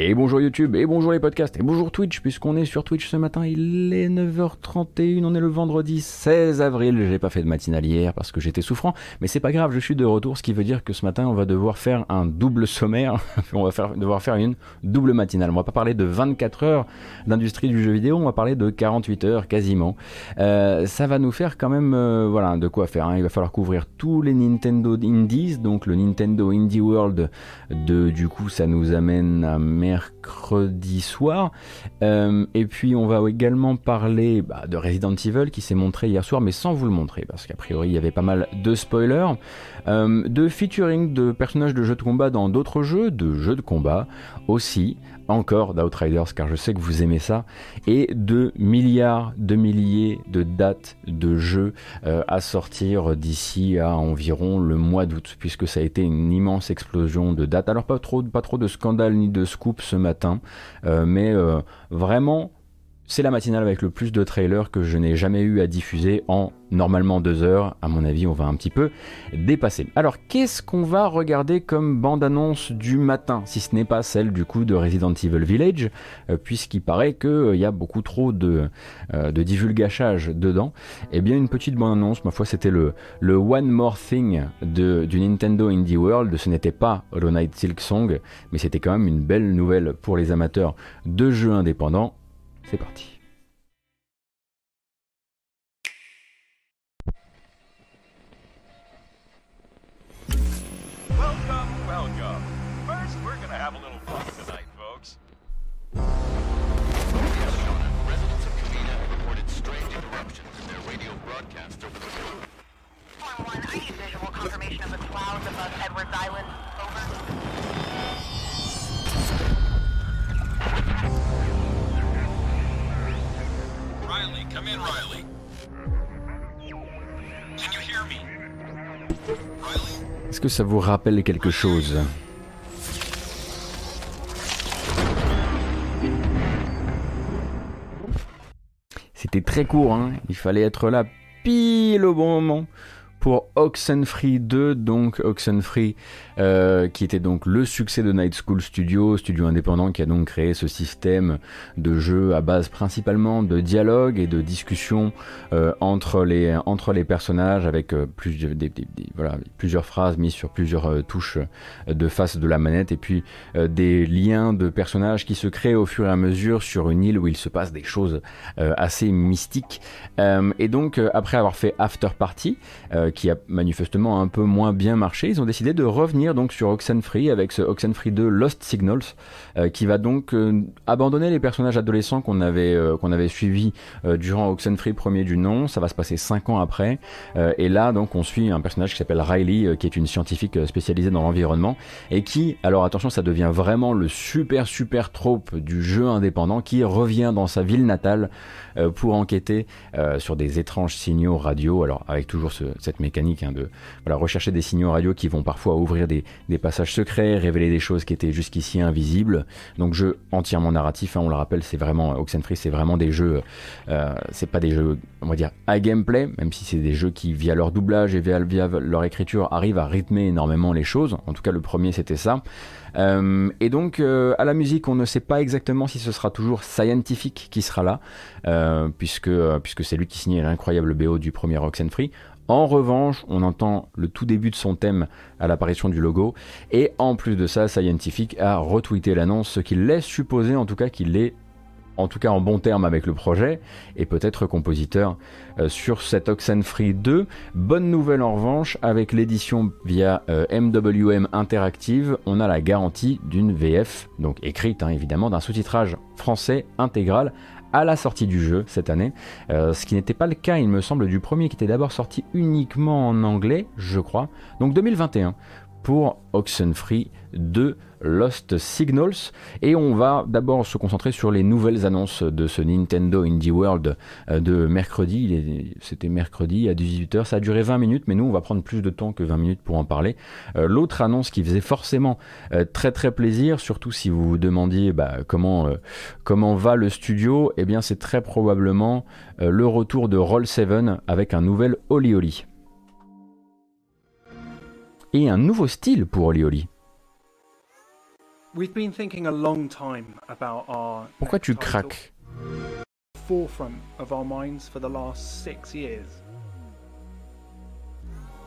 Et bonjour YouTube, et bonjour les podcasts, et bonjour Twitch, puisqu'on est sur Twitch ce matin, il est 9h31, on est le vendredi 16 avril, j'ai pas fait de matinale hier parce que j'étais souffrant, mais c'est pas grave, je suis de retour, ce qui veut dire que ce matin on va devoir faire un double sommaire, on va faire, devoir faire une double matinale. On va pas parler de 24 heures d'industrie du jeu vidéo, on va parler de 48 heures quasiment. Euh, ça va nous faire quand même, euh, voilà, de quoi faire. Hein. Il va falloir couvrir tous les Nintendo Indies, donc le Nintendo Indie World, de, du coup ça nous amène à mercredi soir. Euh, et puis on va également parler bah, de Resident Evil qui s'est montré hier soir, mais sans vous le montrer, parce qu'a priori il y avait pas mal de spoilers. Euh, de featuring de personnages de jeux de combat dans d'autres jeux, de jeux de combat aussi, encore d'Outriders, car je sais que vous aimez ça, et de milliards de milliers de dates de jeux euh, à sortir d'ici à environ le mois d'août, puisque ça a été une immense explosion de dates. Alors pas trop, pas trop de scandales ni de scoops ce matin, euh, mais vraiment c'est la matinale avec le plus de trailers que je n'ai jamais eu à diffuser en normalement deux heures. À mon avis, on va un petit peu dépasser. Alors, qu'est-ce qu'on va regarder comme bande-annonce du matin, si ce n'est pas celle du coup de Resident Evil Village, euh, puisqu'il paraît qu'il euh, y a beaucoup trop de, euh, de divulgachage dedans. Eh bien, une petite bande-annonce, ma foi, c'était le, le One More Thing de, du Nintendo Indie World. Ce n'était pas Hollow Knight Silk Song, mais c'était quand même une belle nouvelle pour les amateurs de jeux indépendants. C'est parti. Est-ce que ça vous rappelle quelque chose C'était très court, hein. Il fallait être là pile au bon moment pour Oxenfree 2, donc Oxenfree euh, qui était donc le succès de Night School Studio, studio indépendant qui a donc créé ce système de jeu à base principalement de dialogue et de discussion euh, entre, les, entre les personnages avec euh, plus, des, des- voilà, plusieurs phrases mises sur plusieurs euh, touches de face de la manette et puis euh, des liens de personnages qui se créent au fur et à mesure sur une île où il se passe des choses euh, assez mystiques. Euh, et donc euh, après avoir fait After Party, euh, qui a manifestement un peu moins bien marché, ils ont décidé de revenir donc sur Oxenfree avec ce Oxenfree 2 Lost Signals, euh, qui va donc euh, abandonner les personnages adolescents qu'on avait euh, qu'on avait suivis durant Oxenfree premier du nom. Ça va se passer 5 ans après, et là donc on suit un personnage qui s'appelle Riley, qui est une scientifique spécialisée dans l'environnement et qui, alors attention, ça devient vraiment le super super trope du jeu indépendant qui revient dans sa ville natale euh, pour enquêter euh, sur des étranges signaux radio. Alors avec toujours ce- cette mécanique hein, de voilà, rechercher des signaux radio qui vont parfois ouvrir des, des passages secrets, révéler des choses qui étaient jusqu'ici invisibles. Donc jeu entièrement narratif, hein, on le rappelle, c'est vraiment Oxenfree, c'est vraiment des jeux, euh, c'est pas des jeux, on va dire à gameplay, même si c'est des jeux qui via leur doublage et via, via leur écriture arrivent à rythmer énormément les choses. En tout cas, le premier c'était ça. Euh, et donc euh, à la musique, on ne sait pas exactement si ce sera toujours Scientific qui sera là, euh, puisque c'est lui qui signait l'incroyable BO du premier Oxenfree. En revanche, on entend le tout début de son thème à l'apparition du logo, et en plus de ça, Scientific a retweeté l'annonce, ce qui laisse supposer en tout cas qu'il est en tout cas en bon terme avec le projet, et peut-être compositeur euh, sur cet Oxenfree 2. Bonne nouvelle en revanche, avec l'édition via euh, MWM Interactive, on a la garantie d'une VF, donc écrite hein, évidemment, d'un sous-titrage français intégral à la sortie du jeu cette année, Euh, ce qui n'était pas le cas, il me semble, du premier qui était d'abord sorti uniquement en anglais, je crois, donc 2021 pour Oxenfree 2 Lost Signals et on va d'abord se concentrer sur les nouvelles annonces de ce Nintendo Indie World euh, de mercredi, c'était mercredi à 18h, ça a duré 20 minutes mais nous on va prendre plus de temps que 20 minutes pour en parler. Euh, L'autre annonce qui faisait forcément euh, très très plaisir, surtout si vous vous demandiez bah, comment, comment va le studio, eh bien c'est très probablement le retour de Roll7 avec un nouvel Oli Oli. Et un nouveau style pour Oli Oli. We've been thinking a long time about our Pourquoi tu craques?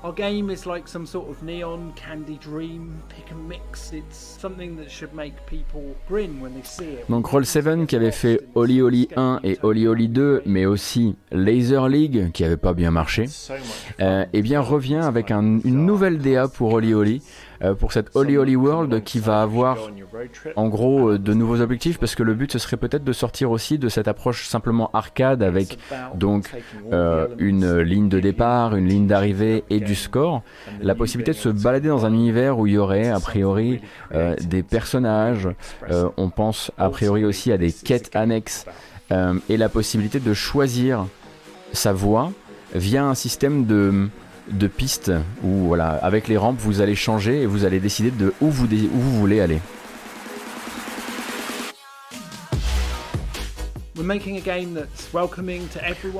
Our minds for the last six years. Our game is like some sort of neon candy dream, pick and mix. It's something that should make people grin when they see it. Donc Roll7 qui avait fait Oli Oli 1 et Oli Oli 2, mais aussi Laser League qui avait pas bien marché, euh, eh bien revient avec un- une nouvelle DA pour Oli Oli, pour cette Oli Oli World qui va avoir en gros euh, de nouveaux objectifs parce que le but ce serait peut-être de sortir aussi de cette approche simplement arcade avec donc euh, une ligne de départ, une ligne d'arrivée et du score, la possibilité de se balader dans un univers où il y aurait a priori euh, des personnages, euh, on pense a priori aussi à des quêtes annexes euh, et la possibilité de choisir sa voie via un système de de pistes où voilà avec les rampes vous allez changer et vous allez décider de où vous, dé- où vous voulez aller.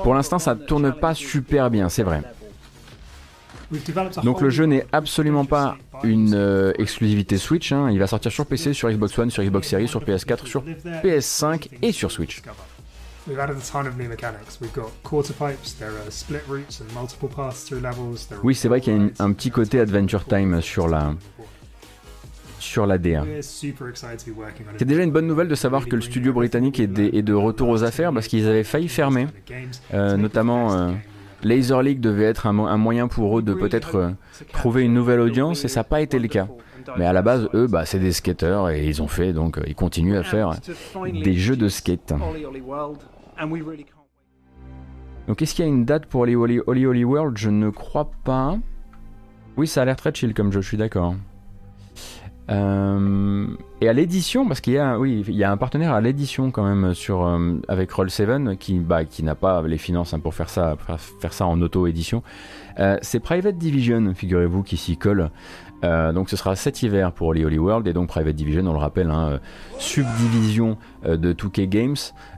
Pour l'instant ça tourne pas super bien, c'est vrai. Donc le jeu n'est absolument pas une euh, exclusivité Switch, hein. il va sortir sur PC, sur Xbox One, sur Xbox Series, sur PS4, sur PS5 et sur Switch. We've added a ton of new mechanics. We've got quarter pipes, there are split routes and multiple paths through levels. There are Oui, c'est vrai qu'il y a une- un petit côté Adventure Time sur la, sur la DA. It. C'est déjà une bonne nouvelle de savoir que le studio britannique est, de retour aux affaires parce qu'ils avaient failli fermer. Euh, notamment, euh, Laser League devait être un, mo- un moyen pour eux de peut-être euh, trouver une nouvelle audience et ça n'a pas été le cas. Mais à la base, eux, bah, c'est des skateurs et ils ont fait, donc ils continuent à faire des jeux de skate. Donc est-ce qu'il y a une date pour Holy Holy, World? Je ne crois pas. Oui, ça a l'air très chill comme jeu, je suis d'accord. Euh, et à l'édition, parce qu'il y a, oui, il y a un partenaire à l'édition quand même sur euh, avec Roll7 qui, bah, qui n'a pas les finances hein, pour faire ça, faire ça en auto-édition. Euh, c'est Private Division, figurez-vous, qui s'y colle. Euh, donc ce sera cet hiver pour Holy Holy World et donc Private Division, on le rappelle, hein, euh, subdivision euh, de 2K Games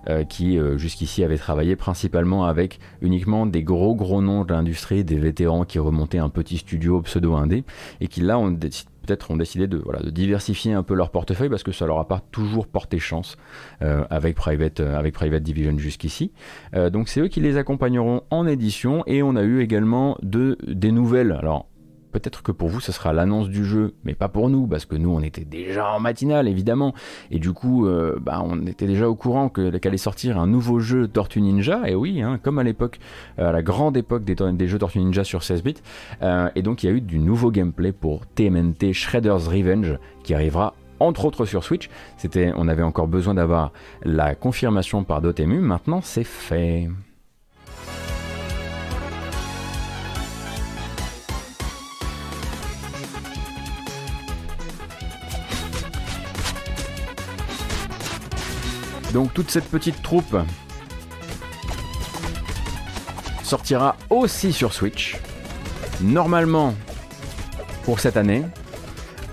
euh, qui euh, jusqu'ici avait travaillé principalement avec uniquement des gros gros noms de l'industrie, des vétérans qui remontaient un petit studio pseudo-indé et qui là ont déc- peut-être ont décidé de, voilà, de diversifier un peu leur portefeuille parce que ça leur a pas toujours porté chance euh, avec, Private, euh, avec Private Division jusqu'ici. Euh, donc c'est eux qui les accompagneront en édition et on a eu également de, des nouvelles. Alors Peut-être que pour vous, ce sera l'annonce du jeu, mais pas pour nous, parce que nous, on était déjà en matinale, évidemment. Et du coup, euh, bah, on était déjà au courant qu'allait sortir un nouveau jeu Tortue Ninja. Et oui, hein, comme à l'époque, euh, à la grande époque des, des jeux Tortue Ninja sur 16 bits. Euh, et donc, il y a eu du nouveau gameplay pour TMNT Shredder's Revenge, qui arrivera entre autres sur Switch. C'était, on avait encore besoin d'avoir la confirmation par Dotemu. Maintenant, c'est fait. Donc toute cette petite troupe sortira aussi sur Switch. Normalement pour cette année.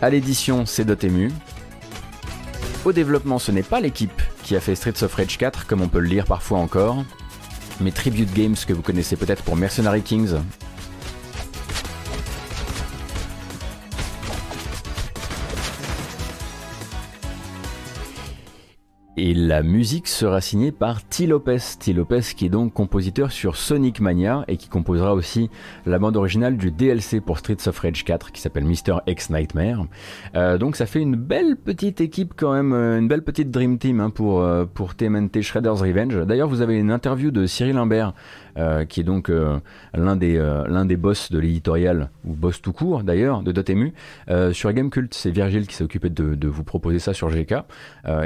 À l'édition, c'est Dotemu. Au développement, ce n'est pas l'équipe qui a fait Streets of Rage 4, comme on peut le lire parfois encore, mais Tribute Games que vous connaissez peut-être pour Mercenary Kings. Et la musique sera signée par T. Lopez. T. Lopez qui est donc compositeur sur Sonic Mania et qui composera aussi la bande originale du DLC pour Streets of Rage 4 qui s'appelle Mr. X Nightmare. Euh, donc ça fait une belle petite équipe quand même, euh, une belle petite Dream Team hein, pour, euh, pour TMNT Shredder's Revenge. D'ailleurs vous avez une interview de Cyril Imbert euh, qui est donc euh, l'un des, euh, l'un des boss de l'éditorial, ou boss tout court d'ailleurs, de Dotemu, sur Gamecult. C'est Virgile qui s'est occupé de, vous proposer ça sur GK,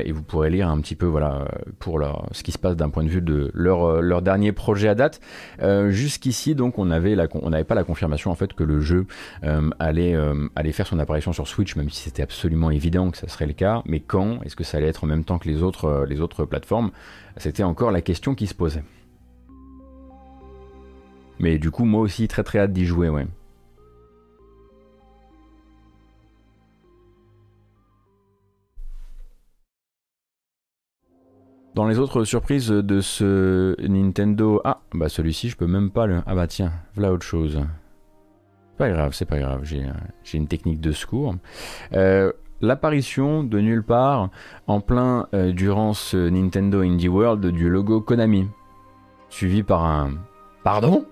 et vous pourrez lire un petit peu voilà, pour ce qui se passe d'un point de vue de leur, dernier projet à date. Jusqu'ici, donc, on n'avait pas la confirmation en fait que le jeu allait, faire son apparition sur Switch, même si c'était absolument évident que ça serait le cas. Mais quand Est-ce que ça allait être en même temps que les autres plateformes? C'était encore la question qui se posait. Mais du coup, moi aussi, très très hâte d'y jouer, ouais. Dans les autres surprises de ce Nintendo... Ah, bah celui-ci, je peux même pas le... Ah bah tiens, voilà autre chose. Pas grave, c'est pas grave, j'ai une technique de secours. Euh, l'apparition de nulle part, en plein euh, durant ce Nintendo Indie World, du logo Konami, suivi par un pardon?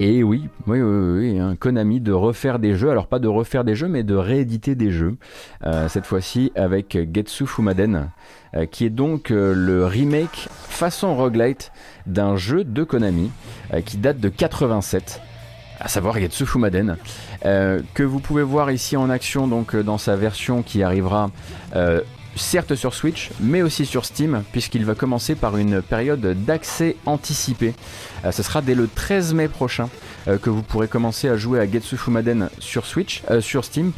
Et oui, oui, oui, Konami de refaire des jeux, alors pas de refaire des jeux, mais de rééditer des jeux. Euh, cette fois-ci avec Getsu Fumaden, euh, qui est donc euh, le remake façon roguelite d'un jeu de Konami qui date de 87 à savoir Getsu Fumaden, que vous pouvez voir ici en action donc dans sa version qui arrivera certes sur Switch, mais aussi sur Steam, puisqu'il va commencer par une période d'accès anticipé. Euh, ce sera dès le 13 mai prochain euh, que vous pourrez commencer à jouer à Getsu Fumaden sur Switch, euh, sur Steam,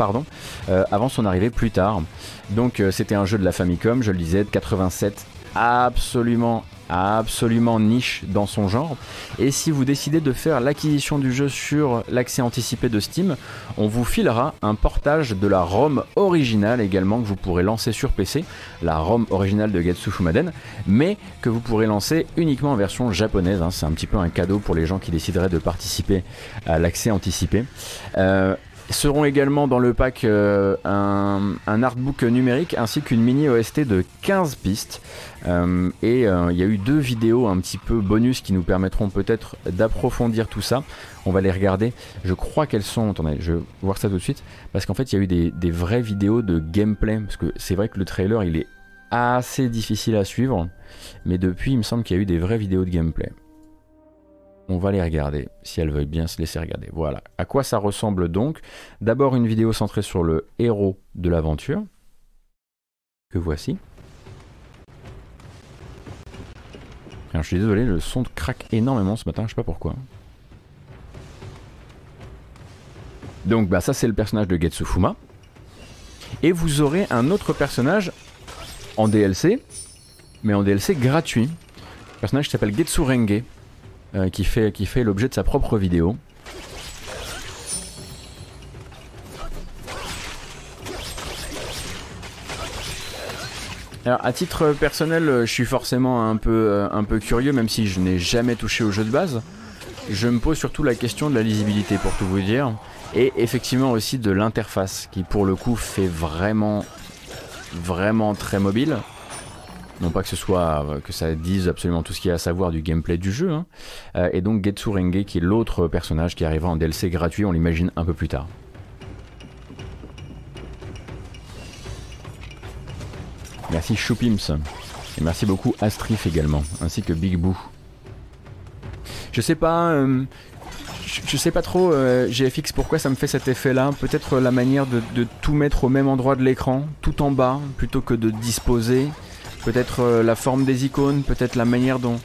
avant son arrivée plus tard. Donc c'était un jeu de la Famicom, je le disais, de 87, absolument absolument niche dans son genre et si vous décidez de faire l'acquisition du jeu sur l'accès anticipé de Steam on vous filera un portage de la ROM originale également que vous pourrez lancer sur PC la ROM originale de Getsu Fumaden mais que vous pourrez lancer uniquement en version japonaise hein. c'est un petit peu un cadeau pour les gens qui décideraient de participer à l'accès anticipé Euh, seront également dans le pack euh, un, un artbook numérique ainsi qu'une mini OST de 15 pistes. Euh, et euh, il y a eu deux vidéos un petit peu bonus qui nous permettront peut-être d'approfondir tout ça. On va les regarder. Je crois qu'elles sont. Attendez, je vais voir ça tout de suite. Parce qu'en fait, il y a eu des, des vraies vidéos de gameplay. Parce que c'est vrai que le trailer, il est assez difficile à suivre. Mais depuis, il me semble qu'il y a eu des vraies vidéos de gameplay. On va les regarder, si elles veulent bien se laisser regarder. Voilà. À quoi ça ressemble donc D'abord une vidéo centrée sur le héros de l'aventure, que voici. Alors, je suis désolé, le son craque énormément ce matin, je sais pas pourquoi. Donc bah ça c'est le personnage de Getsufuma. Et vous aurez un autre personnage en DLC, mais en DLC gratuit. Personnage qui s'appelle Getsurenge, euh, qui fait, qui fait l'objet de sa propre vidéo. Alors à titre personnel, euh, je suis forcément un peu, euh, un peu curieux, même si je n'ai jamais touché au jeu de base. Je me pose surtout la question de la lisibilité pour tout vous dire. Et effectivement aussi de l'interface, qui pour le coup fait vraiment, vraiment très mobile. Non pas que ce soit que ça dise absolument tout ce qu'il y a à savoir du gameplay du jeu. hein. Euh, et donc Getsurenge qui est l'autre personnage qui arrivera en DLC gratuit, on l'imagine un peu plus tard. Merci Choupims. Et merci beaucoup Astrif également, ainsi que Big Boo. Je sais pas. euh, je, sais pas trop euh, GFX pourquoi ça me fait cet effet là. Peut-être la manière de tout mettre au même endroit de l'écran, tout en bas, plutôt que de disposer. Peut-être euh, la forme des icônes, peut-être la manière dont.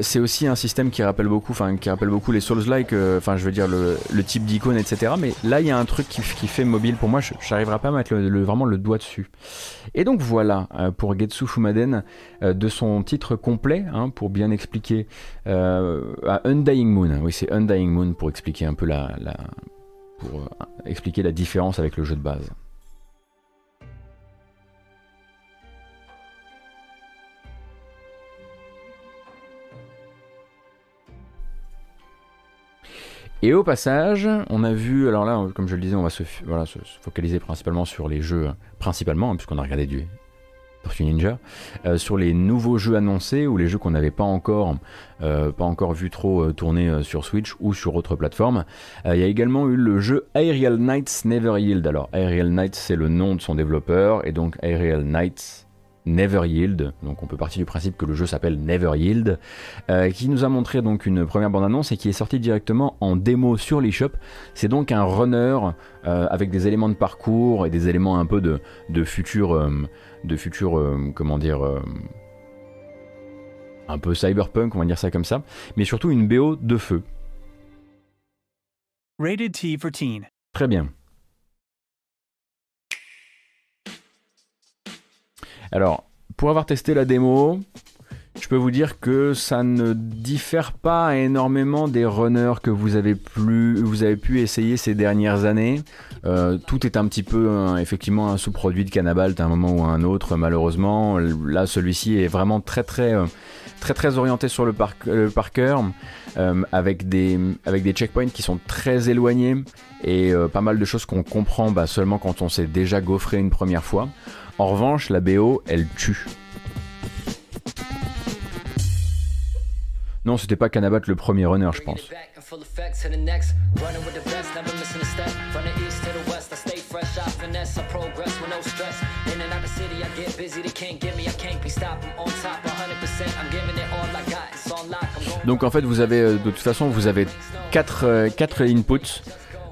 C'est aussi un système qui rappelle beaucoup, enfin qui rappelle beaucoup les Souls-like, euh, enfin je veux dire le, type d'icône, etc. Mais là il y a un truc qui, fait mobile pour moi, j'arriverai pas à mettre vraiment le doigt dessus. Et donc voilà euh, pour Getsu Fumaden de son titre complet, hein, pour bien expliquer à Undying Moon. Oui c'est Undying Moon pour expliquer un peu la, la pour expliquer la différence avec le jeu de base. Et au passage, on a vu, alors là, comme je le disais, on va se, focaliser principalement sur les jeux, principalement, hein, puisqu'on a regardé du Tortue Ninja, euh, sur les nouveaux jeux annoncés ou les jeux qu'on n'avait pas encore, euh, pas encore vu trop euh, tourner euh, sur Switch ou sur autres plateformes. Euh, Il y a également eu le jeu Aerial Knights Never Yield. Alors, Aerial Knights, c'est le nom de son développeur, et donc Aerial Knights Never Yield. Donc, on peut partir du principe que le jeu s'appelle Never Yield euh, qui nous a montré donc une première bande-annonce et qui est sortie directement en démo sur l'eShop. C'est donc un runner euh, avec des éléments de parcours et des éléments un peu de, de futur, euh, de futur, comment dire, un peu cyberpunk, on va dire ça comme ça, mais surtout une BO de feu. Rated T for Teen. Très bien. Alors, pour avoir testé la démo, je peux vous dire que ça ne diffère pas énormément des runners que vous avez, pu essayer ces dernières années. Euh, tout est un petit peu euh, effectivement un sous-produit de Cannabalt à un moment ou à un autre malheureusement. Là celui-ci est vraiment très très euh, très très orienté sur le, par le par cœur euh, avec, des, checkpoints qui sont très éloignés et pas mal de choses qu'on comprend bah, seulement quand on s'est déjà gaufré une première fois. En revanche la BO elle tue. Non, c'était pas Cannabalt le premier runner, je pense. Back in full effect to the next. Running with the best, never missing a step. From the east to the west, I stay fresh, I finesse, I progress with no stress. In and out the city, I get busy, they can't get me, I can't be stopped. I'm on top 100%, I'm giving it all I got. It's on lock, I'm going Donc en fait, vous avez euh, de toute façon, vous avez quatre, euh, quatre inputs.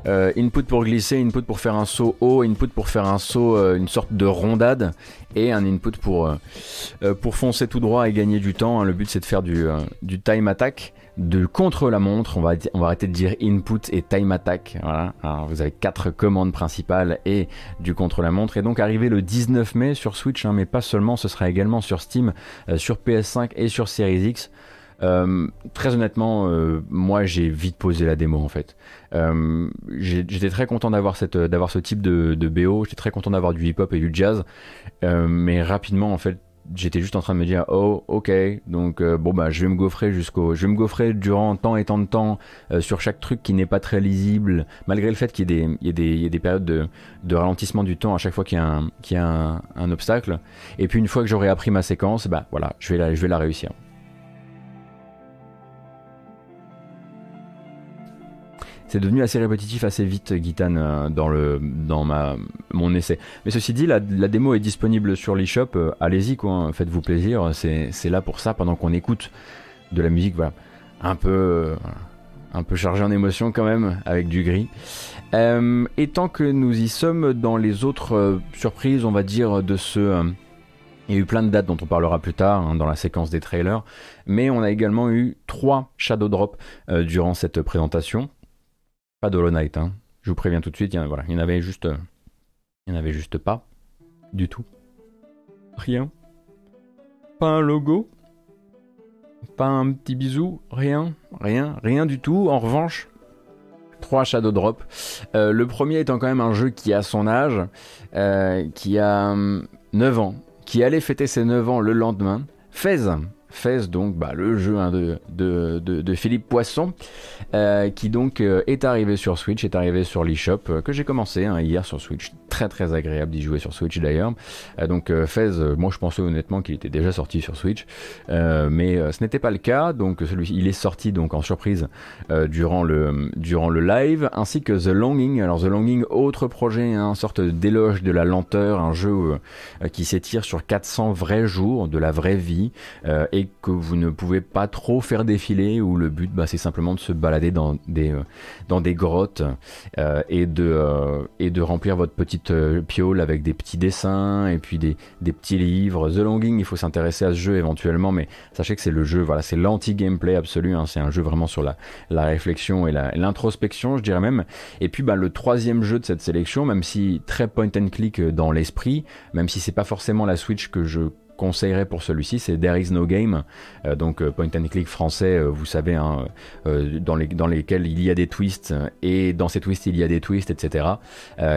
Euh, input pour glisser, input pour faire un saut haut, input pour faire un saut, euh, une sorte de rondade, et un input pour, euh, pour foncer tout droit et gagner du temps. hein. Le but c'est de faire du, time attack, de contre la montre. On va, arrêter de dire input et time attack. Voilà. Vous avez quatre commandes principales et du contre la montre. Et donc arrivé le 19 mai sur Switch, hein, mais pas seulement, ce sera également sur Steam, sur PS5 et sur Series X. Euh, très honnêtement, euh, moi j'ai vite posé la démo en fait. Euh, J'étais très content d'avoir cette, d'avoir ce type de, de BO. J'étais très content d'avoir du hip-hop et du jazz, Euh, mais rapidement en fait, j'étais juste en train de me dire oh ok donc euh, bon bah je vais me gaufrer jusqu'au, je vais me gaufrer durant tant et tant de temps euh, sur chaque truc qui n'est pas très lisible, malgré le fait qu'il y ait des, il y ait des, il y ait des périodes de, de ralentissement du temps à chaque fois qu'il y a un, qu'il y a un, un obstacle. Et puis une fois que j'aurai appris ma séquence, bah voilà, je vais la, je vais la réussir. C'est devenu assez répétitif assez vite, Gitane, euh, dans, le, dans ma, mon essai. Mais ceci dit, la, la démo est disponible sur l'eShop. euh, Allez-y, quoi. hein, Faites-vous plaisir. C'est là pour ça, pendant qu'on écoute de la musique, voilà. Un peu, euh, un peu chargé en émotion quand même, avec du gris. Euh, et tant que nous y sommes dans les autres euh, surprises, on va dire, de ce. euh, il y a eu plein de dates dont on parlera plus tard hein, dans la séquence des trailers, mais on a également eu trois Shadow Drop euh, durant cette présentation. Pas d'Hollow hein. je vous préviens tout de suite, il voilà, il y en avait juste, euh, il y en avait juste pas du tout. Rien. Pas un logo. Pas un petit bisou. Rien. Rien. Rien du tout. En revanche, trois Shadow Drop. Euh, le premier étant quand même un jeu qui a son âge, euh, qui a hum, 9 ans, qui allait fêter ses 9 ans le lendemain. Fez. Fez donc bah, le jeu hein, de, de, de- Philippe Poisson euh, qui donc euh, est arrivé sur Switch, est arrivé sur l'eShop euh, que j'ai commencé hein, hier sur Switch. Très très agréable d'y jouer sur Switch d'ailleurs. Euh, donc Fez, moi je pensais honnêtement qu'il était déjà sorti sur Switch, mais ce n'était pas le cas. Donc celui il est sorti donc en surprise durant le durant le live, ainsi que The Longing. Alors The Longing, autre projet, hein, sorte d'éloge de la lenteur, un jeu qui s'étire sur 400 vrais jours de la vraie vie euh, que vous ne pouvez pas trop faire défiler. Où le but, bah, c'est simplement de se balader dans des euh, dans des grottes euh, et de euh, et de remplir votre petite piole avec des petits dessins et puis des des petits livres. The Longing, il faut s'intéresser à ce jeu éventuellement, mais sachez que c'est le jeu, voilà, c'est l'anti-gameplay absolu. hein. c'est un jeu vraiment sur la la réflexion et l'introspection, je dirais même. Et puis bah, le troisième jeu de cette sélection, même si très point and click dans l'esprit, même si c'est pas forcément la Switch que je conseillerais pour celui-ci, c'est There Is No Game, euh, donc euh, point and click français, euh, vous savez, hein, dans, les, dans lesquels il y a des twists, et dans ces twists il y a des twists, etc.,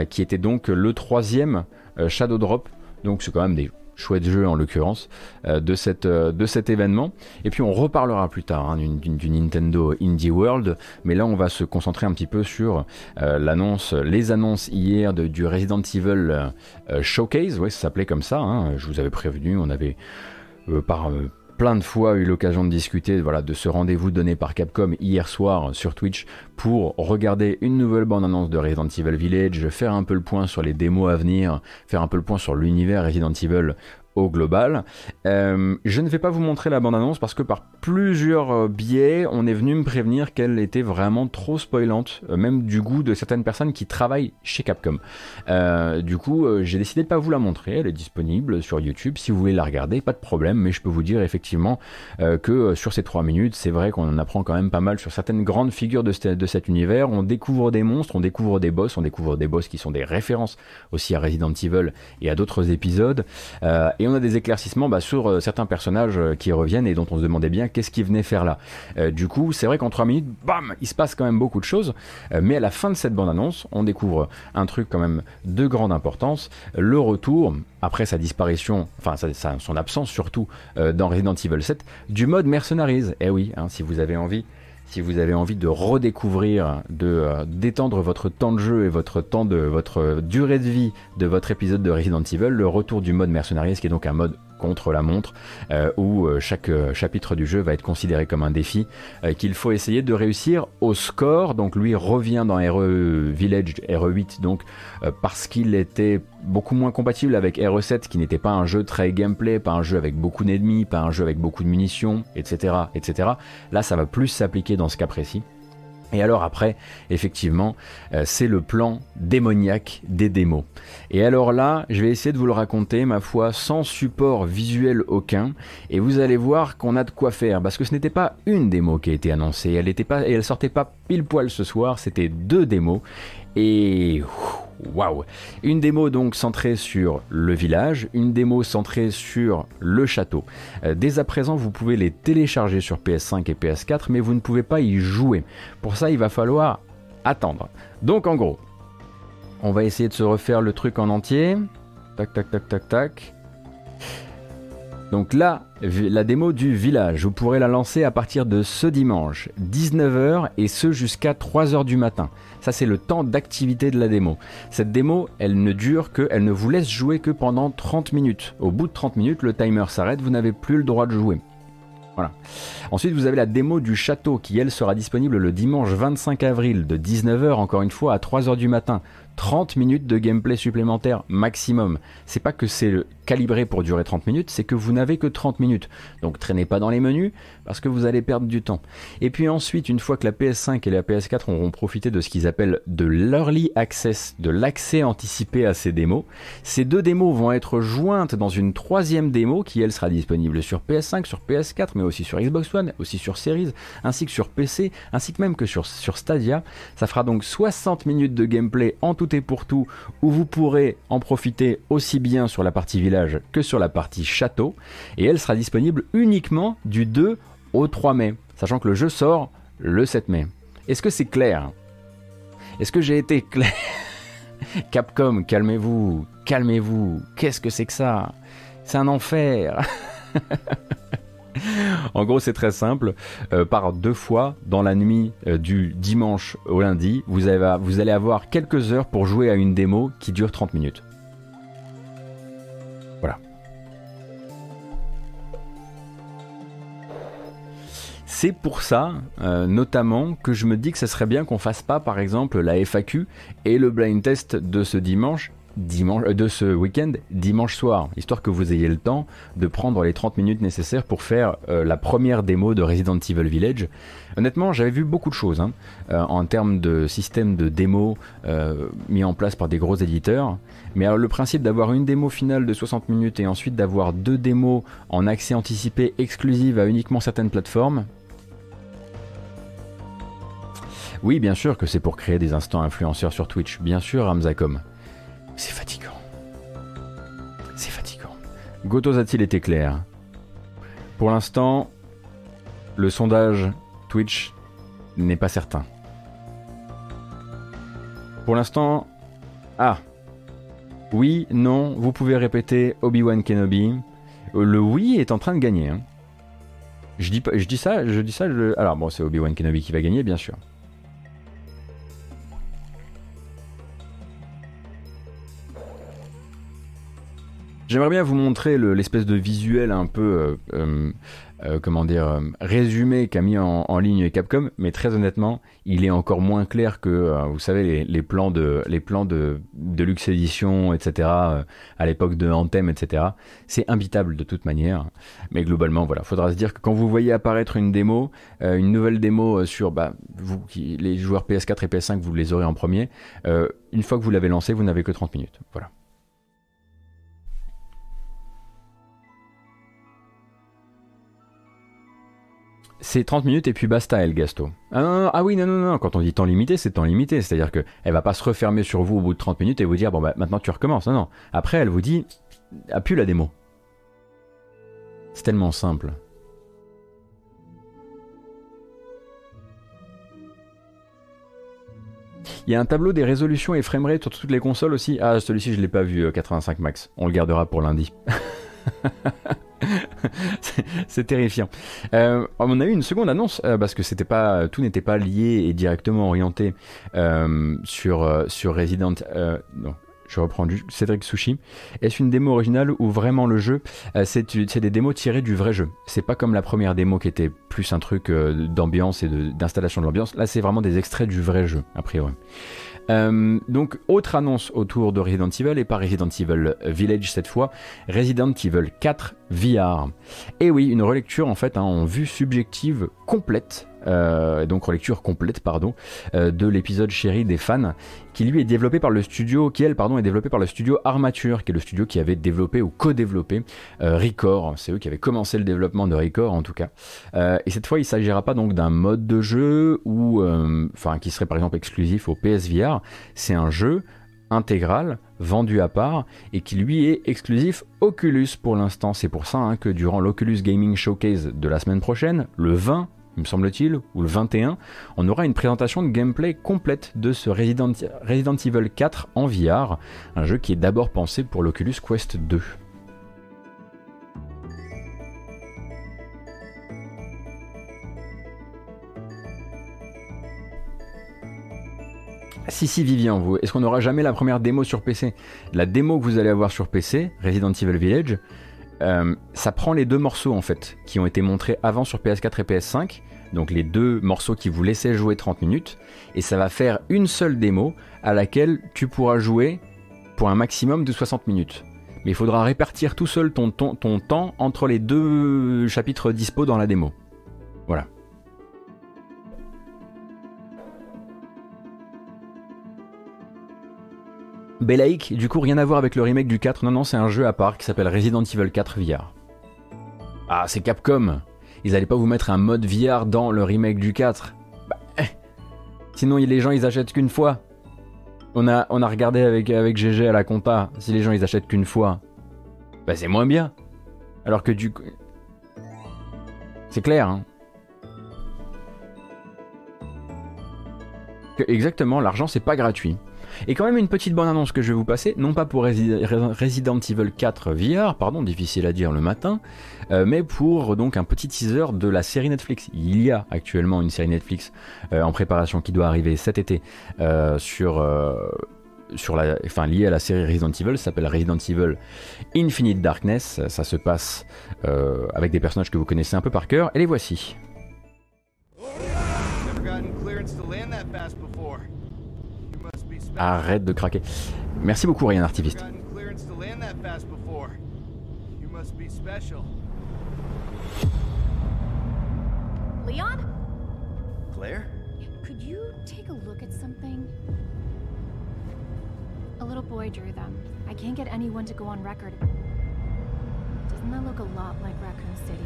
qui était donc le troisième Shadow Drop, donc c'est quand même des chouettes jeux en l'occurrence euh, euh, de cet événement. Et puis on reparlera plus tard hein, du Nintendo Indie World. Mais là on va se concentrer un petit peu sur euh, l'annonce les annonces hier du Resident Evil Showcase. Ouais ça s'appelait comme ça hein, je vous avais prévenu on avait par plein de fois eu l'occasion de discuter voilà, de ce rendez-vous donné par Capcom hier soir sur Twitch pour regarder une nouvelle bande-annonce de Resident Evil Village, faire un peu le point sur les démos à venir, faire un peu le point sur l'univers Resident Evil au global. Euh, je ne vais pas vous montrer la bande-annonce parce que par plusieurs euh, biais, on est venu me prévenir qu'elle était vraiment trop spoilante, euh, même du goût de certaines personnes qui travaillent chez Capcom. Du coup, j'ai décidé de pas vous la montrer. Elle est disponible sur YouTube. Si vous voulez la regarder, pas de problème. Mais je peux vous dire effectivement que sur ces trois minutes, c'est vrai qu'on en apprend quand même pas mal sur certaines grandes figures de, de cet univers. On découvre des monstres, on découvre des boss, on découvre des boss qui sont des références aussi à Resident Evil et à d'autres épisodes. Et on a des éclaircissements bah, sur euh, certains personnages euh, qui reviennent et dont on se demandait bien qu'est-ce qu'ils venaient faire là. Euh, du coup, c'est vrai qu'en 3 minutes, bam, il se passe quand même beaucoup de choses. Mais à la fin de cette bande-annonce, on découvre un truc quand même de grande importance. Le retour, après sa disparition, enfin son absence surtout dans Resident Evil 7, du mode Mercenaries. Eh oui, hein, si vous avez envie si vous avez envie de redécouvrir, de euh, d'étendre votre temps de jeu et votre temps de votre durée de vie de votre épisode de Resident Evil, le retour du mode Mercenaries, qui est donc un mode contre la montre, euh, où euh, chaque euh, chapitre du jeu va être considéré comme un défi qu'il faut essayer de réussir au score. Donc lui revient dans RE Village, RE8, donc parce qu'il était beaucoup moins compatible avec RE7, qui n'était pas un jeu très gameplay, pas un jeu avec beaucoup d'ennemis, pas un jeu avec beaucoup de munitions, etc., etc. Là, ça va plus s'appliquer dans ce cas précis. Et alors après, effectivement, euh, c'est le plan démoniaque des démos. Et alors là, je vais essayer de vous le raconter, ma foi, sans support visuel aucun. Et vous allez voir qu'on a de quoi faire, parce que ce n'était pas une démo qui a été annoncée, elle était pas, et elle sortait pas pile poil ce soir, c'était deux démos. Et waouh Une démo donc centrée sur le village, une démo centrée sur le château. Euh, dès à présent, vous pouvez les télécharger sur PS5 et PS4, mais vous ne pouvez pas y jouer. Pour ça, il va falloir attendre. Donc en gros, on va essayer de se refaire le truc en entier. Tac, tac, tac, tac, tac. Donc là, la démo du village, vous pourrez la lancer à partir de ce dimanche, 19h, et ce jusqu'à 3h du matin. Ça, c'est le temps d'activité de la démo. Cette démo, elle ne dure que, elle ne vous laisse jouer que pendant 30 minutes. Au bout de 30 minutes, le timer s'arrête, vous n'avez plus le droit de jouer. Voilà. Ensuite, vous avez la démo du château qui, elle, sera disponible le dimanche 25 avril de 19h, encore une fois, à 3h du matin. 30 minutes de gameplay supplémentaire maximum. C'est pas que c'est calibré pour durer 30 minutes, c'est que vous n'avez que 30 minutes. Donc traînez pas dans les menus parce que vous allez perdre du temps. Et puis ensuite, une fois que la PS5 et la PS4 auront profité de ce qu'ils appellent de l'early access, de l'accès anticipé à ces démos, ces deux démos vont être jointes dans une troisième démo qui elle sera disponible sur PS5, sur PS4, mais aussi sur Xbox One, aussi sur Series, ainsi que sur PC, ainsi que même que sur, sur Stadia. Ça fera donc 60 minutes de gameplay en tout pour tout, où vous pourrez en profiter aussi bien sur la partie village que sur la partie château, et elle sera disponible uniquement du 2 au 3 mai, sachant que le jeu sort le 7 mai. Est-ce que c'est clair? Est-ce que j'ai été clair? Capcom, calmez-vous, calmez-vous, qu'est-ce que c'est que ça? C'est un enfer En gros, c'est très simple. Euh, par deux fois, dans la nuit euh, du dimanche au lundi, vous, allez avoir quelques heures pour jouer à une démo qui dure 30 minutes. Voilà. C'est pour ça, euh, notamment, que je me dis que ce serait bien qu'on fasse pas, par exemple, la FAQ et le blind test de ce dimanche, euh, de ce week-end, dimanche soir, histoire que vous ayez le temps de prendre les 30 minutes nécessaires pour faire euh, la première démo de Resident Evil Village. Honnêtement, j'avais vu beaucoup de choses hein, euh, en termes de système de démo mis en place par des gros éditeurs. Mais le principe d'avoir une démo finale de 60 minutes et ensuite d'avoir deux démos en accès anticipé exclusive à uniquement certaines plateformes, oui, bien sûr que c'est pour créer des instants influenceurs sur Twitch. Bien sûr, Ramzacom. C'est fatigant. C'est fatigant. Gotos a-t-il été clair Pour l'instant, le sondage Twitch n'est pas certain. Pour l'instant, ah. Oui, non, vous pouvez répéter Obi-Wan Kenobi. Le oui est en train de gagner. hein. Je dis, je dis ça, je dis ça. Alors bon, c'est Obi-Wan Kenobi qui va gagner, bien sûr. J'aimerais bien vous montrer le- l'espèce de visuel un peu, euh, euh, euh, comment dire, résumé qu'a mis en, en ligne Capcom, mais très honnêtement, il est encore moins clair que, vous savez, les, plans de, les plans de, de Lux Edition, etc., à l'époque de Anthem, etc. C'est imbitable de toute manière, mais globalement, voilà, faudra se dire que quand vous voyez apparaître une démo, une nouvelle démo sur, bah, vous, les joueurs PS4 et PS5, vous les aurez en premier. une fois que vous l'avez lancé, vous n'avez que 30 minutes. Voilà. C'est 30 minutes et puis basta, El Gasto. Ah, non, non, ah oui, non, non, non, quand on dit temps limité, c'est temps limité. C'est-à-dire que elle va pas se refermer sur vous au bout de 30 minutes et vous dire, bon, bah, maintenant tu recommences. Non, non. Après, elle vous dit, a plus la démo. C'est tellement simple. Il y a un tableau des résolutions et framerate sur toutes les consoles aussi. Ah, celui-ci, je l'ai pas vu, euh, 85 max. On le gardera pour lundi. C'est- terrifiant. Euh, on a eu une seconde annonce euh, parce que c'était pas tout n'était pas lié et directement orienté euh, sur euh, sur Resident. euh, non, je reprends du Cédric Sushi. Est-ce une démo originale ou vraiment le jeu? Euh, C'est des démos tirées du vrai jeu. C'est pas comme la première démo qui était plus un truc euh, d'ambiance et d'installation de l'ambiance. Là, c'est vraiment des extraits du vrai jeu a priori. Euh, donc, autre annonce autour de Resident Evil et pas Resident Evil Village cette fois, Resident Evil 4 VR. Et oui, une relecture en fait hein, en vue subjective complète, euh, donc relecture complète pardon, euh, de l'épisode chéri des fans, qui lui est développé par le studio, qui pardon est développé par le studio Armature, qui est le studio qui avait développé ou co-développé euh, Record. C'est eux qui avaient commencé le développement de Record en tout cas. Euh, et cette fois, il s'agira pas donc d'un mode de jeu ou, enfin, qui serait par exemple exclusif au PSVR. C'est un jeu intégral, vendu à part, et qui lui est exclusif Oculus pour l'instant. C'est pour ça hein, que durant l'Oculus Gaming Showcase de la semaine prochaine, le 20, il me semble-t-il, ou le 21, on aura une présentation de gameplay complète de ce Resident, Evil 4 en VR, un jeu qui est d'abord pensé pour l'Oculus Quest 2. Si, si, Vivian, est-ce qu'on n'aura jamais la première démo sur PC La démo que vous allez avoir sur PC, Resident Evil Village, euh, ça prend les deux morceaux en fait, qui ont été montrés avant sur PS4 et PS5, donc les deux morceaux qui vous laissaient jouer 30 minutes, et ça va faire une seule démo à laquelle tu pourras jouer pour un maximum de 60 minutes. Mais il faudra répartir tout seul ton, ton, ton temps entre les deux chapitres dispo dans la démo. Belaïk, du coup, rien à voir avec le remake du 4. Non, non, c'est un jeu à part qui s'appelle Resident Evil 4 VR. Ah, c'est Capcom. Ils allaient pas vous mettre un mode VR dans le remake du 4. Bah, eh. Sinon, les gens, ils achètent qu'une fois. On a, regardé avec, avec GG à la compta. Si les gens, ils achètent qu'une fois, bah, c'est moins bien. Alors que du coup. C'est clair, hein. Exactement, l'argent, c'est pas gratuit. Et quand même une petite bonne annonce que je vais vous passer, non pas pour Resi- Re- Resident Evil 4 VR, pardon, difficile à dire le matin, euh, mais pour donc un petit teaser de la série Netflix. Il y a actuellement une série Netflix euh, en préparation qui doit arriver cet été euh, sur euh, sur la, enfin liée à la série Resident Evil, s'appelle Resident Evil Infinite Darkness. Ça se passe avec des personnages que vous connaissez un peu par cœur, et les voici. Arrête de craquer. Merci beaucoup, Ryan Artiviste. Never gotten clearance to land that fast before. You must be special. Leon, Claire? could you take a look at something? A little boy drew them. I can't get anyone to go on record. Doesn't that look a lot like Raccoon City?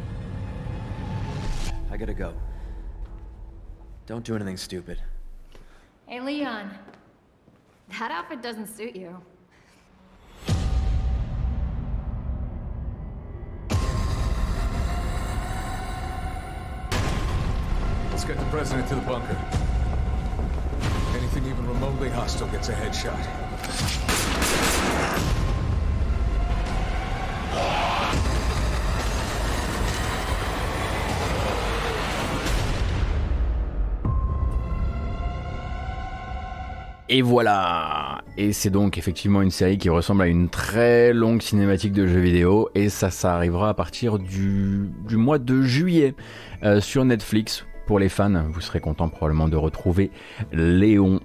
I gotta go. Don't do anything stupid. Hey, Leon. That outfit doesn't suit you. Let's get the president to the bunker. Anything even remotely hostile gets a headshot. Et voilà Et c'est donc effectivement une série qui ressemble à une très longue cinématique de jeux vidéo, et ça, ça arrivera à partir du, mois de juillet euh, sur Netflix. Pour les fans, vous serez content probablement de retrouver Léon.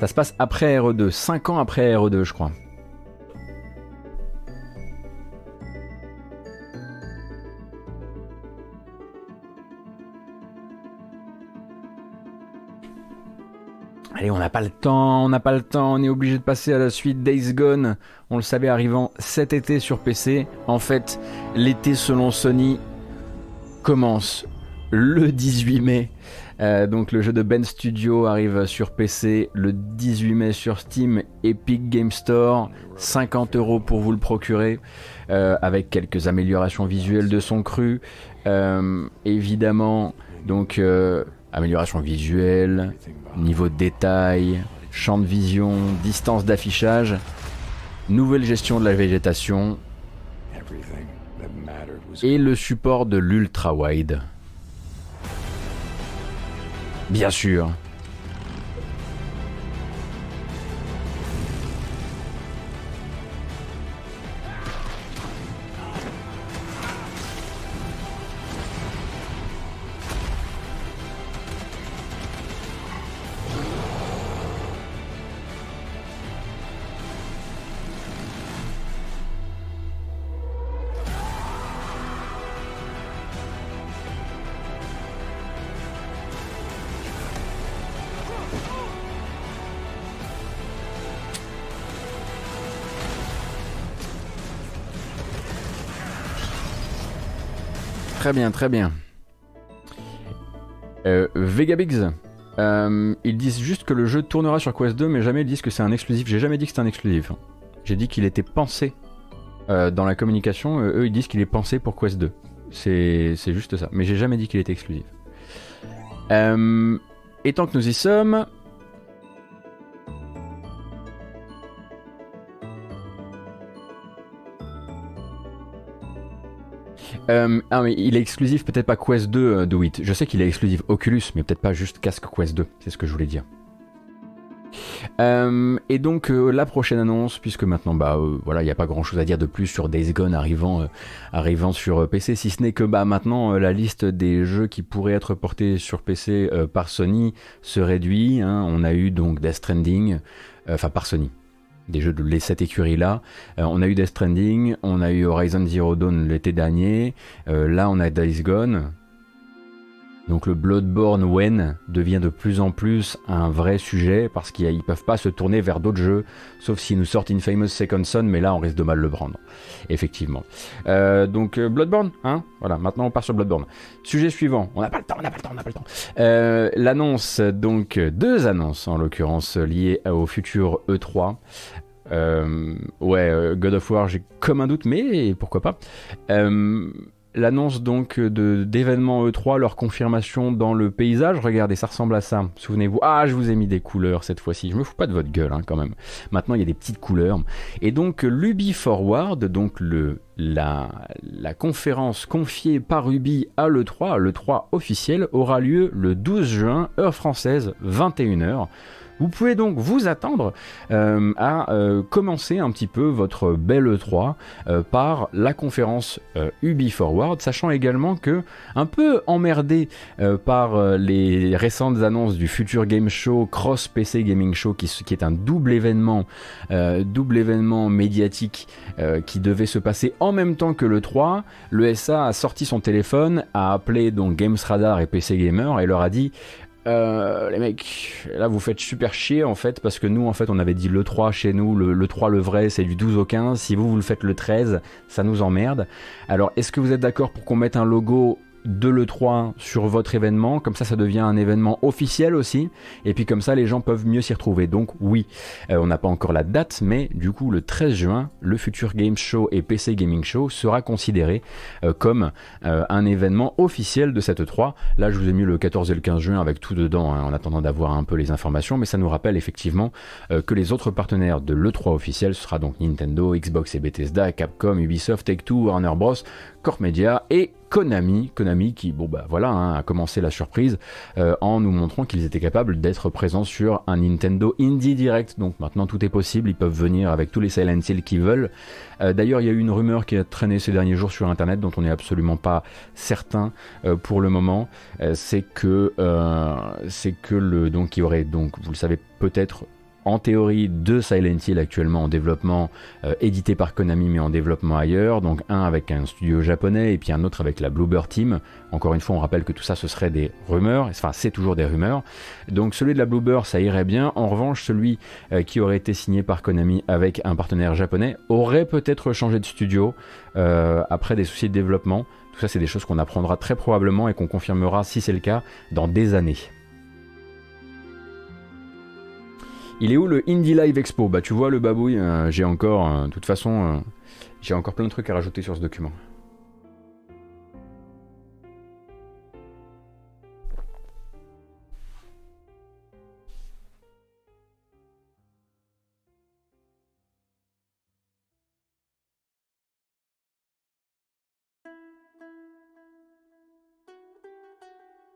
Ça se passe après RE2, 5 ans après RE2 je crois. Allez, on n'a pas le temps, on n'a pas le temps, on est obligé de passer à la suite Days Gone. On le savait arrivant cet été sur PC. En fait, l'été selon Sony commence le 18 mai. Euh, donc le jeu de Ben Studio arrive sur PC le 18 mai sur Steam, Epic Game Store, 50 euros pour vous le procurer, euh, avec quelques améliorations visuelles de son cru. Euh, évidemment, donc amélioration visuelle, niveau de détail, champ de vision, distance d'affichage, nouvelle gestion de la végétation et le support de l'ultra wide. Bien sûr. Très bien, très bien. Euh, Vegabigs, euh, ils disent juste que le jeu tournera sur Quest 2, mais jamais ils disent que c'est un exclusif. J'ai jamais dit que c'était un exclusif. J'ai dit qu'il était pensé euh, dans la communication. euh, eux, ils disent qu'il est pensé pour Quest 2. C'est juste ça. Mais j'ai jamais dit qu'il était exclusif. Et tant que nous y sommes, Euh, ah il est exclusif peut-être pas Quest 2 euh, de 8. Je sais qu'il est exclusif Oculus, mais peut-être pas juste casque Quest 2. C'est ce que je voulais dire. Euh, et donc euh, la prochaine annonce, puisque maintenant bah voilà, il n'y a pas grand chose à dire de plus sur Days Gone arrivant, arrivant sur PC, si ce n'est que bah maintenant la liste des jeux qui pourraient être portés sur PC par Sony se réduit. hein. On a eu donc Death Stranding, enfin par Sony, des jeux de cette écurie là. on a eu Death Stranding, on a eu Horizon Zero Dawn l'été dernier. Euh, là, on a Days Gone. Donc le Bloodborne Wen devient de plus en plus un vrai sujet parce qu'ils ne peuvent pas se tourner vers d'autres jeux, sauf s'ils nous sortent Infamous Second Son, mais là on risque de mal le prendre, effectivement. Euh, donc euh, Bloodborne, hein Voilà, maintenant on part sur Bloodborne. Sujet suivant, on n'a pas le temps, on n'a pas le temps, on n'a pas le temps. Euh, L'annonce, donc deux annonces en l'occurrence liées au futur E3. Euh, ouais, God of War, j'ai comme un doute, mais pourquoi pas. L'annonce donc de d'événements E3, leur confirmation dans le paysage. Regardez, ça ressemble à ça. Souvenez-vous. Ah, je vous ai mis des couleurs cette fois-ci. Je me fous pas de votre gueule hein, quand même. Maintenant, il y a des petites couleurs. Et donc l'Ubi Forward, donc le la, la conférence confiée par Ubi à l'E3, l'E3 officiel, aura lieu le 12 juin, heure française, 21h. Vous pouvez donc vous attendre euh, à euh, commencer un petit peu votre belle E3 euh, par la conférence Ubi Forward, sachant également que, un peu emmerdé par les récentes annonces du futur Game Show, Cross PC Gaming Show, qui, est un double événement, double événement médiatique qui devait se passer en même temps que le 3, le SA a sorti son téléphone, a appelé donc Games Radar et PC Gamer et leur a dit euh, les mecs, là vous faites super chier en fait parce que nous en fait on avait dit le 3 chez nous, le, le 3 le vrai c'est du 12 au 15, si vous vous le faites le 13 ça nous emmerde. Alors est-ce que vous êtes d'accord pour qu'on mette un logo de l'E3 sur votre événement, comme ça ça devient un événement officiel aussi, et puis comme ça les gens peuvent mieux s'y retrouver. Donc oui, euh, on n'a pas encore la date, mais du coup le 13 juin, le futur Game Show et PC Gaming Show sera considéré euh, comme euh, un événement officiel de cette E3. Là je vous ai mis le 14 et le 15 juin avec tout dedans, hein, en attendant d'avoir un peu les informations, mais ça nous rappelle effectivement que les autres partenaires de l'E3 officiel, ce sera donc Nintendo, Xbox et Bethesda, Capcom, Ubisoft, Take-Two, Warner Bros, Core Media et Konami, Konami qui, bon bah voilà, hein, a commencé la surprise euh, en nous montrant qu'ils étaient capables d'être présents sur un Nintendo Indie Direct. Donc maintenant tout est possible, ils peuvent venir avec tous les Silent Hill qu'ils veulent. Euh, D'ailleurs, il y a eu une rumeur qui a traîné ces derniers jours sur Internet dont on n'est absolument pas certain euh, pour le moment. C'est que c'est que le donc il y aurait donc vous le savez peut-être en théorie deux Silent Hill actuellement en développement, euh, édité par Konami mais en développement ailleurs, donc un avec un studio japonais et puis un autre avec la Bluebird Team. Encore une fois, on rappelle que tout ça ce serait des rumeurs, enfin c'est toujours des rumeurs. Donc celui de la Bluebird ça irait bien, en revanche celui euh, qui aurait été signé par Konami avec un partenaire japonais aurait peut-être changé de studio euh, après des soucis de développement. Tout ça c'est des choses qu'on apprendra très probablement et qu'on confirmera si c'est le cas dans des années. Il est où le Indie Live Expo Bah tu vois le babouille, euh, j'ai encore, euh, de toute façon, euh, j'ai encore plein de trucs à rajouter sur ce document.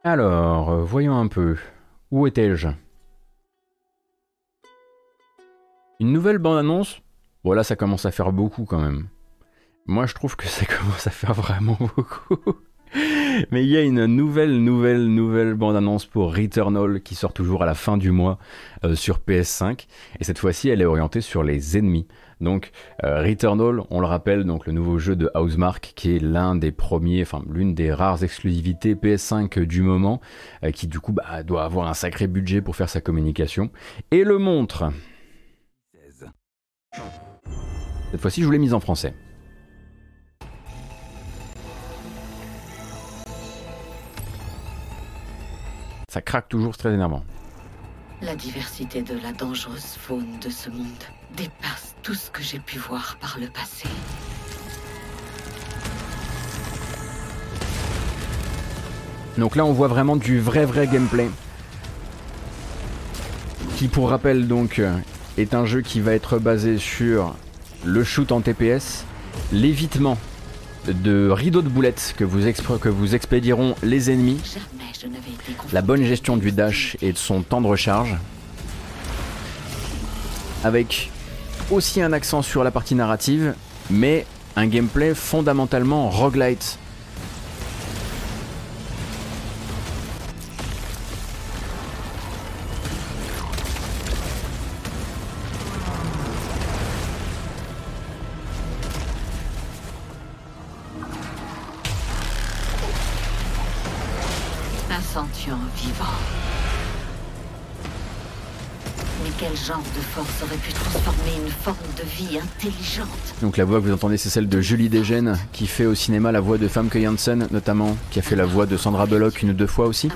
Alors, voyons un peu. Où étais-je? Une nouvelle bande-annonce Voilà, ça commence à faire beaucoup quand même. Moi, je trouve que ça commence à faire vraiment beaucoup. Mais il y a une nouvelle, nouvelle, nouvelle bande-annonce pour Returnal qui sort toujours à la fin du mois euh, sur PS5. Et cette fois-ci, elle est orientée sur les ennemis. Donc, euh, Returnal, on le rappelle, donc le nouveau jeu de Housemark qui est l'un des premiers, enfin l'une des rares exclusivités PS5 du moment, euh, qui du coup bah, doit avoir un sacré budget pour faire sa communication. Et le montre. Cette fois-ci, je vous l'ai mise en français. Ça craque toujours, c'est très énervant. La diversité de la dangereuse faune de ce monde dépasse tout ce que j'ai pu voir par le passé. Donc là, on voit vraiment du vrai, vrai gameplay. Qui, pour rappel, donc, euh, est un jeu qui va être basé sur le shoot en TPS, l'évitement de rideaux de boulettes que vous, expr- que vous expédieront les ennemis, la bonne gestion du dash et de son temps de recharge, avec aussi un accent sur la partie narrative, mais un gameplay fondamentalement roguelite. Donc la voix que vous entendez c'est celle de Julie Desgènes qui fait au cinéma la voix de Famke Janssen notamment, qui a fait la voix de Sandra Bullock une ou deux fois aussi.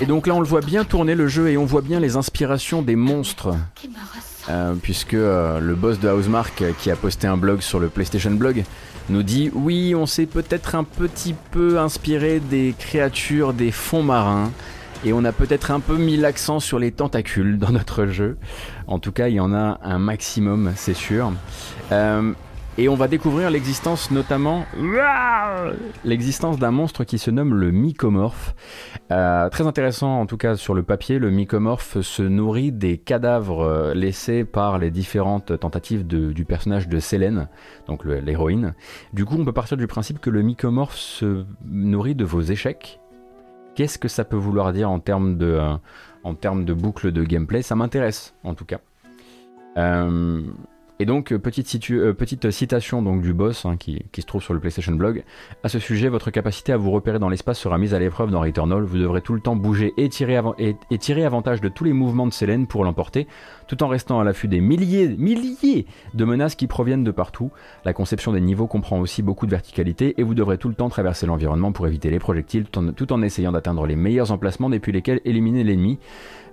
Et donc là on le voit bien tourner le jeu et on voit bien les inspirations des monstres. Euh, puisque euh, le boss de Housemark euh, qui a posté un blog sur le PlayStation Blog nous dit oui on s'est peut-être un petit peu inspiré des créatures des fonds marins et on a peut-être un peu mis l'accent sur les tentacules dans notre jeu. En tout cas il y en a un maximum c'est sûr. Euh, et on va découvrir l'existence notamment l'existence d'un monstre qui se nomme le mycomorphe. Euh, très intéressant en tout cas sur le papier, le mycomorphe se nourrit des cadavres euh, laissés par les différentes tentatives du personnage de Selene, donc l'héroïne. Du coup, on peut partir du principe que le mycomorphe se nourrit de vos échecs. Qu'est-ce que ça peut vouloir dire en termes de, euh, en de boucle de gameplay? Ça m'intéresse en tout cas. Euh, et donc, euh, euh, petite citation du boss hein, qui, se trouve sur le PlayStation Blog. À ce sujet, votre capacité à vous repérer dans l'espace sera mise à l'épreuve dans Returnal. Vous devrez tout le temps bouger et tirer, avantage de tous les mouvements de Selene pour l'emporter, tout en restant à l'affût des milliers, milliers de menaces qui proviennent de partout. La conception des niveaux comprend aussi beaucoup de verticalité et vous devrez tout le temps traverser l'environnement pour éviter les projectiles tout en essayant d'atteindre les meilleurs emplacements depuis lesquels éliminer l'ennemi.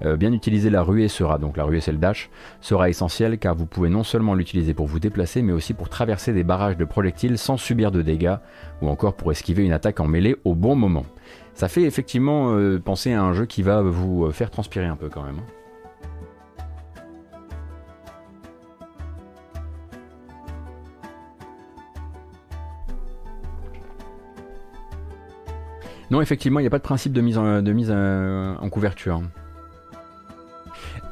Euh, bien utiliser la ruée sera, donc la ruée c'est le dash, sera essentiel car vous pouvez non seulement l'utiliser pour vous déplacer mais aussi pour traverser des barrages de projectiles sans subir de dégâts ou encore pour esquiver une attaque en mêlée au bon moment. Ça fait effectivement euh, penser à un jeu qui va vous euh, faire transpirer un peu quand même. hein. Non, effectivement, il n'y a pas de principe de mise en, couverture.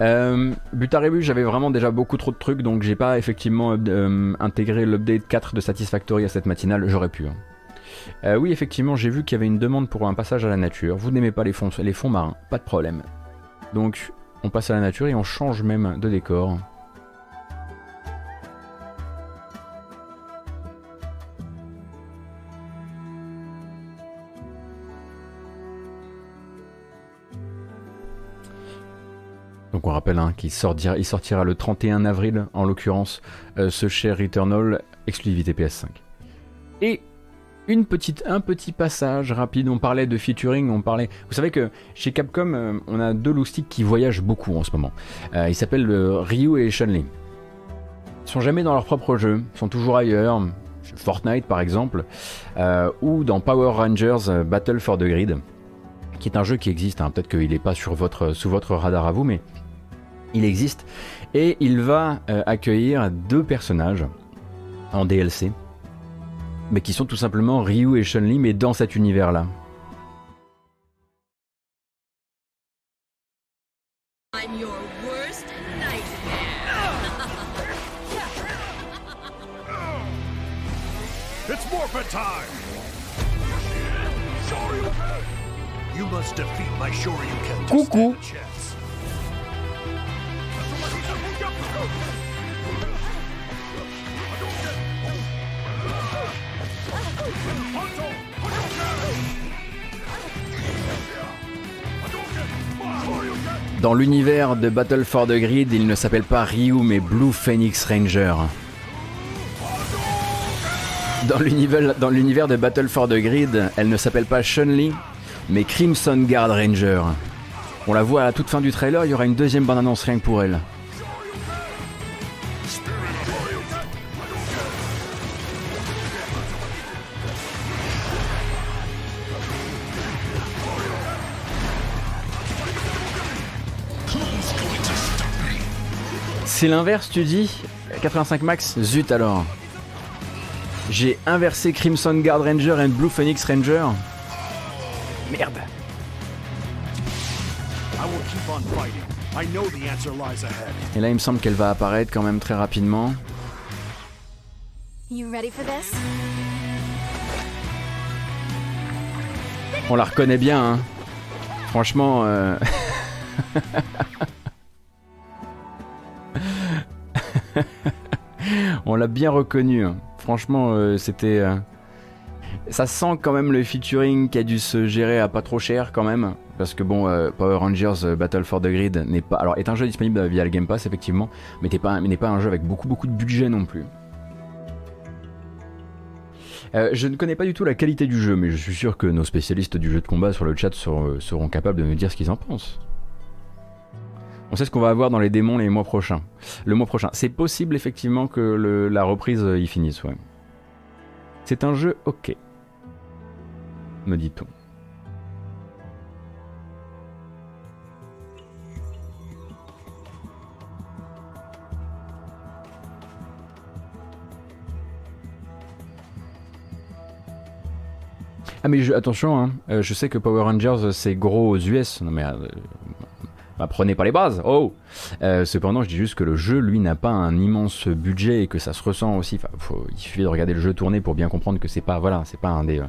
Euh, but à rébut, j'avais vraiment déjà beaucoup trop de trucs, donc j'ai pas effectivement euh, intégré l'update 4 de Satisfactory à cette matinale, j'aurais pu. hein. Euh, oui, effectivement, j'ai vu qu'il y avait une demande pour un passage à la nature. Vous n'aimez pas les fonds marins, pas de problème. Donc, on passe à la nature et on change même de décor. Donc on rappelle hein, qu'il sortira, le 31 avril, en l'occurrence, euh, ce cher Returnal, exclusivité PS5. Et une petite, un petit passage rapide, on parlait de featuring, on parlait... Vous savez que chez Capcom, euh, on a deux loustiques qui voyagent beaucoup en ce moment. Euh, ils s'appellent Ryu et Chun-Li. Ils sont jamais dans leur propre jeu, ils sont toujours ailleurs, Fortnite par exemple, ou dans Power Rangers Battle for the Grid, qui est un jeu qui existe, hein. peut-être qu'il n'est pas sur votre, sous votre radar à vous, mais il existe, et il va euh, accueillir deux personnages en DLC, mais qui sont tout simplement Ryu et Chun-Li, mais dans cet univers-là. I'm Dans l'univers de Battle for the Grid, il ne s'appelle pas Ryu mais Blue Phoenix Ranger. Dans l'univers, de Battle for the Grid, elle ne s'appelle pas Chun-Li mais Crimson Guard Ranger. On la voit à la toute fin du trailer, il y aura une deuxième bande-annonce rien que pour elle. C'est l'inverse, tu dis 85 max Zut alors. J'ai inversé Crimson Guard Ranger et Blue Phoenix Ranger. Merde. I will keep on fighting. I know the answer lies ahead. Et là, il me semble qu'elle va apparaître quand même très rapidement. You ready for this? On la reconnaît bien, hein. Franchement. euh, On l'a bien reconnu. hein. Franchement, euh, c'était. euh, Ça sent quand même le featuring qui a dû se gérer à pas trop cher quand même. Parce que bon, euh, Power Rangers Battle for the Grid n'est pas. Alors, est un jeu disponible via le Game Pass, effectivement, mais n'est pas, un jeu avec beaucoup, beaucoup de budget non plus. Je ne connais pas du tout la qualité du jeu, mais je suis sûr que nos spécialistes du jeu de combat sur le chat seront, seront capables de nous dire ce qu'ils en pensent. On sait ce qu'on va avoir dans les démons les mois prochains. Le mois prochain. C'est possible effectivement que la reprise euh, y finisse. C'est un jeu ok. Me dit-on. Ah mais attention, hein, euh, je sais que Power Rangers euh, c'est gros aux US. Non mais bah, prenez pas les bases. Oh. Euh, cependant, je dis juste que le jeu, lui, n'a pas un immense budget et que ça se ressent aussi. Faut- il suffit de regarder le jeu tourner pour bien comprendre que c'est pas voilà, c'est pas un des euh,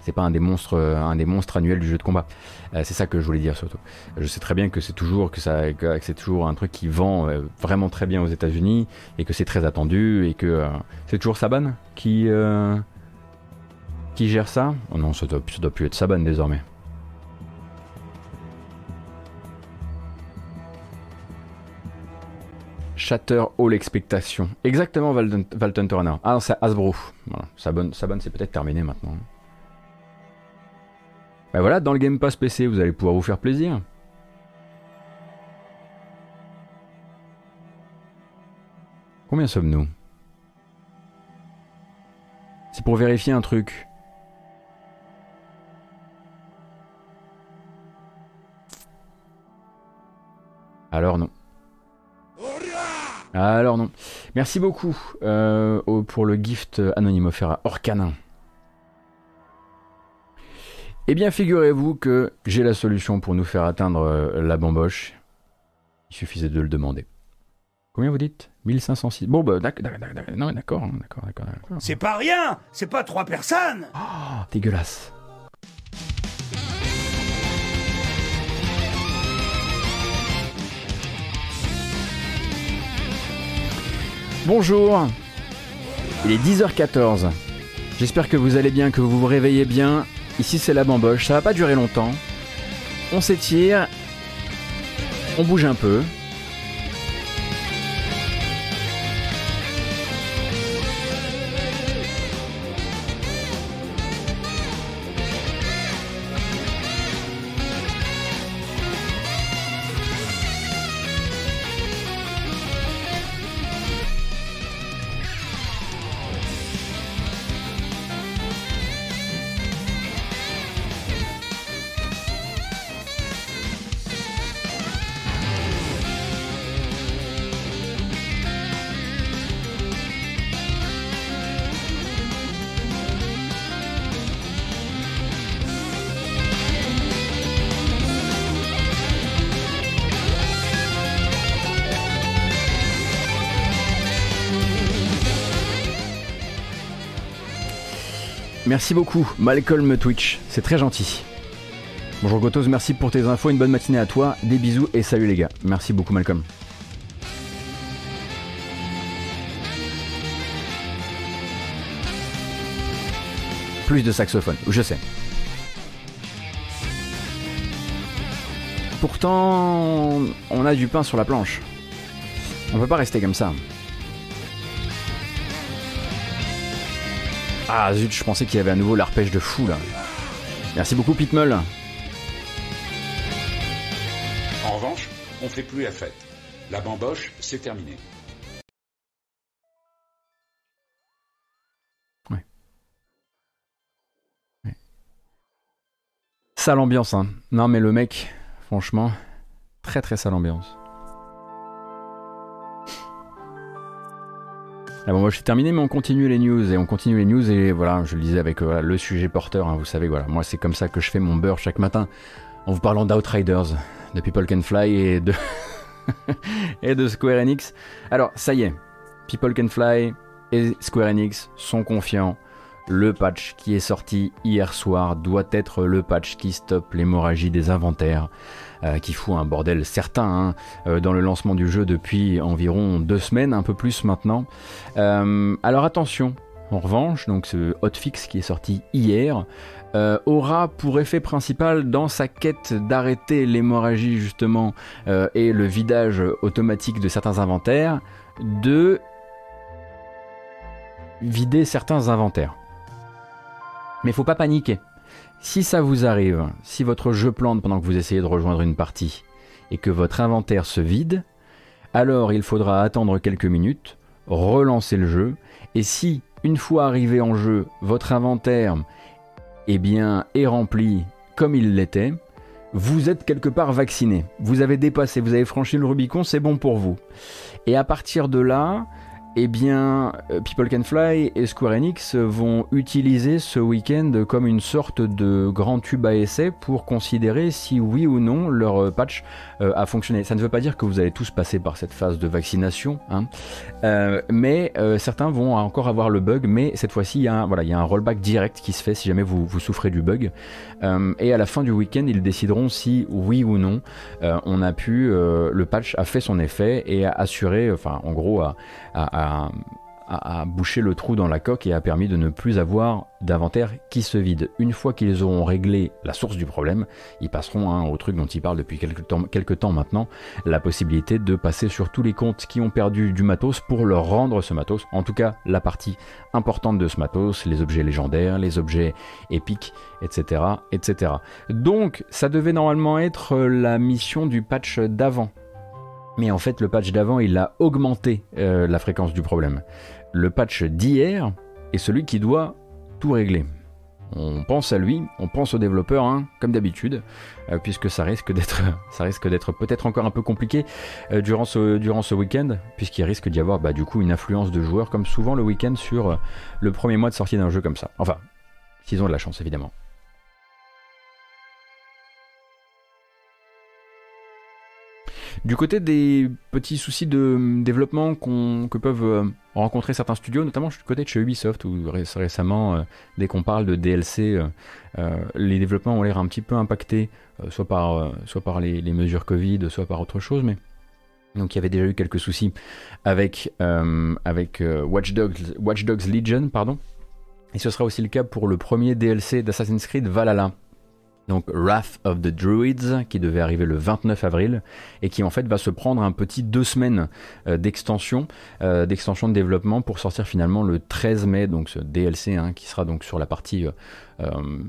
c'est pas un des monstres euh, un des monstres annuels du jeu de combat. C'est ça que je voulais dire surtout. Je sais très bien que c'est toujours que ça que c'est toujours un truc qui vend vraiment très bien aux États-Unis et que c'est très attendu et que c'est toujours Saban qui qui gère ça? Oh non, ça doit, ça doit plus être Saban désormais. Shatter All Expectation. Exactement, Valton Turner. Ah non, c'est Hasbro. Voilà. Saban, Saban c'est peut-être terminé maintenant. Ben voilà, dans le Game Pass PC, vous allez pouvoir vous faire plaisir. Combien sommes-nous? C'est pour vérifier un truc. Alors non. Alors non. Merci beaucoup euh, pour le gift anonyme offert à Orcanin. Eh bien, figurez-vous que j'ai la solution pour nous faire atteindre euh, la bamboche. Il suffisait de le demander. Combien vous dites? 1506. Bon, bah, d'accord, d'accord, d'accord, d'accord. C'est pas rien C'est pas trois personnes Ah, dégueulasse. Bonjour, il est 10h14. J'espère que vous allez bien, que vous vous réveillez bien. Ici c'est la bamboche, ça va pas durer longtemps. On s'étire, on bouge un peu. Merci beaucoup, Malcolm Twitch, c'est très gentil. Bonjour Gotos, merci pour tes infos, une bonne matinée à toi, des bisous et salut les gars. Merci beaucoup Malcolm. Plus de saxophone, je sais. Pourtant, on a du pain sur la planche. On peut pas rester comme ça. Ah zut, je pensais qu'il y avait à nouveau l'arpège de fou là. Merci beaucoup Pitmull. En revanche, on fait plus la fête. La bamboche, c'est terminé. Sale ambiance, hein. Non mais le mec, franchement, très très sale ambiance. Ah bon, moi je suis terminé, mais on continue les news et on continue les news et voilà, je le disais avec euh, le sujet porteur, hein, vous savez, voilà, moi c'est comme ça que je fais mon beurre chaque matin en vous parlant d'Outriders, de People Can Fly et de et de Square Enix. Alors ça y est, People Can Fly et Square Enix sont confiants. Le patch qui est sorti hier soir doit être le patch qui stoppe l'hémorragie des inventaires. Euh, qui fout un bordel certain hein, euh, dans le lancement du jeu depuis environ deux semaines, un peu plus maintenant. Euh, alors attention, en revanche, donc ce hotfix qui est sorti hier aura pour effet principal dans sa quête d'arrêter l'hémorragie justement et le vidage automatique de certains inventaires de vider certains inventaires. Mais faut pas paniquer. Si ça vous arrive, si votre jeu plante pendant que vous essayez de rejoindre une partie et que votre inventaire se vide, alors il faudra attendre quelques minutes, relancer le jeu, et si, une fois arrivé en jeu, votre inventaire eh bien, est rempli comme il l'était, vous êtes quelque part vacciné. Vous avez dépassé, vous avez franchi le Rubicon, c'est bon pour vous. Et à partir de là, eh bien, euh, People Can Fly et Square Enix vont utiliser ce week-end comme une sorte de grand tube à essai pour considérer si oui ou non leur euh, patch euh, a fonctionné. Ça ne veut pas dire que vous allez tous passer par cette phase de vaccination, hein. mais certains vont encore avoir le bug, mais cette fois-ci, il y, a un, voilà, il y a un rollback direct qui se fait si jamais vous, vous souffrez du bug. et à la fin du week-end, ils décideront si oui ou non on a pu, le patch a fait son effet et a assuré, enfin en gros, a bouché le trou dans la coque et a permis de ne plus avoir d'inventaire qui se vide. Une fois qu'ils auront réglé la source du problème, ils passeront hein, au truc dont ils parlent depuis quelques temps, maintenant, la possibilité de passer sur tous les comptes qui ont perdu du matos pour leur rendre ce matos, en tout cas la partie importante de ce matos, les objets légendaires, les objets épiques, etc. etc. Donc ça devait normalement être la mission du patch d'avant mais en fait, le patch d'avant, il a augmenté euh, la fréquence du problème. Le patch d'hier est celui qui doit tout régler. On pense à lui, on pense aux développeurs, hein, comme d'habitude, euh, puisque ça risque d'être, peut-être encore un peu compliqué euh, durant ce, durant ce week-end, puisqu'il risque d'y avoir bah, du coup une influence de joueurs, comme souvent le week-end sur le premier mois de sortie d'un jeu comme ça. Enfin, s'ils ont de la chance, évidemment. Du côté des petits soucis de développement que peuvent euh, rencontrer certains studios, notamment du côté de chez Ubisoft, où récemment, euh, dès qu'on parle de DLC, euh, les développements ont l'air un petit peu impactés, soit par, les, mesures Covid, soit par autre chose, mais Donc il y avait déjà eu quelques soucis avec, avec Watch, Dogs, Watch Dogs Legion, pardon. Et ce sera aussi le cas pour le premier DLC d'Assassin's Creed Valhalla. Donc Wrath of the Druids, qui devait arriver le 29 avril, et qui en fait va se prendre un petit deux semaines euh, d'extension, euh, d'extension de développement pour sortir finalement le 13 mai, donc ce DLC hein, qui sera donc sur la partie, euh,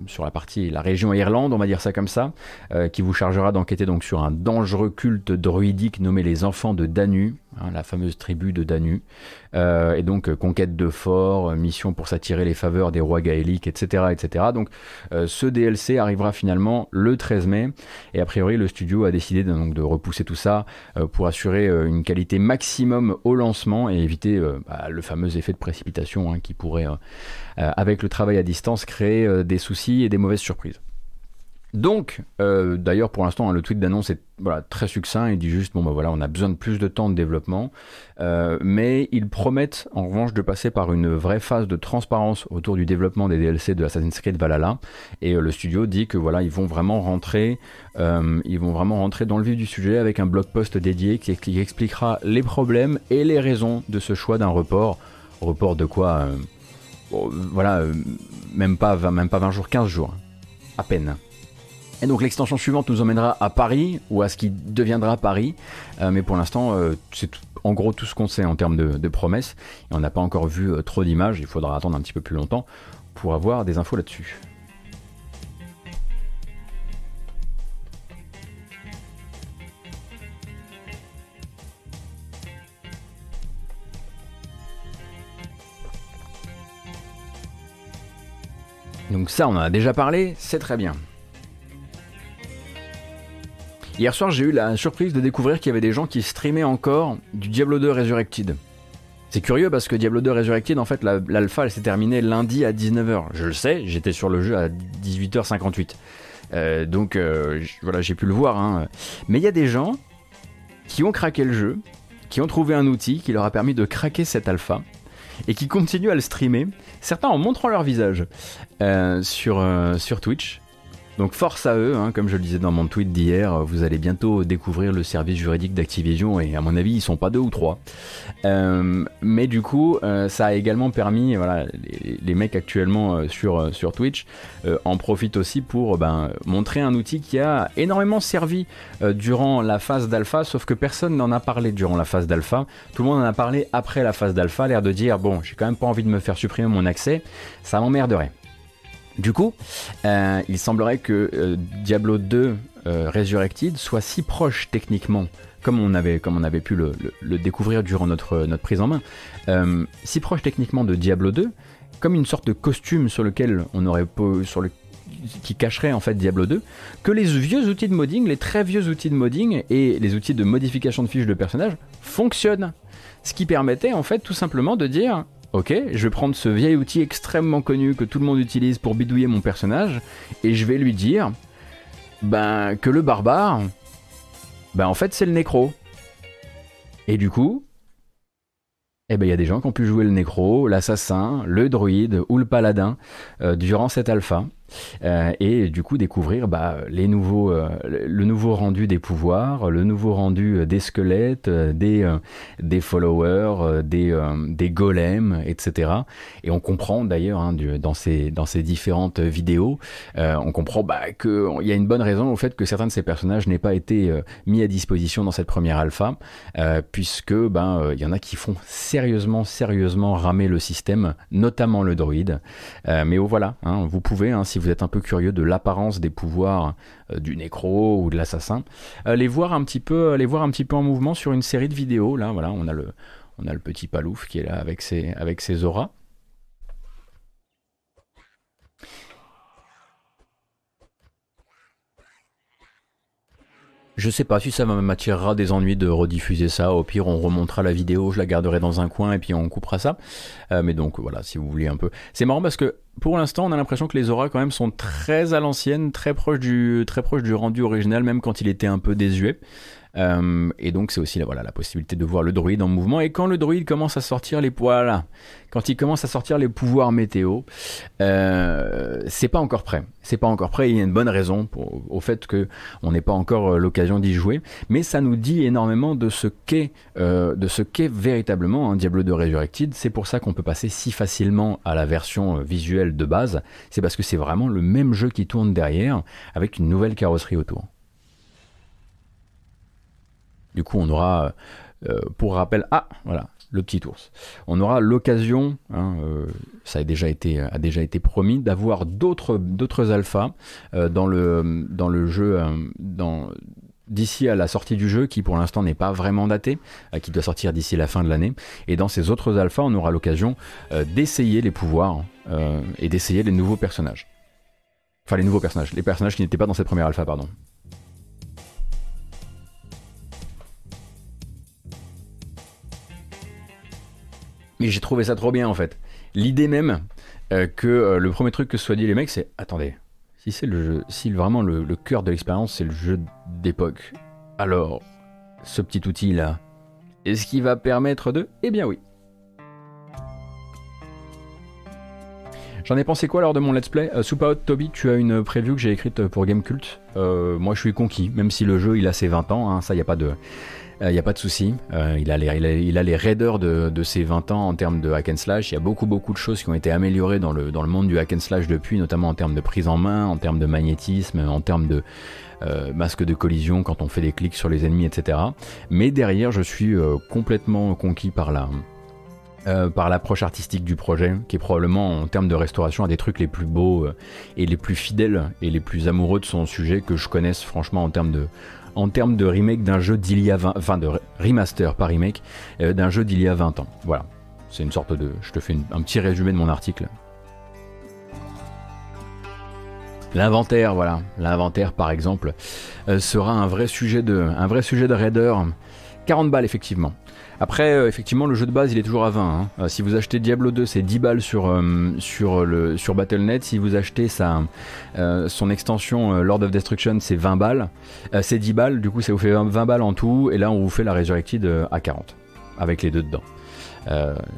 sur la partie, la région Irlande, on va dire ça comme ça, euh, qui vous chargera d'enquêter donc sur un dangereux culte druidique nommé les Enfants de Danu, hein, la fameuse tribu de Danu, Euh, et donc euh, conquête de forts, euh, mission pour s'attirer les faveurs des rois gaéliques, etc., etc. Donc euh, ce DLC arrivera finalement le 13 mai, et a priori le studio a décidé de, donc, de repousser tout ça euh, pour assurer euh, une qualité maximum au lancement et éviter euh, bah, le fameux effet de précipitation hein, qui pourrait, euh, euh, avec le travail à distance, créer euh, des soucis et des mauvaises surprises. Donc, euh, d'ailleurs, pour l'instant, hein, le tweet d'annonce est très succinct. Il dit juste bon, bah voilà, on a besoin de plus de temps de développement, Euh, mais ils promettent en revanche de passer par une vraie phase de transparence autour du développement des DLC de Assassin's Creed Valhalla. Et euh, le studio dit que voilà, ils vont vraiment rentrer, euh, dans le vif du sujet avec un blog post dédié qui, expliquera les problèmes et les raisons de ce choix d'un report. Report de quoi euh, Voilà, euh, même pas 20, même pas 20 jours, 15 jours, à peine. Et donc l'extension suivante nous emmènera à Paris, ou à ce qui deviendra Paris. Euh, mais pour l'instant, euh, c'est en gros tout ce qu'on sait en termes de, de promesses. Et on n'a pas encore vu trop d'images, il faudra attendre un petit peu plus longtemps pour avoir des infos là-dessus. Donc ça, on en a déjà parlé, c'est très bien. Hier soir, j'ai eu la surprise de découvrir qu'il y avait des gens qui streamaient encore du Diablo 2 Resurrected. C'est curieux parce que Diablo 2 Resurrected, en fait, la- l'alpha, elle s'est terminée lundi à 19h. Je le sais, j'étais sur le jeu à 18h58. Euh, donc, euh, voilà, j'ai pu le voir. hein. Mais il y a des gens qui ont craqué le jeu, qui ont trouvé un outil qui leur a permis de craquer cette alpha et qui continuent à le streamer, certains en montrant leur visage euh, sur, euh, sur Twitch. Donc force à eux, hein, comme je le disais dans mon tweet d'hier, euh, vous allez bientôt découvrir le service juridique d'Activision et à mon avis ils sont pas deux ou trois. Euh, mais du coup euh, ça a également permis, voilà, les, mecs actuellement sur, sur Twitch en profitent aussi pour ben, montrer un outil qui a énormément servi durant la phase d'alpha, sauf que personne n'en a parlé durant la phase d'alpha. Tout le monde en a parlé après la phase d'alpha, l'air de dire bon j'ai quand même pas envie de me faire supprimer mon accès, ça m'emmerderait. Du coup, euh, il semblerait que euh, Diablo 2 euh, Resurrected soit si proche techniquement, comme on avait, pu le, découvrir durant notre, prise en main, si proche techniquement de Diablo 2, comme une sorte de costume sur lequel on aurait sur le qui cacherait en fait Diablo 2, que les vieux outils de modding, les très vieux outils de modding et les outils de modification de fiches de personnages fonctionnent. Ce qui permettait en fait tout simplement de dire Ok, je vais prendre ce vieil outil extrêmement connu que tout le monde utilise pour bidouiller mon personnage et je vais lui dire ben que le barbare ben en fait c'est le nécro. Et du coup, eh ben il y a des gens qui ont pu jouer le nécro, l'assassin, le druide ou le paladin euh, durant cette alpha. Euh, et du coup découvrir bah, les nouveaux, euh, le nouveau rendu des pouvoirs, le nouveau rendu euh, des squelettes, des, des followers, des, des golems, etc. Et on comprend d'ailleurs hein, dans, ces, dans ces différentes vidéos, on comprend bah, qu'il y a une bonne raison au fait que certains de ces personnages n'aient pas été mis à disposition dans cette première alpha, euh, puisque ben, il y en a qui font sérieusement, sérieusement ramer le système, notamment le druide. Euh, mais oh, voilà, hein, vous pouvez, hein, si vous êtes un peu curieux de l'apparence des pouvoirs euh, du nécro ou de l'assassin, euh, les voir un petit peu, les voir un petit peu en mouvement sur une série de vidéos. Là, voilà, on a le, on a le petit palouf qui est là avec ses, avec ses auras. Je sais pas si ça m'attirera des ennuis de rediffuser ça. Au pire, on remontera la vidéo, je la garderai dans un coin et puis on coupera ça. Euh, mais donc voilà, si vous voulez un peu. C'est marrant parce que pour l'instant, on a l'impression que les auras quand même sont très à l'ancienne, très proches du, très proches du rendu original, même quand il était un peu désuet. Euh, et donc c'est aussi voilà, la possibilité de voir le druide en mouvement. Et quand le druide commence à sortir les voilà, quand il commence à sortir les pouvoirs météo, euh, c'est pas encore prêt. C'est pas encore prêt. Il y a une bonne raison au fait que on n'ait pas encore euh, l'occasion d'y jouer. Mais ça nous dit énormément de ce qu'est véritablement un Diablo 2 Resurrected. C'est pour ça qu'on peut passer si facilement à la version visuelle de base. C'est parce que c'est vraiment le même jeu qui tourne derrière avec une nouvelle carrosserie autour. Du coup, on aura, euh, pour rappel, ah, voilà, le petit ours. On aura l'occasion, hein, euh, ça a déjà été, promis, d'avoir d'autres, alphas euh, dans, le, dans le jeu, d'ici à la sortie du jeu, qui pour l'instant n'est pas vraiment daté, qui doit sortir d'ici la fin de l'année. Et dans ces autres alphas, on aura l'occasion d'essayer les pouvoirs et d'essayer les nouveaux personnages. Enfin, les nouveaux personnages, les personnages qui n'étaient pas dans cette première alpha, pardon. Mais j'ai trouvé ça trop bien en fait. L'idée même euh, que euh, le premier truc que se soient dit les mecs, c'est attendez, si c'est le jeu, si vraiment le, cœur de l'expérience c'est le jeu d'époque, alors ce petit outil là, est-ce qu'il va permettre de? Eh bien oui. J'en ai pensé quoi lors de mon let's play? Euh, Toby, tu as une preview que j'ai écrite pour Gamecult. Euh, moi je suis conquis, même si le jeu il a ses 20 ans, hein, ça y a pas de. Il n'y a pas de souci. Euh, il, a les, raideurs de, ses 20 ans en termes de hack and slash. Il y a beaucoup beaucoup de choses qui ont été améliorées dans le, monde du hack and slash depuis, notamment en termes de prise en main, en termes de magnétisme, en termes de euh, masque de collision quand on fait des clics sur les ennemis, etc. Mais derrière, je suis euh, complètement conquis par euh, par l'approche artistique du projet, qui est probablement en termes de restauration un des trucs les plus beaux euh, et les plus fidèles et les plus amoureux de son sujet que je connaisse franchement en termes de, en termes de remake d'un jeu d'il y a 20, enfin de remaster, pas remake, euh, d'un jeu d'il y a 20 ans. Voilà. C'est une sorte de, je te fais un petit résumé de mon article. L'inventaire, voilà, l'inventaire par exemple, euh, sera un vrai sujet de, un vrai sujet de raider. 40 balles effectivement. Après, euh, effectivement, le jeu de base, il est toujours à 20. hein. Euh, si vous achetez Diablo 2, c'est 10 balles sur, euh, sur, le, sur Battle.net. Si vous achetez sa, son extension Lord of Destruction, c'est 20 balles. C'est 10 balles, du coup, ça vous fait 20 20 balles en tout. Et là, on vous fait la Resurrected à 40, avec les deux dedans.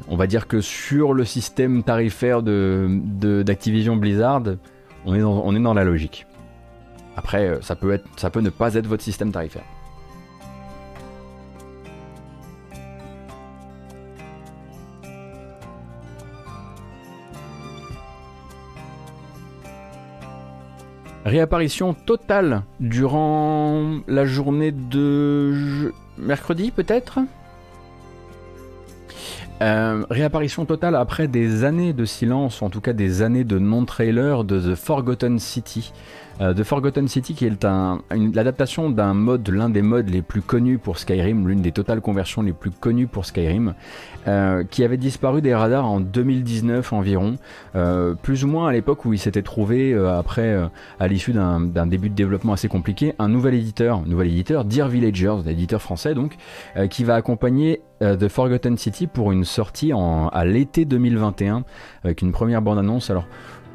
On va dire que sur le système tarifaire de, de- d'Activision Blizzard, on est, dans, on est dans la logique. Après, ça peut, être, ça peut ne pas être votre système tarifaire. Réapparition totale durant la journée de mercredi peut-être? Euh, réapparition totale après des années de silence, en tout cas des années de non-trailer de The Forgotten City. Euh, The Forgotten City qui est un- l'adaptation d'un mode, l'un des modes les plus connus pour Skyrim, l'une des totales conversions les plus connues pour Skyrim, euh, qui avait disparu des radars en 2019 environ, euh, plus ou moins à l'époque où il s'était trouvé euh, après, euh, à l'issue d'un début de développement assez compliqué, un nouvel éditeur, nouvel éditeur, Dear Villagers, éditeur français donc, euh, qui va accompagner The Forgotten City pour une sortie en, à l'été 2021 avec une première bande-annonce. Alors,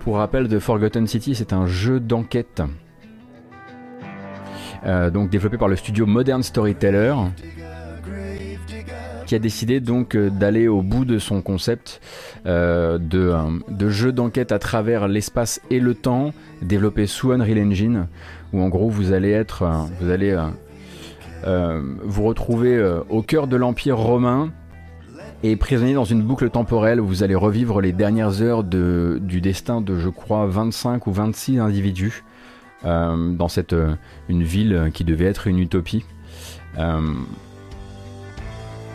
pour rappel, The Forgotten City, c'est un jeu d'enquête. euh, donc développé par le studio Modern Storyteller qui a décidé donc euh, d'aller au bout de son concept euh, de, jeu d'enquête à travers l'espace et le temps développé sous Unreal Engine où en gros vous allez être vous allez vous retrouver au cœur de l'Empire romain et prisonnier dans une boucle temporelle où vous allez revivre les dernières heures de, du destin de, je crois, 25 ou 26 individus euh, dans cette euh, une ville qui devait être une utopie. Euh,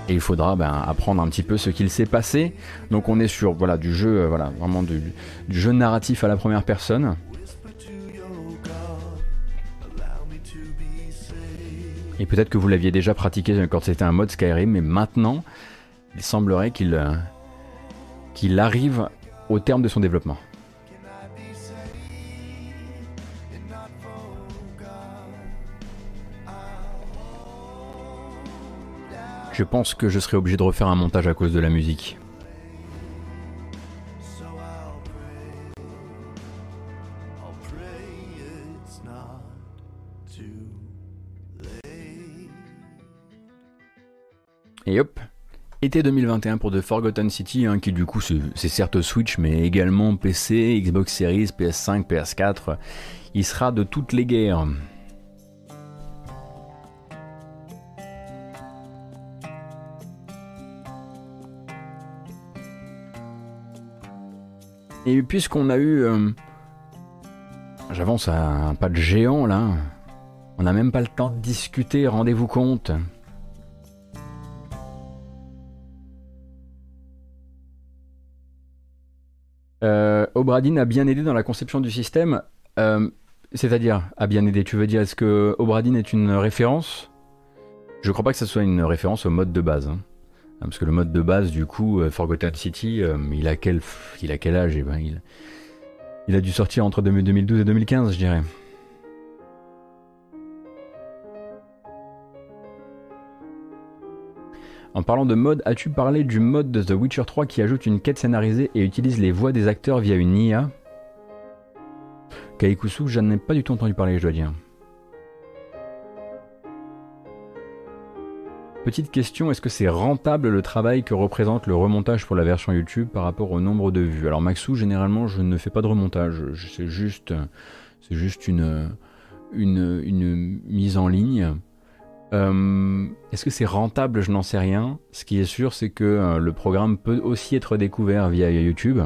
et il faudra ben, apprendre un petit peu ce qu'il s'est passé. Donc on est sur voilà du jeu, voilà vraiment du jeu narratif à la première personne. Et peut-être que vous l'aviez déjà pratiqué quand c'était un mode Skyrim, mais maintenant, il semblerait qu'il euh, qu'il arrive au terme de son développement. Je pense que je serai obligé de refaire un montage à cause de la musique. Et hop, été 2021 pour The Forgotten City, hein, qui du coup c'est certes Switch, mais également PC, Xbox Series, PS5, PS4. Il sera de toutes les guerres. Et puisqu'on a eu... euh, J'avance à un pas de géant là. On n'a même pas le temps de discuter, rendez-vous compte. Euh, Obradine a bien aidé dans la conception du système. Euh, C'est-à-dire, a bien aidé, tu veux dire, est-ce que Obradine est une référence? Je crois pas que ce soit une référence au mode de base. hein. Parce que le mode de base, du coup, euh, Forgotten City, euh, il, a quel, il a quel âge? Eh ben, il a dû sortir entre 2012 et 2015, je dirais. En parlant de mode, as-tu parlé du mode de The Witcher 3 qui ajoute une quête scénarisée et utilise les voix des acteurs via une IA Kaikusu, j'en ai pas du tout entendu parler, je dois dire. Petite question, est-ce que c'est rentable le travail que représente le remontage pour la version YouTube par rapport au nombre de vues? Alors Maxou, généralement, je ne fais pas de remontage, c'est juste, c'est juste une, une mise en ligne. Euh, est-ce que c'est rentable? Je n'en sais rien. Ce qui est sûr, c'est que euh, le programme peut aussi être découvert via YouTube.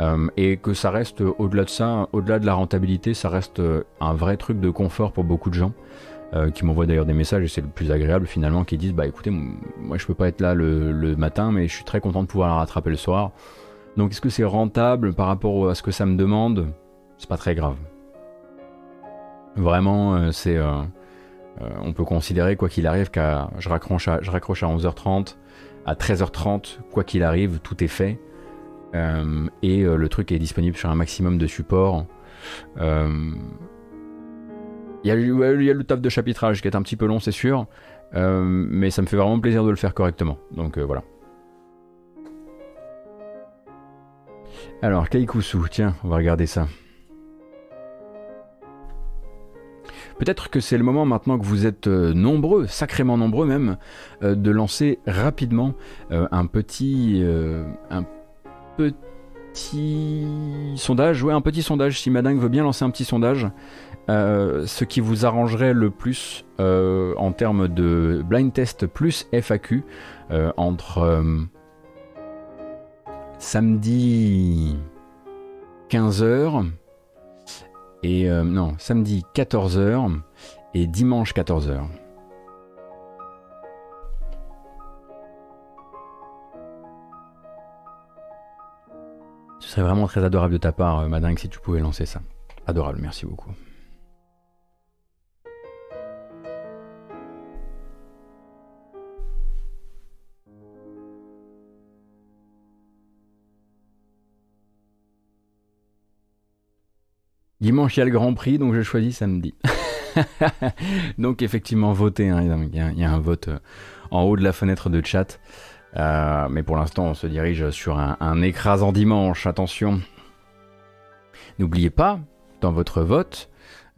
Euh, et que ça reste au-delà de ça, au-delà de la rentabilité, ça reste un vrai truc de confort pour beaucoup de gens qui m'envoient d'ailleurs des messages et c'est le plus agréable finalement qui disent bah écoutez moi je peux pas être là le, le matin mais je suis très content de pouvoir la rattraper le soir donc est-ce que c'est rentable par rapport à ce que ça me demande? C'est pas très grave vraiment c'est on peut considérer quoi qu'il arrive qu'à je raccroche à, je raccroche à 11h30 à 13h30 quoi qu'il arrive tout est fait Euh, et euh, le truc est disponible sur un maximum de supports Euh, il y, a, le taf de chapitrage qui est un petit peu long, c'est sûr, euh, mais ça me fait vraiment plaisir de le faire correctement. Donc euh, voilà. Alors, Kaikusu, tiens, on va regarder ça. Peut-être que c'est le moment maintenant que vous êtes euh, nombreux, sacrément nombreux même, euh, de lancer rapidement euh, un petit, un petit sondage. Ouais, un petit sondage. Si Madame veut bien lancer un petit sondage, ce qui vous arrangerait le plus en termes de blind test plus FAQ entre samedi 15h et euh, non samedi 14h et dimanche 14h. Ce serait vraiment très adorable de ta part, euh, Madingue, si tu pouvais lancer ça. Adorable, merci beaucoup. Dimanche, il y a le Grand Prix, donc je choisis samedi. donc effectivement, votez. hein, il y a- un vote euh, en haut de la fenêtre de chat. Euh, mais pour l'instant, on se dirige sur un, écrasant dimanche. Attention. N'oubliez pas, dans votre vote,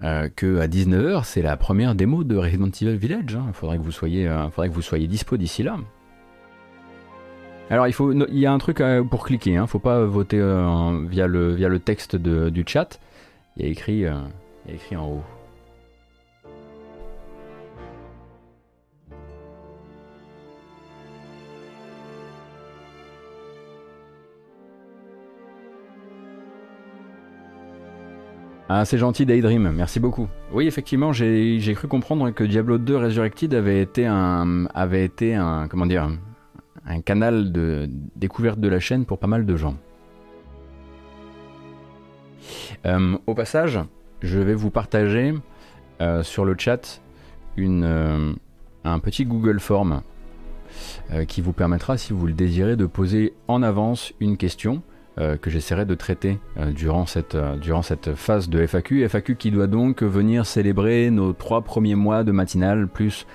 euh, que à 19h, c'est la première démo de Resident Evil Village. Il faudrait que vous soyez, euh, faudrait que vous soyez dispo d'ici là. Alors, il, faut, il y a un truc pour cliquer. Il ne faut pas voter via, le, via le texte de- du chat. Il y a écrit, euh, il a écrit en haut. Ah, c'est gentil Daydream, merci beaucoup. Oui, effectivement, j'ai j'ai cru comprendre que Diablo 2 Resurrected avait été un, avait été un, comment dire, un canal de découverte de la chaîne pour pas mal de gens. Euh, au passage, je vais vous partager euh, sur le chat euh, un petit Google Form qui vous permettra, si vous le désirez, de poser en avance une question que j'essaierai de traiter durant, cette, durant cette phase de FAQ. FAQ qui doit donc venir célébrer nos trois premiers mois de matinale, plus,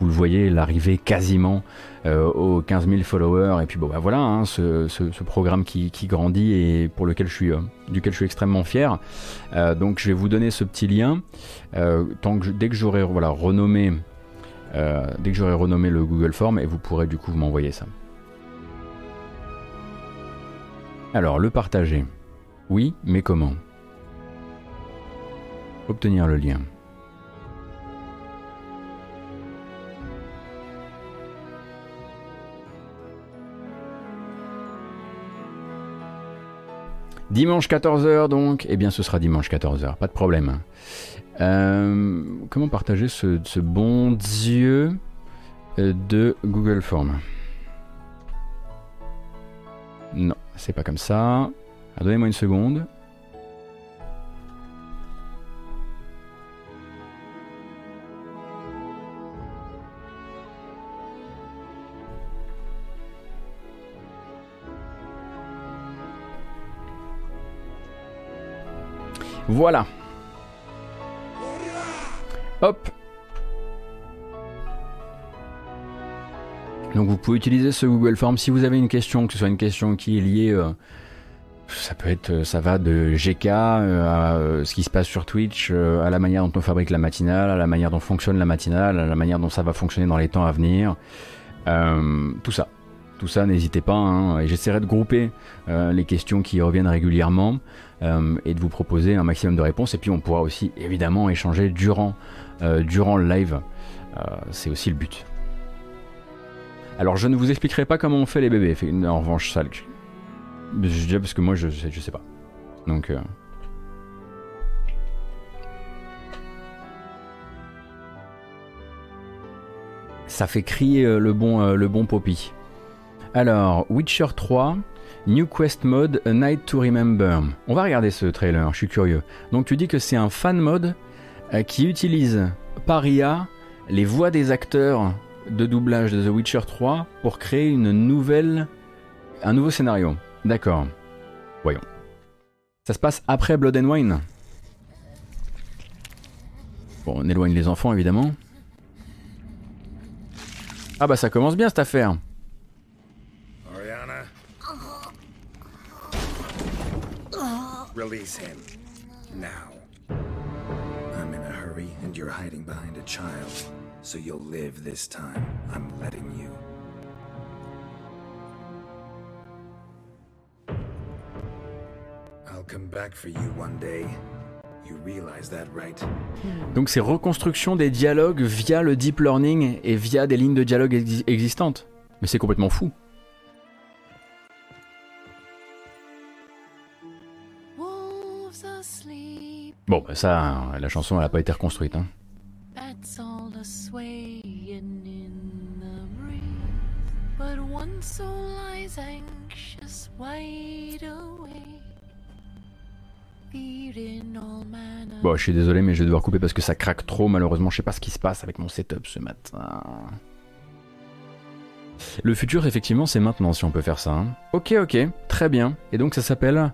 vous le voyez, l'arrivée quasiment euh, aux 15 000 followers. Et puis bon, bah voilà, hein, ce, programme qui, grandit et pour lequel je suis, euh, duquel je suis extrêmement fier. Euh, donc je vais vous donner ce petit lien. Dès que j'aurai voilà, renommé dès que j'aurai renommé le Google Form et vous pourrez du coup m'envoyer ça. Alors, le partager. Oui, mais comment? Obtenir le lien. Dimanche 14h donc, eh bien ce sera dimanche 14h, pas de problème. Euh, comment partager ce, ce bon Dieu euh, de Google Form? Non, c'est pas comme ça. Ah, Donnez-moi une seconde. Voilà. Hop. Donc vous pouvez utiliser ce Google Form si vous avez une question, que ce soit une question qui est liée, euh, ça peut être, euh, ça va de GK euh, à ce qui se passe sur Twitch, à la manière dont on fabrique la matinale, à la manière dont fonctionne la matinale, à la manière dont ça va fonctionner dans les temps à venir, Euh, tout ça. Tout ça, n'hésitez pas, hein, et j'essaierai de grouper euh, les questions qui reviennent régulièrement euh, et de vous proposer un maximum de réponses. Et puis on pourra aussi évidemment échanger durant, euh, le live. C'est aussi le but. Alors je ne vous expliquerai pas comment on fait les bébés. En revanche, ça, je je dis parce que moi je, sais- je sais pas. Donc. Ça fait crier le bon, le bon Poppy. Alors, Witcher 3, New Quest Mode, A Night to Remember. On va regarder ce trailer, je suis curieux. Donc tu dis que c'est un fan mode euh, qui utilise par IA les voix des acteurs de doublage de The Witcher 3 pour créer une nouvelle, un nouveau scénario. D'accord. Voyons. Ça se passe après Blood and Wine. Bon, on éloigne les enfants évidemment. Ah bah ça commence bien cette affaire. Release him. Now. I'm in a hurry, and you're hiding behind a child. So you'll live this time. I'm letting you. I'll come back for you one day. You realize that, right? Donc c'est reconstruction des dialogues via le deep learning et via des lignes de dialogue exi- existantes. Mais c'est complètement fou. Bon, bah ça, la chanson elle a pas été reconstruite. Hein. bats all a swaying in the breeze. But one soul lies anxious, wide awake. Fearing all manner Bon, je suis désolé, mais je vais devoir couper parce que ça craque trop. Malheureusement, je sais pas ce qui se passe avec mon setup ce matin. Le futur, effectivement, c'est maintenant si on peut faire ça. hein. Ok, ok, très bien. Et donc ça s'appelle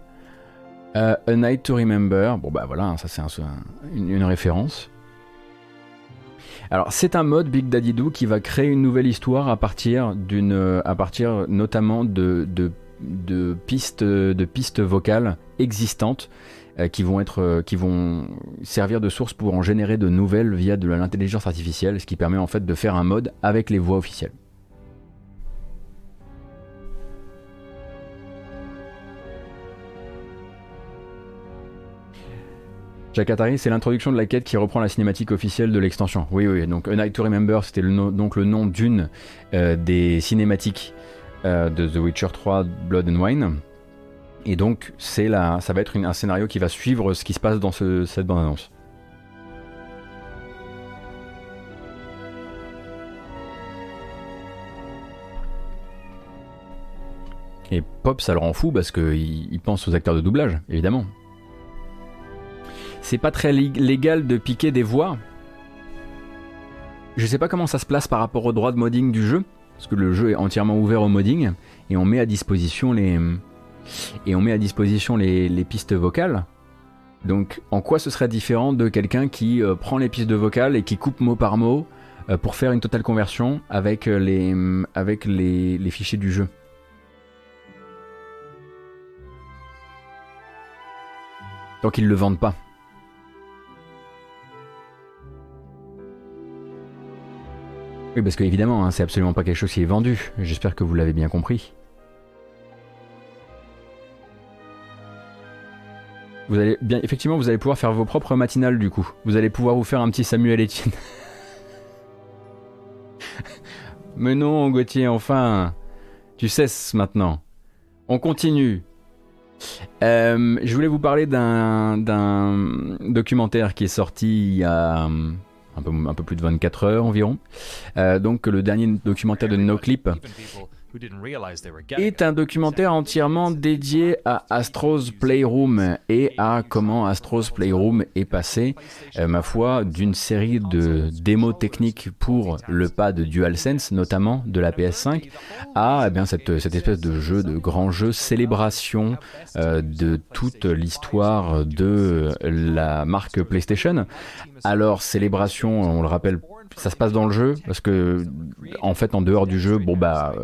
euh, A Night to Remember. Bon bah voilà, ça c'est un- un- une, référence. Alors c'est un mode Big Daddy Do qui va créer une nouvelle histoire à partir d'une, à partir notamment de, de, de pistes, de pistes vocales existantes euh, qui vont être, euh, qui vont servir de source pour en générer de nouvelles via de l'intelligence artificielle, ce qui permet en fait de faire un mode avec les voix officielles. Jack Atari, c'est l'introduction de la quête qui reprend la cinématique officielle de l'extension. Oui, oui, donc A Night to Remember, c'était le nom- d'une euh, des cinématiques euh, de The Witcher 3 Blood and Wine. Et donc, c'est ça va être un scénario qui va suivre ce qui se passe dans ce- cette bande-annonce. Et Pop, ça le rend fou parce qu'il il pense aux acteurs de doublage, évidemment. C'est pas très lég- légal de piquer des voix. Je sais pas comment ça se place par rapport au droit de modding du jeu, parce que le jeu est entièrement ouvert au modding et on met à disposition les et on met à disposition les, les pistes vocales. Donc, en quoi ce serait différent de quelqu'un qui euh, prend les pistes de vocales et qui coupe mot par mot euh, pour faire une totale conversion avec euh, les avec les, les fichiers du jeu? Tant qu'ils le vendent pas. Oui, parce que évidemment, hein, c'est absolument pas quelque chose qui est vendu. J'espère que vous l'avez bien compris. Vous allez bien, effectivement, vous allez pouvoir faire vos propres matinales du coup. Vous allez pouvoir vous faire un petit Samuel Etienne. Mais non, Gauthier, enfin, tu cesses maintenant. On continue. Euh, je voulais vous parler d'un documentaire qui est sorti il y a euh, un peu, un peu plus de 24 heures environ. Euh, donc le dernier documentaire de NoClip est un documentaire entièrement dédié à Astro's Playroom et à comment Astro's Playroom est passé, euh, ma foi, d'une série de démos techniques pour le pad DualSense, notamment de la PS5, à eh bien, cette, cette espèce de jeu, de grand jeu, célébration euh, de toute l'histoire de la marque PlayStation. Alors, célébration, on le rappelle, ça se passe dans le jeu, parce que, en fait, en dehors du jeu, bon, bah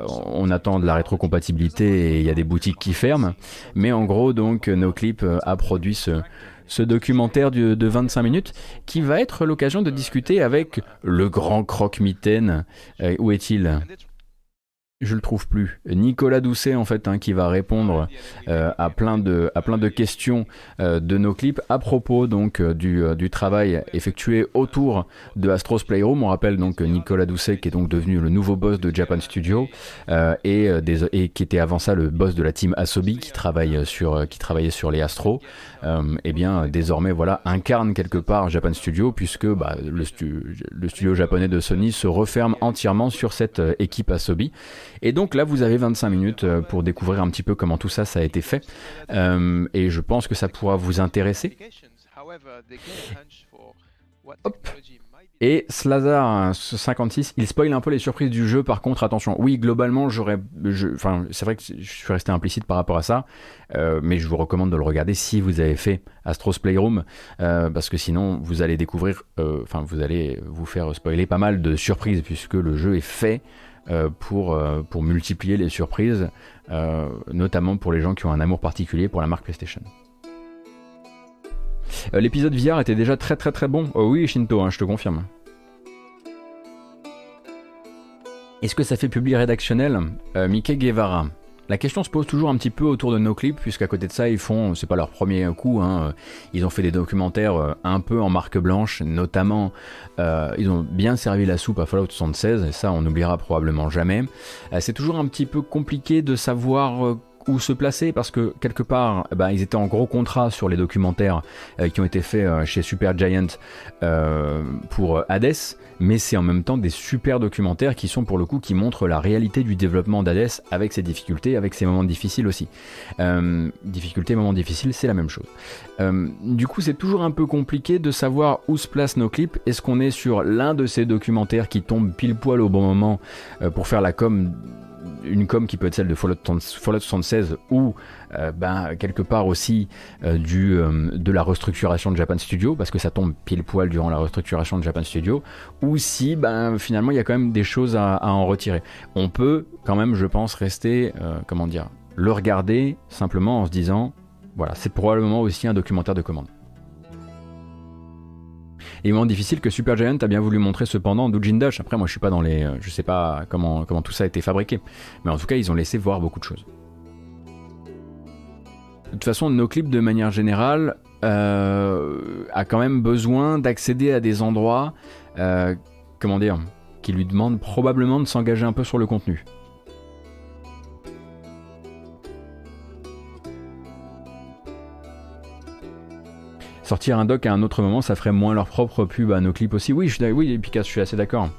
on attend de la rétrocompatibilité et il y a des boutiques qui ferment. Mais en gros, donc, NoClip a produit ce, documentaire de, de 25 minutes qui va être l'occasion de discuter avec le grand croque-mitaine. Euh, où est-il? Je le trouve plus. Nicolas Doucet en fait hein, qui va répondre euh, à plein de à plein de questions euh, de nos clips à propos donc euh, du, euh, du travail effectué autour de Astros Playroom. On rappelle donc Nicolas Doucet qui est donc devenu le nouveau boss de Japan Studio euh, et, des, et qui était avant ça le boss de la team Asobi qui travaille sur qui travaillait sur les Astros. Et bien désormais voilà incarne quelque part Japan Studio puisque bah, le, stu- le studio japonais de Sony se referme entièrement sur cette équipe Asobi. Et donc là, vous avez 25 minutes euh, pour découvrir un petit peu comment tout ça, ça a été fait. Euh, et je pense que ça pourra vous intéresser. Hop. Et Slazar 56, il spoil un peu les surprises du jeu. Par contre, attention. Oui, globalement, j'aurais, enfin, c'est vrai que je suis resté implicite par rapport à ça, euh, mais je vous recommande de le regarder si vous avez fait Astro's Playroom, parce que sinon, vous allez découvrir, enfin, vous allez vous faire spoiler pas mal de surprises puisque le jeu est fait pour, euh, pour multiplier les surprises, euh, notamment pour les gens qui ont un amour particulier pour la marque PlayStation. Euh, L'épisode VR était déjà très très très bon. Oh oui, Shinto, hein, je te confirme. Est-ce que ça fait public rédactionnel? Euh, Mickey Guevara. La question se pose toujours un petit peu autour de nos clips, puisqu'à côté de ça, ils font, c'est pas leur premier coup, hein, ils ont fait des documentaires euh, un peu en marque blanche, notamment, euh, ils ont bien servi la soupe à Fallout 76, et ça, on n'oubliera probablement jamais. Euh, c'est toujours un petit peu compliqué de savoir euh, où se placer parce que quelque part eh ben, ils étaient en gros contrat sur les documentaires euh, qui ont été faits euh, chez Supergiant euh, pour Hades mais c'est en même temps des super documentaires qui sont pour le coup qui montrent la réalité du développement d'Hades avec ses difficultés avec ses moments difficiles aussi. Difficultés moments difficiles c'est la même chose. Du coup c'est toujours un peu compliqué de savoir où se placent nos clips. Est-ce qu'on est sur l'un de ces documentaires qui tombe pile poil au bon moment pour faire la com une com qui peut être celle de Fallout 30 Fallout 76 ou euh, ben, quelque part aussi euh, du, euh, de la restructuration de Japan Studio parce que ça tombe pile poil durant la restructuration de Japan Studio ou si ben, finalement il y a quand même des choses à, à en retirer. On peut quand même je pense rester comment dire le regarder simplement en se disant voilà c'est probablement aussi un documentaire de commande. Moment difficile que Supergiant a bien voulu montrer cependant Doujin Dash. Après, moi, je suis pas dans les, euh, je sais pas comment comment tout ça a été fabriqué, mais en tout cas, ils ont laissé voir beaucoup de choses. De toute façon, nos clips, de manière générale, euh, a quand même besoin d'accéder à des endroits, euh, comment dire, qui lui demandent probablement de s'engager un peu sur le contenu. Sortir un doc à un autre moment, ça ferait moins leur propre pub à nos clips aussi. Oui, je suis, oui, Picas, je suis assez d'accord.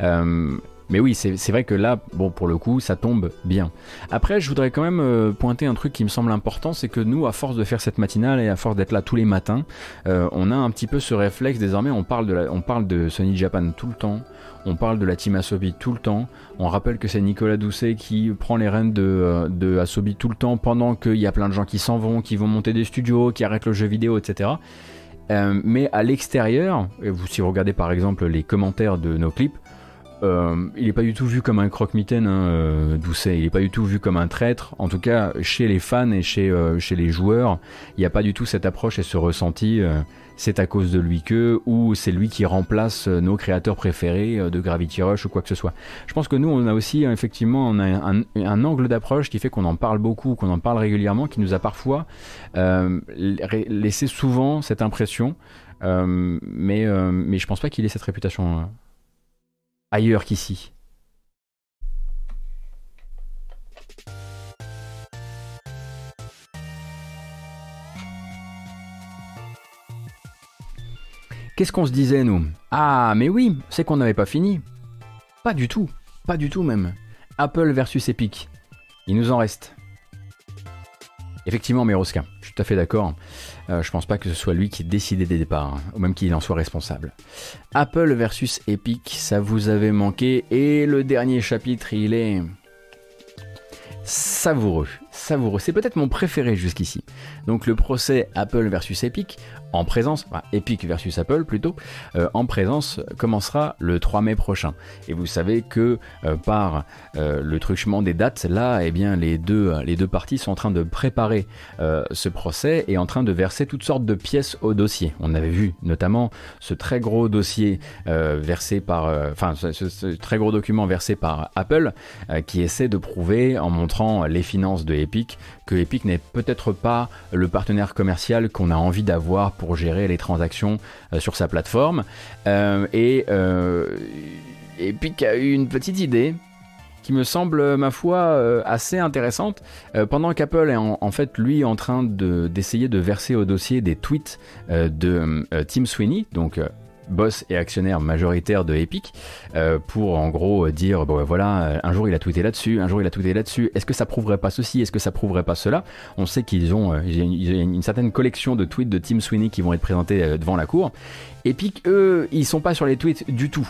Euh, mais oui, c'est vrai que là, bon, pour le coup, ça tombe bien. Après, je voudrais quand même euh, pointer un truc qui me semble important, c'est que nous, à force de faire cette matinale et à force d'être là tous les matins, euh, on a un petit peu ce réflexe désormais. On parle de Sony Japan tout le temps. On parle de la team Asobi tout le temps. On rappelle que c'est Nicolas Doucet qui prend les rênes de, euh, de Asobi tout le temps pendant qu'il y a plein de gens qui s'en vont, qui vont monter des studios, qui arrêtent le jeu vidéo, etc. Euh, mais à l'extérieur, et si vous regardez par exemple les commentaires de nos clips, euh, il n'est pas du tout vu comme un croque-mitaine, hein, Doucet. Il n'est pas du tout vu comme un traître. En tout cas, chez les fans et chez les joueurs, il n'y a pas du tout cette approche et ce ressenti. C'est à cause de lui que, ou c'est lui qui remplace euh, nos créateurs préférés euh, de Gravity Rush ou quoi que ce soit. Je pense que nous, on a aussi euh, effectivement on a un, angle d'approche qui fait qu'on en parle beaucoup, qu'on en parle régulièrement, qui nous a parfois la- laissé souvent cette impression. Mais, euh, mais je pense pas qu'il ait cette réputation ailleurs qu'ici. Qu'est-ce qu'on se disait, nous? Ah, mais oui, c'est qu'on n'avait pas fini. Pas du tout, pas du tout même. Apple versus Epic. Il nous en reste. Effectivement, Meroska, je suis tout à fait d'accord. Euh, je pense pas que ce soit lui qui ait décidé des départs, hein, ou même qu'il en soit responsable. Apple versus Epic, ça vous avait manqué, et le dernier chapitre, il est savoureux, savoureux. C'est peut-être mon préféré jusqu'ici. Donc le procès Apple versus Epic, en présence, enfin, Epic versus Apple plutôt, euh, en présence commencera le 3 mai prochain. Et vous savez que euh, par euh, le truchement des dates, là, eh bien, les deux, les deux parties sont en train de préparer ce procès et en train de verser toutes sortes de pièces au dossier. On avait vu notamment ce très gros dossier versé par, enfin, ce, ce- très gros document versé par Apple qui essaie de prouver en montrant les finances de Epic que Epic n'est peut-être pas le partenaire commercial qu'on a envie d'avoir pour gérer les transactions euh, sur sa plateforme. Euh, et euh, Epic a eu une petite idée qui me semble, ma foi, assez intéressante. Pendant qu'Apple est en, fait, lui, en train de- d'essayer de, verser au dossier des tweets de Tim Sweeney, donc boss et actionnaire majoritaire de Epic, euh, pour en gros dire, bon voilà, euh, un jour il a tweeté là-dessus, un jour il a tweeté là-dessus, est-ce que ça prouverait pas ceci, est-ce que ça prouverait pas cela? On sait qu'ils ont, euh, une- certaine collection de tweets de Tim Sweeney qui vont être présentés devant la cour. Epic, eux, ils sont pas sur les tweets du tout.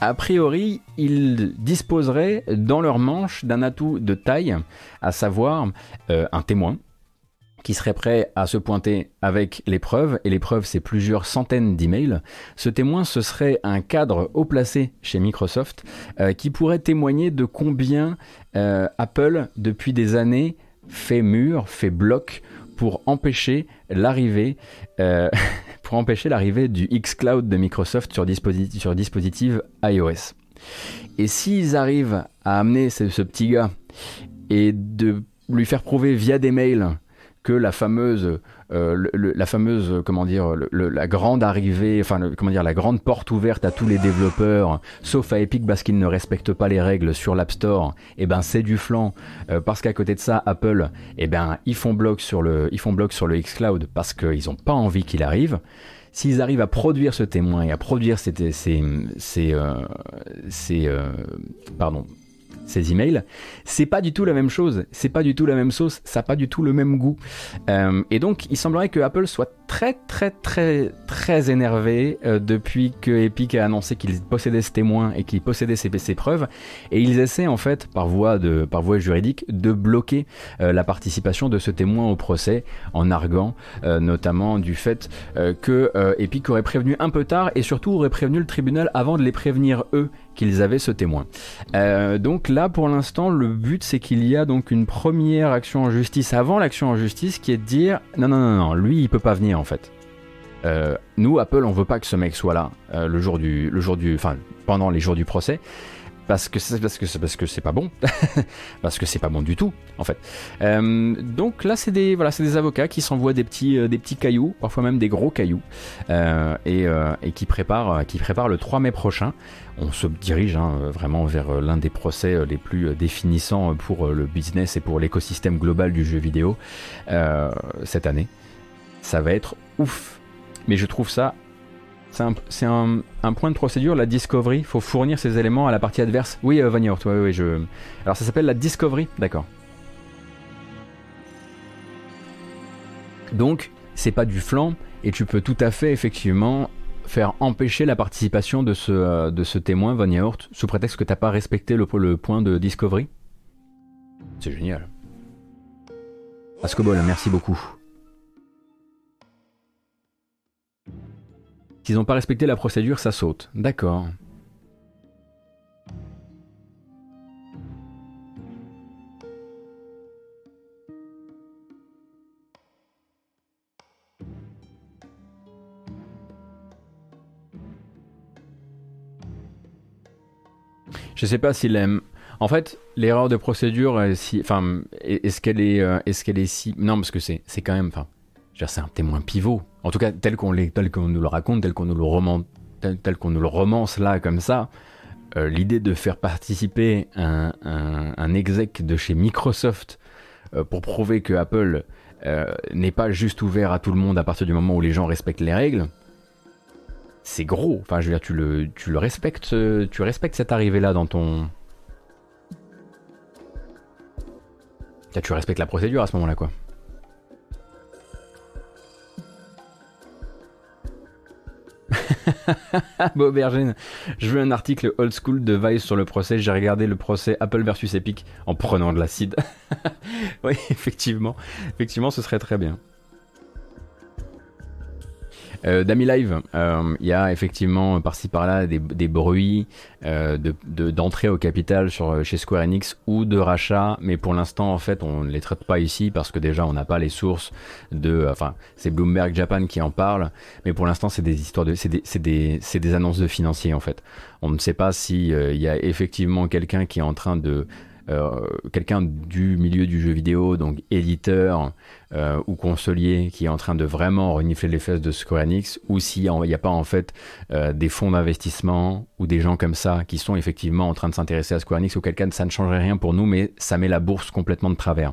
A priori, ils disposeraient dans leur manche d'un atout de taille, à savoir un témoin qui serait prêt à se pointer avec les preuves, et les preuves c'est plusieurs centaines d'emails. Ce témoin, ce serait un cadre haut placé chez Microsoft euh, qui pourrait témoigner de combien euh, Apple, depuis des années, fait mur, fait bloc pour empêcher l'arrivée euh, pour empêcher l'arrivée du xCloud de Microsoft sur, sur dispositif iOS. Et s'ils arrivent à amener ce petit gars et de lui faire prouver via des mails que la fameuse, euh, le- le- la fameuse, comment dire, le- la grande arrivée, enfin, comment dire, la grande porte ouverte à tous les développeurs, sauf à Epic parce qu'ils ne respectent pas les règles sur l'App Store, et ben c'est du flanc, euh, parce qu'à côté de ça, Apple, et ben ils font bloc sur le, ils font bloc sur le xCloud parce qu'ils n'ont pas envie qu'il arrive. S'ils arrivent à produire ce témoin et à produire ces, ces, ces, euh, ces, euh, pardon, ces emails, c'est pas du tout la même chose, c'est pas du tout la même sauce, ça n'a pas du tout le même goût. Euh, et donc, il semblerait que Apple soit très, très, très, très énervé euh, depuis que Epic a annoncé qu'il possédait ce témoin et qu'il possédait ces, ces preuves. Et ils essaient, en fait, par voie, de, par voie juridique, de bloquer euh, la participation de ce témoin au procès en arguant notamment du fait que Epic aurait prévenu un peu tard et surtout aurait prévenu le tribunal avant de les prévenir eux qu'ils avaient ce témoin. Euh, donc là, pour l'instant, le but c'est qu'il y a donc une première action en justice avant l'action en justice qui est de dire non, non, non, non, lui il peut pas venir en fait. Euh, nous, Apple, on veut pas que ce mec soit là euh, le jour du, le jour du, enfin pendant les jours du procès. Parce que c'est parce que c'est parce que c'est pas bon, parce que c'est pas bon du tout en fait. Donc là c'est des voilà c'est des avocats qui s'envoient des petits des petits cailloux, parfois même des gros cailloux, et, et qui préparent qui préparent le 3 mai prochain. On se dirige hein, euh, vraiment vers euh, l'un des procès euh, les plus définissants pour le business et pour l'écosystème global du jeu vidéo cette année. Ça va être ouf. Mais je trouve ça c'est un, point de procédure, la discovery. Il faut fournir ces éléments à la partie adverse. Oui, euh, Vaniort, ouais, ouais, je. Alors ça s'appelle la discovery, d'accord. Donc, c'est pas du flanc, et tu peux tout à fait, effectivement, faire empêcher la participation de ce, euh, de ce témoin, Von Yaourt, sous prétexte que t'as pas respecté le, le point de discovery? C'est génial. Ascobol, merci beaucoup. S'ils n'ont pas respecté la procédure, ça saute. D'accord. Je sais pas s'il aime. En fait, l'erreur de procédure, euh, si, enfin, est-ce qu'elle est, euh, est-ce qu'elle est si, non, parce que c'est, quand même, enfin, c'est un témoin pivot. En tout cas, tel qu'on tel qu'on nous le raconte, tel qu'on nous le romance là, comme ça. euh, L'idée de faire participer un, exec de chez Microsoft pour prouver que Apple n'est pas juste ouvert à tout le monde à partir du moment où les gens respectent les règles, gros. Enfin, je veux dire, tu le, tu le respectes, euh, tu respectes cette arrivée-là dans ton. Tu respectes la procédure à ce moment-là, quoi. Bergen, je veux un article old school de Vice sur le procès. J'ai regardé le procès Apple versus Epic en prenant de l'acide. oui, effectivement. Effectivement, ce serait très bien. Euh, Dami Live, euh, il y a effectivement par-ci par-là des, des bruits euh, de- de- d'entrée au capital sur, chez Square Enix ou de rachat, mais pour l'instant en fait on ne les traite pas ici parce que déjà on n'a pas les sources de, enfin c'est Bloomberg Japan qui en parle, mais pour l'instant c'est des histoires de, c'est des, des, des annonces de financiers en fait. On ne sait pas si euh, y a effectivement quelqu'un qui est en train de euh, quelqu'un du milieu du jeu vidéo, donc éditeur euh, ou consolier, qui est en train de vraiment renifler les fesses de Square Enix, ou s'il n'y a pas en fait euh, des fonds d'investissement ou des gens comme ça qui sont effectivement en train de s'intéresser à Square Enix, auquel cas ça ne changerait rien pour nous, mais ça met la bourse complètement de travers.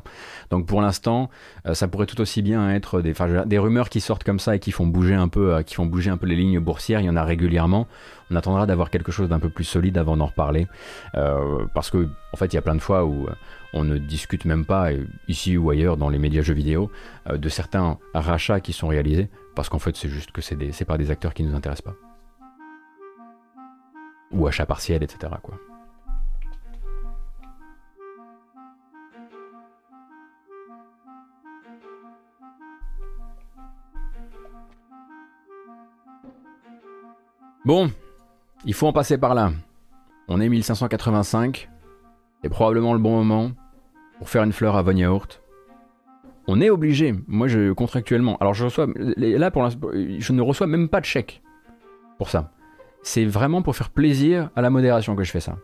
Donc pour l'instant, euh, ça pourrait tout aussi bien être des, des rumeurs qui sortent comme ça et qui font bouger un peu, euh, qui font bouger un peu les lignes boursières. Il y en a régulièrement. On attendra d'avoir quelque chose d'un peu plus solide avant d'en reparler, Euh, parce que en fait, il y a plein de fois où euh, on ne discute même pas euh, ici ou ailleurs dans les médias jeux vidéo euh, de certains rachats qui sont réalisés, parce qu'en fait, c'est juste que c'est pas des acteurs qui nous intéressent pas, ou achats partiels, etc. Quoi. Bon, il faut en passer par là. On est 1585. C'est probablement le bon moment pour faire une fleur à Von Yaourt. On est obligé. Moi, je contractuellement. Alors, je reçois. Là, pour l'instant, je ne reçois même pas de chèque pour ça. C'est vraiment pour faire plaisir à la modération que je fais ça.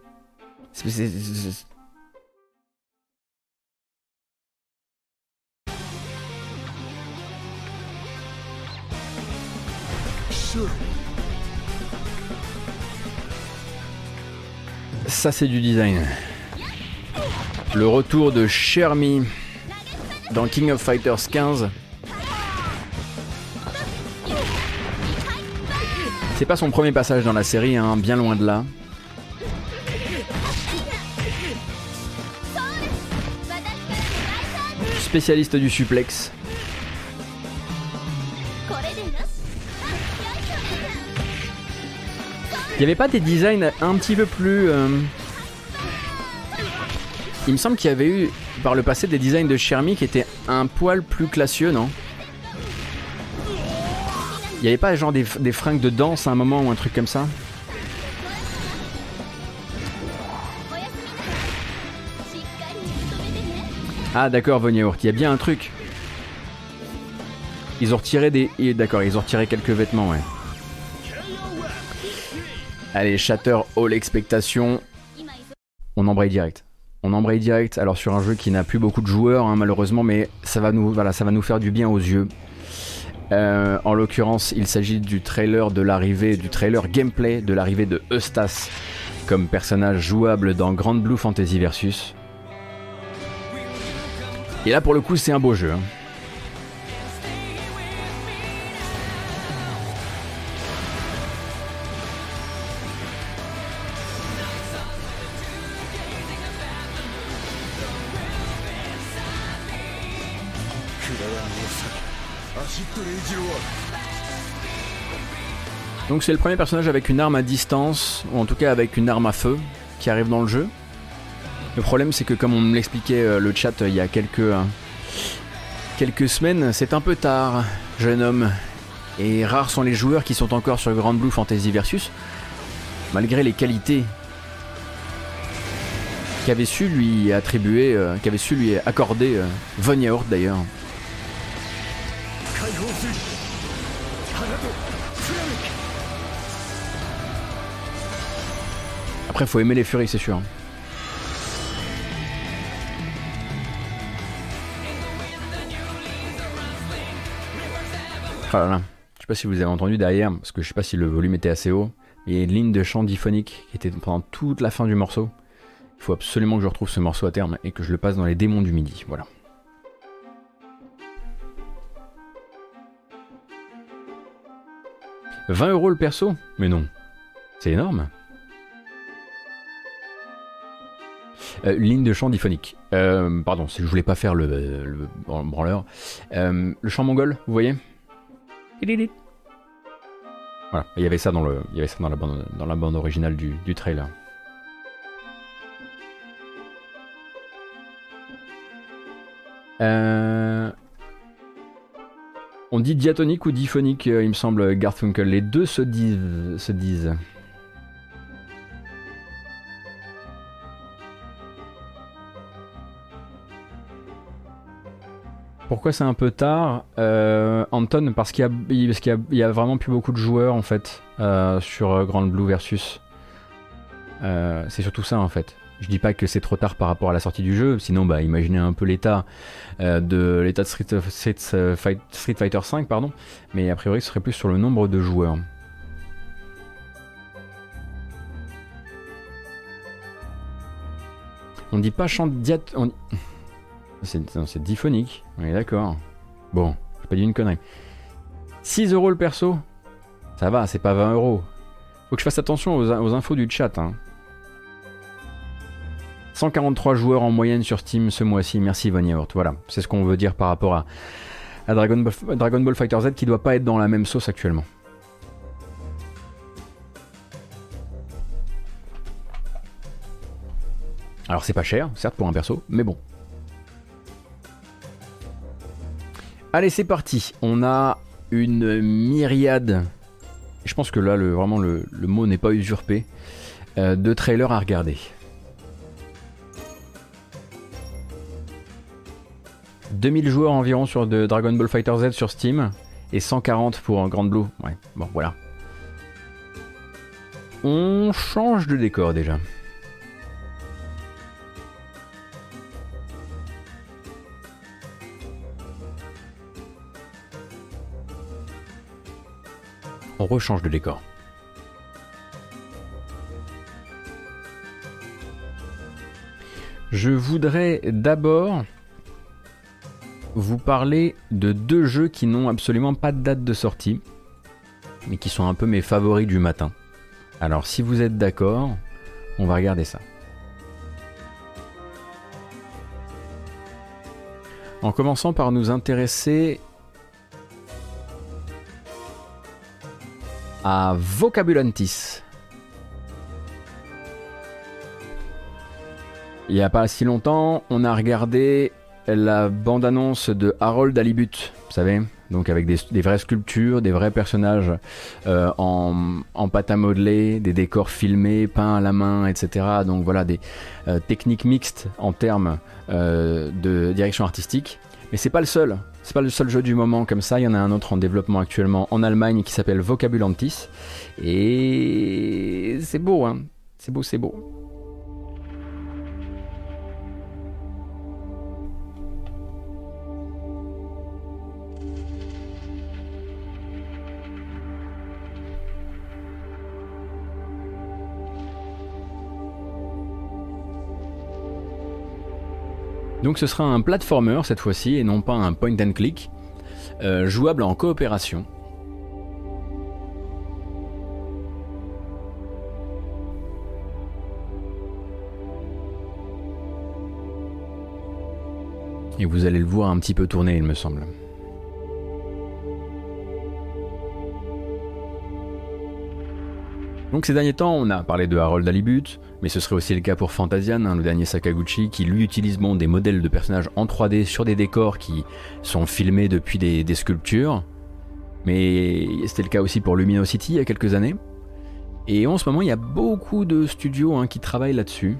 Ça, c'est du design. Le retour de Shermie dans King of Fighters 15. C'est pas son premier passage dans la série, hein, bien loin de là. Spécialiste du suplex. Il n'y avait pas des designs un petit peu plus. euh, Il me semble qu'il y avait eu par le passé des designs de Shermie qui étaient un poil plus classieux, non? Il n'y avait pas genre des, fringues de danse à un moment ou un truc comme ça? Ah d'accord, Von Yaourt, il y a bien un truc. Ils ont retiré des... D'accord, ils ont retiré quelques vêtements, ouais. Allez, Shatter All Expectation. On embraye direct. On embraye direct. Alors sur un jeu qui n'a plus beaucoup de joueurs, hein, malheureusement, mais ça va nous, faire du bien aux yeux. Euh, en l'occurrence, il s'agit du trailer de l'arrivée, du trailer gameplay de l'arrivée de Eustace comme personnage jouable dans Grand Blue Fantasy Versus. Et là, pour le coup, c'est un beau jeu. hein. Donc c'est le premier personnage avec une arme à distance, ou en tout cas avec une arme à feu, qui arrive dans le jeu. Le problème c'est que comme on me l'expliquait euh, le chat euh, il y a quelques, euh, quelques semaines, c'est un peu tard, jeune homme. Et rares sont les joueurs qui sont encore sur Grand Blue Fantasy Versus, malgré les qualités qu'avait su lui attribuer, qu'avait su lui accorder euh, Von Yaourt d'ailleurs. Après, faut aimer les furies, c'est sûr. Oh. Je sais pas si vous avez entendu derrière, parce que je sais pas si le volume était assez haut. Il y a une ligne de chant diphonique qui était pendant toute la fin du morceau. Il faut absolument que je retrouve ce morceau à terme et que je le passe dans les démons du midi. Voilà. « 20 euros le perso? Mais non. C'est énorme. Euh, ligne de chant diphonique. Euh, pardon, je voulais pas faire le, le branleur. Euh, le chant mongol, vous voyez? Voilà, il y avait ça dans, le, il y avait ça dans, la, bande, dans la bande originale du, du trailer. On dit diatonique ou diphonique, euh, il me semble, Garfunkel. Les deux se disent. Se disent. Pourquoi c'est un peu tard euh, Anton, parce qu'il y, parce qu'il y, a, y a vraiment plus beaucoup de joueurs en fait euh, sur Grand Blue versus. C'est surtout ça en fait. Je dis pas que c'est trop tard par rapport à la sortie du jeu, sinon bah imaginez un peu l'état euh, de l'état de Street, euh, Fighter 5 pardon, mais a priori ce serait plus sur le nombre de joueurs. On dit pas chant diat... C'est diphonique, on est d'accord. Bon, j'ai pas dit une connerie. 6 euros le perso? Ça va, c'est pas 20 euros. Faut que je fasse attention aux, aux infos du chat. Hein. 143 joueurs en moyenne sur Steam ce mois-ci. Merci Yaourt. Voilà, c'est ce qu'on veut dire par rapport à, Dragon, Ball, Fighter Z qui doit pas être dans la même sauce actuellement. Alors c'est pas cher, certes pour un perso, mais bon. Allez, c'est parti. On a une myriade. Je pense que là, vraiment, le, le mot n'est pas usurpé. Euh, de trailers à regarder. 2000 joueurs environ sur de Dragon Ball Fighter Z sur Steam et 140 pour Grand Blue. Ouais, bon voilà. On change de décor déjà. On rechange de décor. Je voudrais d'abord vous parler de deux jeux qui n'ont absolument pas de date de sortie, mais qui sont un peu mes favoris du matin. Alors si vous êtes d'accord, on va regarder ça. En commençant par nous intéresser à Vocabulantis. Il n'y a pas si longtemps, on a regardé la bande-annonce de Harold Alibut, vous savez, donc avec des, des vraies sculptures, des vrais personnages euh, en, en, pâte à modeler, des décors filmés, peints à la main, etc. Donc voilà, des euh, techniques mixtes en termes euh, de direction artistique. Mais c'est pas le seul, c'est pas le seul jeu du moment comme ça. Il y en a un autre en développement actuellement en Allemagne qui s'appelle Vocabulantis. Et c'est beau, hein. C'est beau, c'est beau. Donc ce sera un platformer cette fois-ci et non pas un point and click, euh, jouable en coopération. Et vous allez le voir un petit peu tourner, il me semble. Donc ces derniers temps, on a parlé de Harold Alibut, mais ce serait aussi le cas pour Fantasian, hein, le dernier Sakaguchi, qui lui utilise bon, des modèles de personnages en 3D sur des décors qui sont filmés depuis des, sculptures. Mais c'était le cas aussi pour Luminosity il y a quelques années. Et en ce moment, il y a beaucoup de studios hein, qui travaillent là-dessus.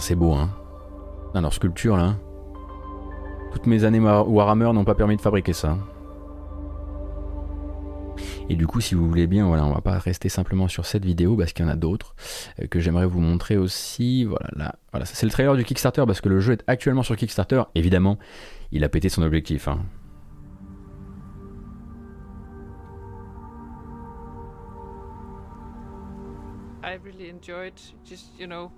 c'est beau, hein. Leur sculpture, là. Toutes mes années Warhammer n'ont pas permis de fabriquer ça. Et du coup, si vous voulez bien, voilà, on va pas rester simplement sur cette vidéo parce qu'il y en a d'autres euh, que j'aimerais vous montrer aussi. Voilà, là, voilà, c'est le trailer du Kickstarter parce que le jeu est actuellement sur Kickstarter. Évidemment, il a pété son objectif. hein. I really enjoyed just, you know,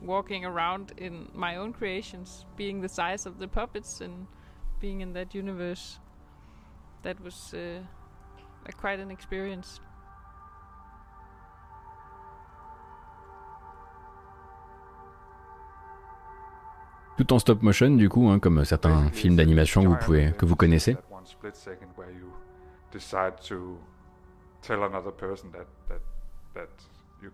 walking around in my own creations, being the size of the puppets and being in that universe. That uh, a, quite an experience. Tout en stop motion, du coup, hein, comme certains films d'animation que vous pouvez, que vous connaissez.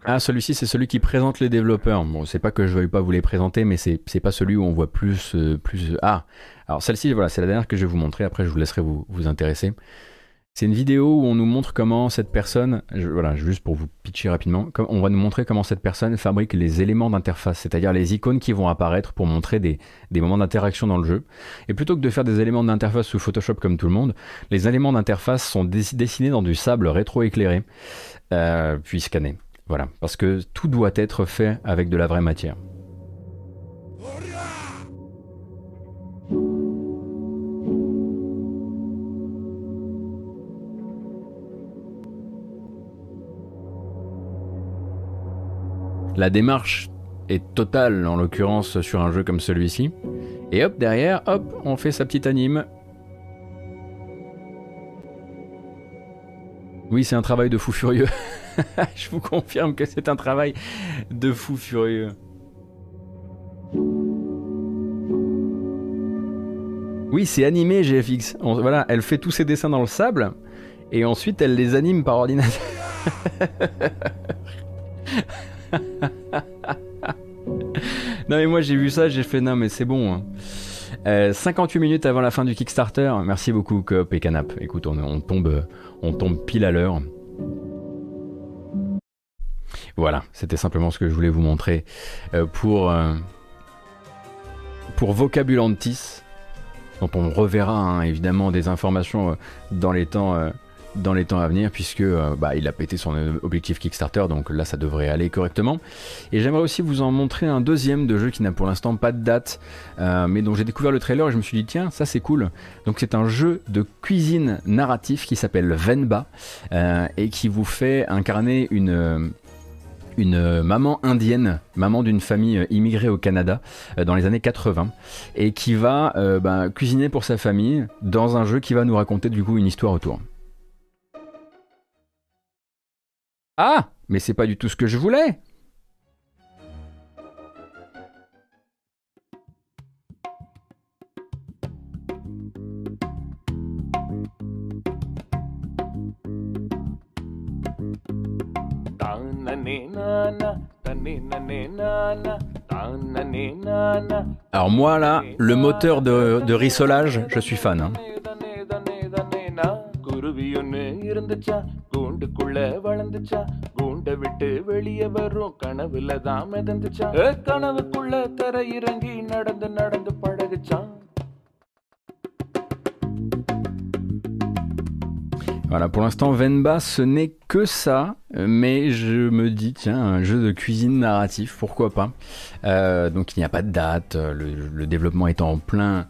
Ah, celui-ci, c'est celui qui présente les développeurs. Bon, c'est pas que je veuille pas vous les présenter, mais c'est c'est pas celui où on voit plus. euh, plus Ah, alors celle-ci, voilà, c'est la dernière que je vais vous montrer. Après, je vous laisserai vous, vous intéresser. C'est une vidéo où on nous montre comment cette personne, voilà, juste pour vous pitcher rapidement, on va nous montrer comment cette personne fabrique les éléments d'interface, c'est-à-dire les icônes qui vont apparaître pour montrer des, moments d'interaction dans le jeu. Et plutôt que de faire des éléments d'interface sous Photoshop comme tout le monde, les éléments d'interface sont dess- dessinés dans du sable rétroéclairé, euh, puis scannés. Voilà, parce que tout doit être fait avec de la vraie matière. La démarche est totale, en l'occurrence sur un jeu comme celui-ci. Et hop, derrière, hop, on fait sa petite anime. Oui, c'est un travail de fou furieux. Je vous confirme que c'est un travail de fou furieux. Oui, c'est animé GFX. Voilà, elle fait tous ses dessins dans le sable et ensuite elle les anime par ordinateur. non mais moi j'ai vu ça, j'ai fait non mais c'est bon. hein. Euh, 58 minutes avant la fin du Kickstarter. Merci beaucoup Coop et Canap. Écoute, on, tombe, on tombe pile à l'heure. Voilà, c'était simplement ce que je voulais vous montrer euh, pour euh, pour Vocabulantis, dont on reverra hein, évidemment des informations dans les temps dans les temps à venir puisque euh, bah, il a pété son objectif Kickstarter donc là ça devrait aller correctement et j'aimerais aussi vous en montrer un deuxième de jeu qui n'a pour l'instant pas de date euh, mais dont j'ai découvert le trailer et je me suis dit tiens ça c'est cool donc c'est un jeu de cuisine narratif qui s'appelle Venba euh, et qui vous fait incarner une une maman indienne, maman d'une famille immigrée au Canada dans les années 80, et qui va bah, cuisiner pour sa famille dans un jeu qui va nous raconter du coup une histoire autour. Ah Mais c'est pas du tout ce que je voulais Alors moi là, le moteur de, rissolage, je suis fan. hein. குருவி ஒண்ணு இருந்துச்சா? கூண்டுக்குள்ள வளர்ந்துச்சா? கூண்டை விட்டு வெளியே வரும் கனவுல தான் மிதந்துச்சா? கனவுக்குள்ள தர இறங்கி நடந்து நடந்து பழகுச்சான் Voilà, pour l'instant, Venba, ce n'est que ça, mais je me dis, tiens, un jeu de cuisine narratif, pourquoi pas. Euh, donc il n'y a pas de date, le, développement est en plein,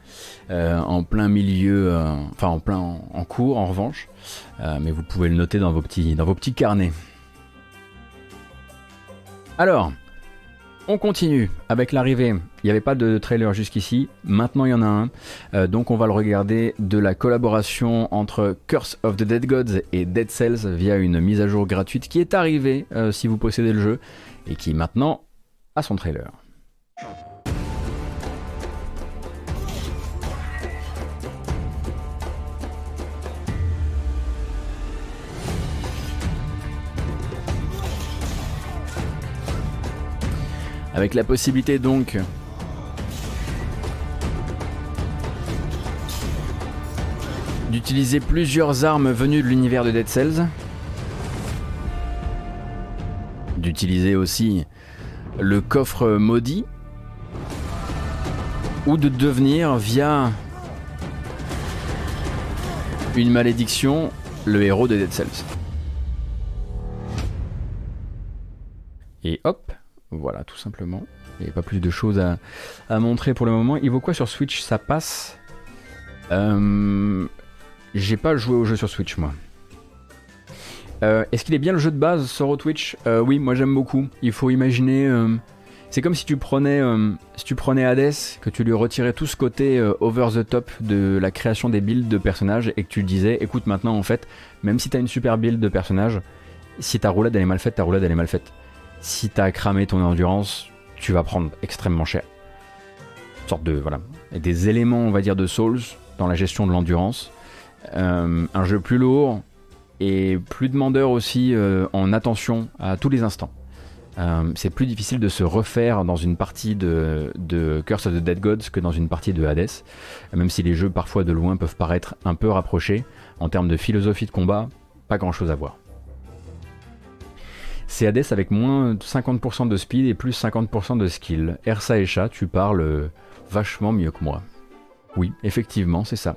euh, en plein milieu, euh, enfin en plein en, en cours en revanche, mais vous pouvez le noter dans vos petits, dans vos petits carnets. Alors, on continue avec l'arrivée. Il n'y avait pas de trailer jusqu'ici. Maintenant, il y en a un. Euh, donc, on va le regarder de la collaboration entre Curse of the Dead Gods et Dead Cells via une mise à jour gratuite qui est arrivée euh, si vous possédez le jeu et qui maintenant a son trailer. Avec la possibilité donc d'utiliser plusieurs armes venues de l'univers de Dead Cells. D'utiliser aussi le coffre maudit. Ou de devenir via une malédiction le héros de Dead Cells. Et hop, voilà, tout simplement. Il n'y a pas plus de choses à, à montrer pour le moment. Il vaut quoi sur Switch? Ça passe Euh, J'ai pas joué au jeu sur Switch, moi. Euh, Est-ce qu'il est bien le jeu de base sur Twitch? Euh, Oui, moi j'aime beaucoup. Il faut imaginer. c'est comme si tu prenais, si tu prenais Hades, que tu lui retirais tout ce côté over the top de la création des builds de personnages et que tu disais, écoute maintenant en fait, même si t'as une super build de personnage, si ta roulade elle est mal faite, ta roulade elle est mal faite. Si t'as cramé ton endurance, tu vas prendre extrêmement cher. Sorte de voilà, et des éléments on va dire de Souls dans la gestion de l'endurance. Euh, un jeu plus lourd et plus demandeur aussi euh, en attention à tous les instants. Euh, c'est plus difficile de se refaire dans une partie de, de Curse of the Dead Gods que dans une partie de Hades, même si les jeux parfois de loin peuvent paraître un peu rapprochés. En termes de philosophie de combat, pas grand chose à voir. C'est Hades avec moins de 50% de speed et plus 50% de skill. Ersa et Chat, tu parles euh, vachement mieux que moi. Oui, effectivement, c'est ça.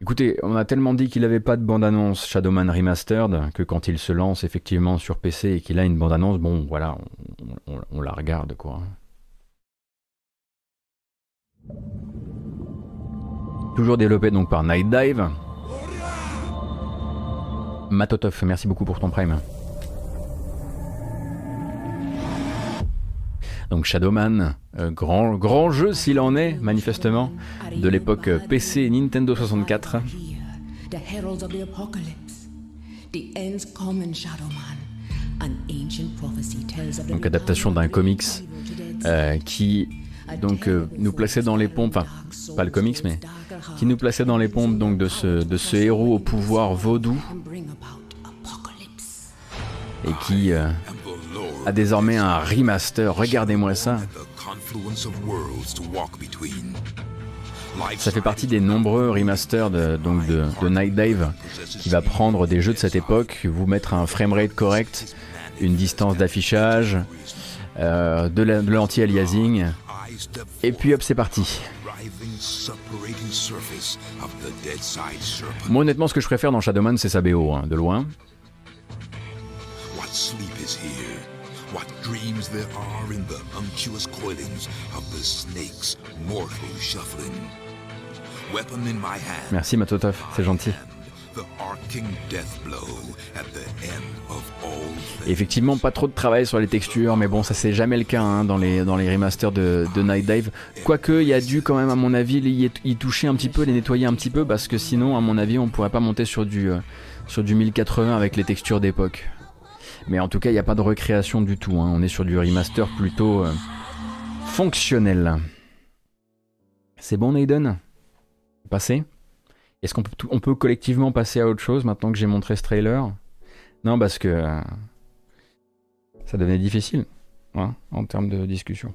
Écoutez, on a tellement dit qu'il n'avait pas de bande-annonce Shadowman Remastered que quand il se lance effectivement sur PC et qu'il a une bande-annonce, bon voilà, on, on- on la regarde quoi. Toujours développé donc par Night Dive. Matotov, merci beaucoup pour ton prime. Donc Shadowman, euh, grand, grand jeu s'il en est, manifestement, de l'époque euh, PC Nintendo 64. The heralds of the apocalypse. The ends come in Shadowman. An ancient prophecy tells of the donc adaptation d'un comics euh, qui donc euh, nous plaçait dans les pompes, pas le comics mais qui nous plaçait dans les pompes donc de ce, héros au pouvoir vaudou et qui euh, a désormais un remaster. Regardez-moi ça. Ça fait partie des nombreux remasters de, Night Dive qui va prendre des jeux de cette époque, vous mettre un framerate correct, une distance d'affichage, euh, de l'anti-aliasing, et puis hop c'est parti. Moi honnêtement ce que je préfère dans Shadowman c'est sa BO, hein, de loin. Merci Matotov, c'est gentil. Effectivement, pas trop de travail sur les textures, mais bon, ça c'est jamais le cas hein, dans, les, remasters de, Night Dive. Quoique, il y a dû quand même, à mon avis, y, toucher un petit peu, les nettoyer un petit peu, parce que sinon, à mon avis, on pourrait pas monter sur du, euh, sur du 1080 avec les textures d'époque. Mais en tout cas, il n'y a pas de recréation du tout. hein. On est sur du remaster plutôt euh, fonctionnel. C'est bon, Naiden Passé? Est-ce qu'on peut, on peut collectivement passer à autre chose maintenant que j'ai montré ce trailer? Non, parce que euh, ça devenait difficile hein, en termes de discussion.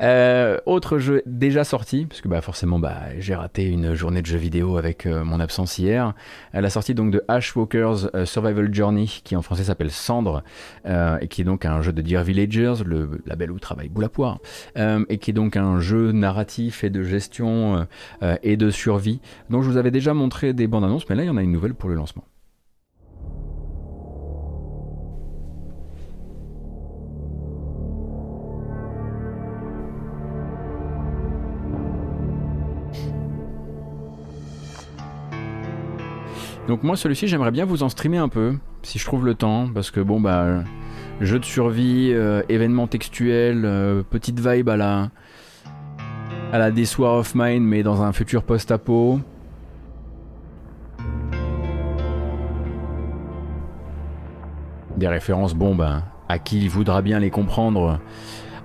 Euh, autre jeu déjà sorti, parce que bah, forcément bah, j'ai raté une journée de jeux vidéo avec euh, mon absence hier. Euh, la sortie donc de Ashwalker's euh, Survival Journey, qui en français s'appelle Cendre, et qui est donc un jeu de Dear Villagers, le label où travaille Boulapoire, et qui est donc un jeu narratif et de gestion et de survie, dont je vous avais déjà montré des bandes annonces, mais là il y en a une nouvelle pour le lancement. Donc moi celui-ci j'aimerais bien vous en streamer un peu, si je trouve le temps, parce que bon bah jeu de survie, euh, événement textuel, euh, petite vibe à la à la This War of Mine mais dans un futur post-apo. Des références bon bah à qui voudra bien les comprendre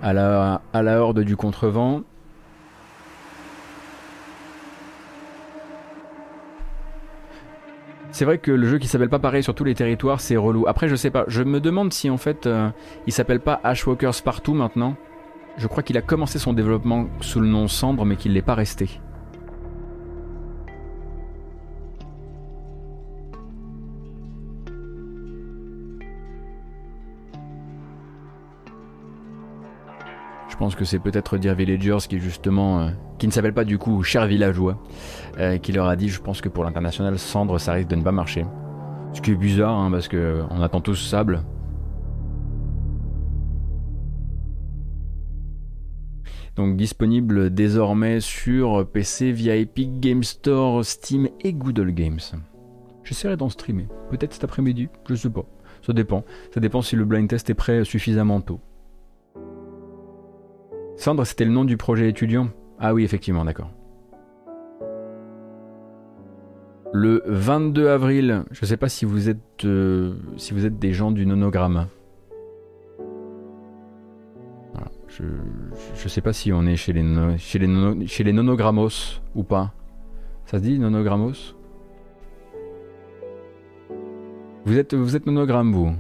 à la à la horde du contrevent. C'est vrai que le jeu qui s'appelle pas pareil sur tous les territoires, c'est relou. Après, je sais pas. Je me demande si en fait euh, il s'appelle pas Ashwalkers partout maintenant. Je crois qu'il a commencé son développement sous le nom Cendre, mais qu'il l'est pas resté. Je pense que c'est peut-être Dear Villagers qui justement, euh, qui ne s'appelle pas du coup Cher Villageois, euh, qui leur a dit je pense que pour l'international Cendre ça risque de ne pas marcher. Ce qui est bizarre hein, parce que euh, on attend tous Sable. Donc disponible désormais sur PC via Epic Game Store, Steam et Google Games. J'essaierai d'en streamer, peut-être cet après-midi, je sais pas. Ça dépend. Ça dépend si le blind test est prêt suffisamment tôt. Sandre, c'était le nom du projet étudiant Ah oui, effectivement, d'accord. Le 22 avril, je ne sais pas si vous êtes, euh, si vous êtes des gens du nonogramme. Je ne sais pas si on est chez les, no- chez, les nono- chez les nonogrammos ou pas. Ça se dit nonogrammos Vous êtes, vous êtes nonogramme, vous?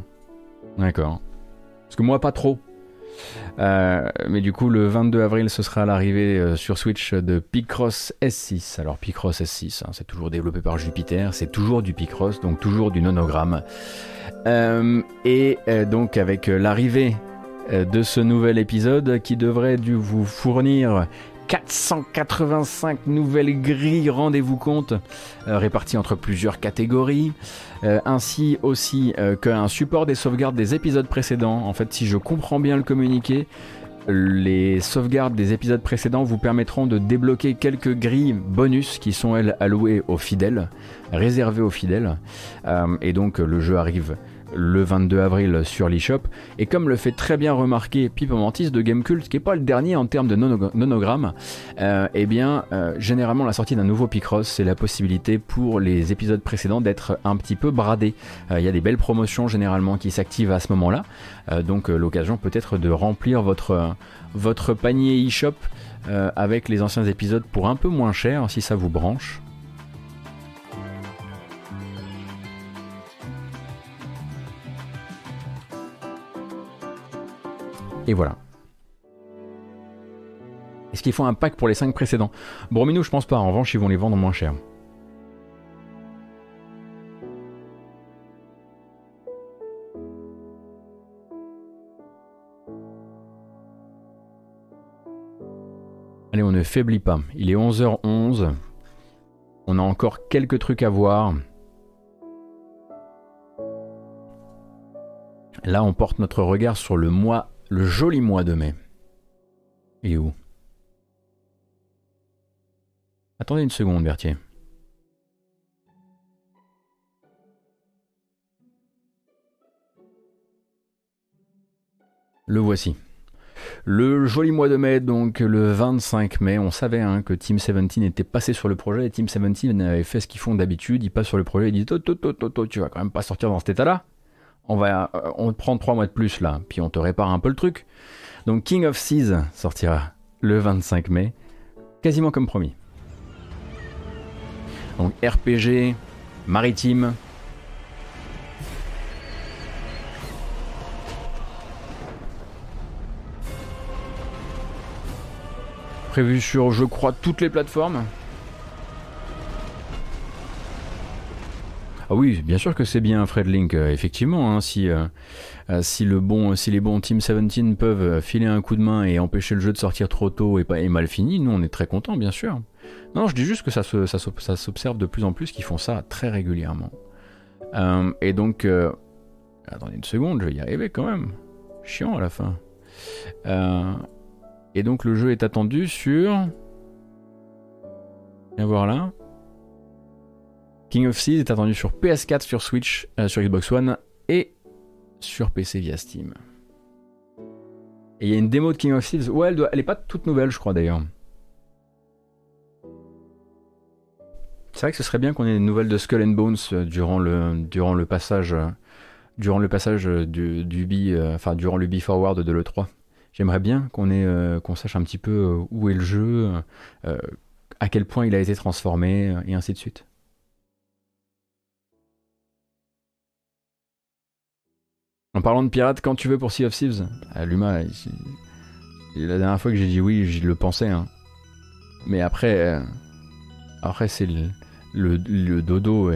D'accord. Parce que moi, pas trop. Euh, mais du coup, le 22 avril, ce sera l'arrivée euh, sur Switch de Picross S6. Alors, Picross S6, hein, c'est toujours développé par Jupiter, c'est toujours du Picross, donc toujours du nonogramme. Euh, et donc, avec l'arrivée de ce nouvel épisode qui devrait vous fournir 485 nouvelles grilles, rendez-vous compte, euh, réparties entre plusieurs catégories, euh, ainsi aussi euh, qu'un support des sauvegardes des épisodes précédents. En fait, si je comprends bien le communiqué, les sauvegardes des épisodes précédents vous permettront de débloquer quelques grilles bonus qui sont elles allouées aux fidèles, réservées aux fidèles. Et donc le jeu arrive le 22 avril sur l'eShop. Et comme le fait très bien remarquer Pipo Mantis de Gamecult, qui n'est pas le dernier en termes de nono- nonogramme, euh, eh bien, euh, généralement, la sortie d'un nouveau Picross, c'est la possibilité pour les épisodes précédents d'être un petit peu bradés. Euh, Il y a des belles promotions généralement qui s'activent à ce moment-là. Euh, donc, l'occasion peut-être de remplir votre, votre panier eShop avec les anciens épisodes pour un peu moins cher si ça vous branche. Et voilà. Est-ce qu'il faut un pack pour les 5 précédents? Bromino, je pense pas. En revanche, ils vont les vendre moins cher. Allez, on ne faiblit pas. Il est 11h11. On a encore quelques trucs à voir. Là, on porte notre regard sur le mois, le joli mois de mai. Il est où? Attendez une seconde, Berthier. Le voici. Le joli mois de mai, donc le 25 mai, on savait hein, que Team 17 était passé sur le projet et Team 17 avait fait ce qu'ils font d'habitude, ils passent sur le projet et ils disent Toto, toto, toto, tu vas quand même pas sortir dans cet état-là on va euh, on prend 3 mois de plus là, puis on te répare un peu le truc. Donc King of Seas sortira le 25 mai, quasiment comme promis. Donc RPG, maritime. Prévu sur, je crois, toutes les plateformes. Ah oui, bien sûr que c'est bien, Fred Link. euh, effectivement, hein, si, euh, euh, si, les bons Team 17 peuvent filer un coup de main et empêcher le jeu de sortir trop tôt et, pas, et mal fini, nous on est très contents, bien sûr. Non, je dis juste que ça, se- ça, s'ob- ça s'observe de plus en plus qu'ils font ça très régulièrement. Et donc, attendez une seconde, je vais y arriver quand même. Chiant à la fin. Et donc le jeu est attendu sur. Viens voir là. King of Seas est attendu sur PS4, sur Switch, euh, sur Xbox One et sur PC via Steam. Et il y a une démo de King of Thieves. Ouais, elle, doit, est pas toute nouvelle, je crois d'ailleurs. C'est vrai que ce serait bien qu'on ait des nouvelles de Skull and Bones euh, durant le, passage, euh, durant le passage du, du B, enfin durant le B Forward de l'E3. J'aimerais bien qu'on qu'on sache un petit peu où est le jeu, à quel point il a été transformé, et ainsi de suite. En parlant de pirates, quand tu veux pour Sea of Thieves, ah, Luma, la dernière fois que j'ai dit oui, je le pensais. hein. Mais après, euh, après c'est le, dodo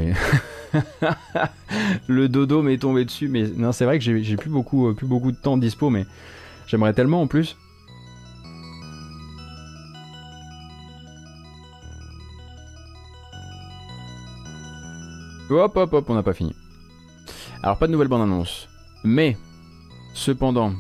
le dodo m'est tombé dessus. Mais non, c'est vrai que j'ai plus beaucoup, euh, plus beaucoup de temps dispo, mais j'aimerais tellement en plus. Hop, hop, hop, on n'a pas fini. Alors, pas de nouvelle bande-annonce. Mais, cependant,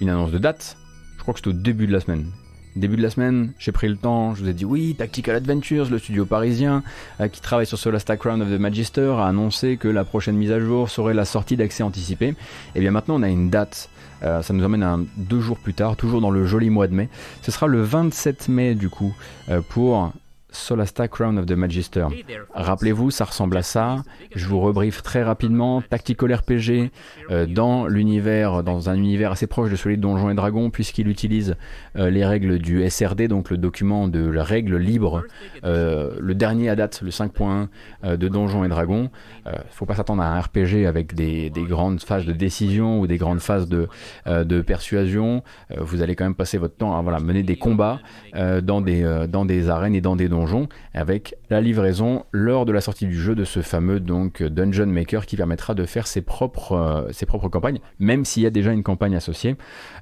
une annonce de date. Je crois que c'était au début de la semaine. Début de la semaine, j'ai pris le temps, je vous ai dit oui, Tactical Adventures, le studio parisien euh, qui travaille sur Solasta Crown of the Magister, a annoncé que la prochaine mise à jour serait la sortie d'accès anticipé. Et bien maintenant on a une date, euh, ça nous emmène à deux jours plus tard, toujours dans le joli mois de mai. Ce sera le 27 mai du coup euh, pour Solasta Crown of the Magister. Rappelez-vous, ça ressemble à ça. Je vous rebriefe très rapidement. Tactical RPG euh, dans l'univers, dans un univers assez proche de celui de Donjons et Dragons, puisqu'il utilise euh, les règles du SRD, donc le document de la règle libre, euh, le dernier à date, le 5.1 euh, de Donjons et Dragons. Il faut pas s'attendre à un RPG avec des, des grandes phases de décision ou des grandes phases de, persuasion. Vous allez quand même passer votre temps à mener des combats dans, des, dans des arènes et dans des donjons avec la livraison lors de la sortie du jeu de ce fameux donc Dungeon Maker qui permettra de faire ses propres, euh, ses propres campagnes, même s'il y a déjà une campagne associée.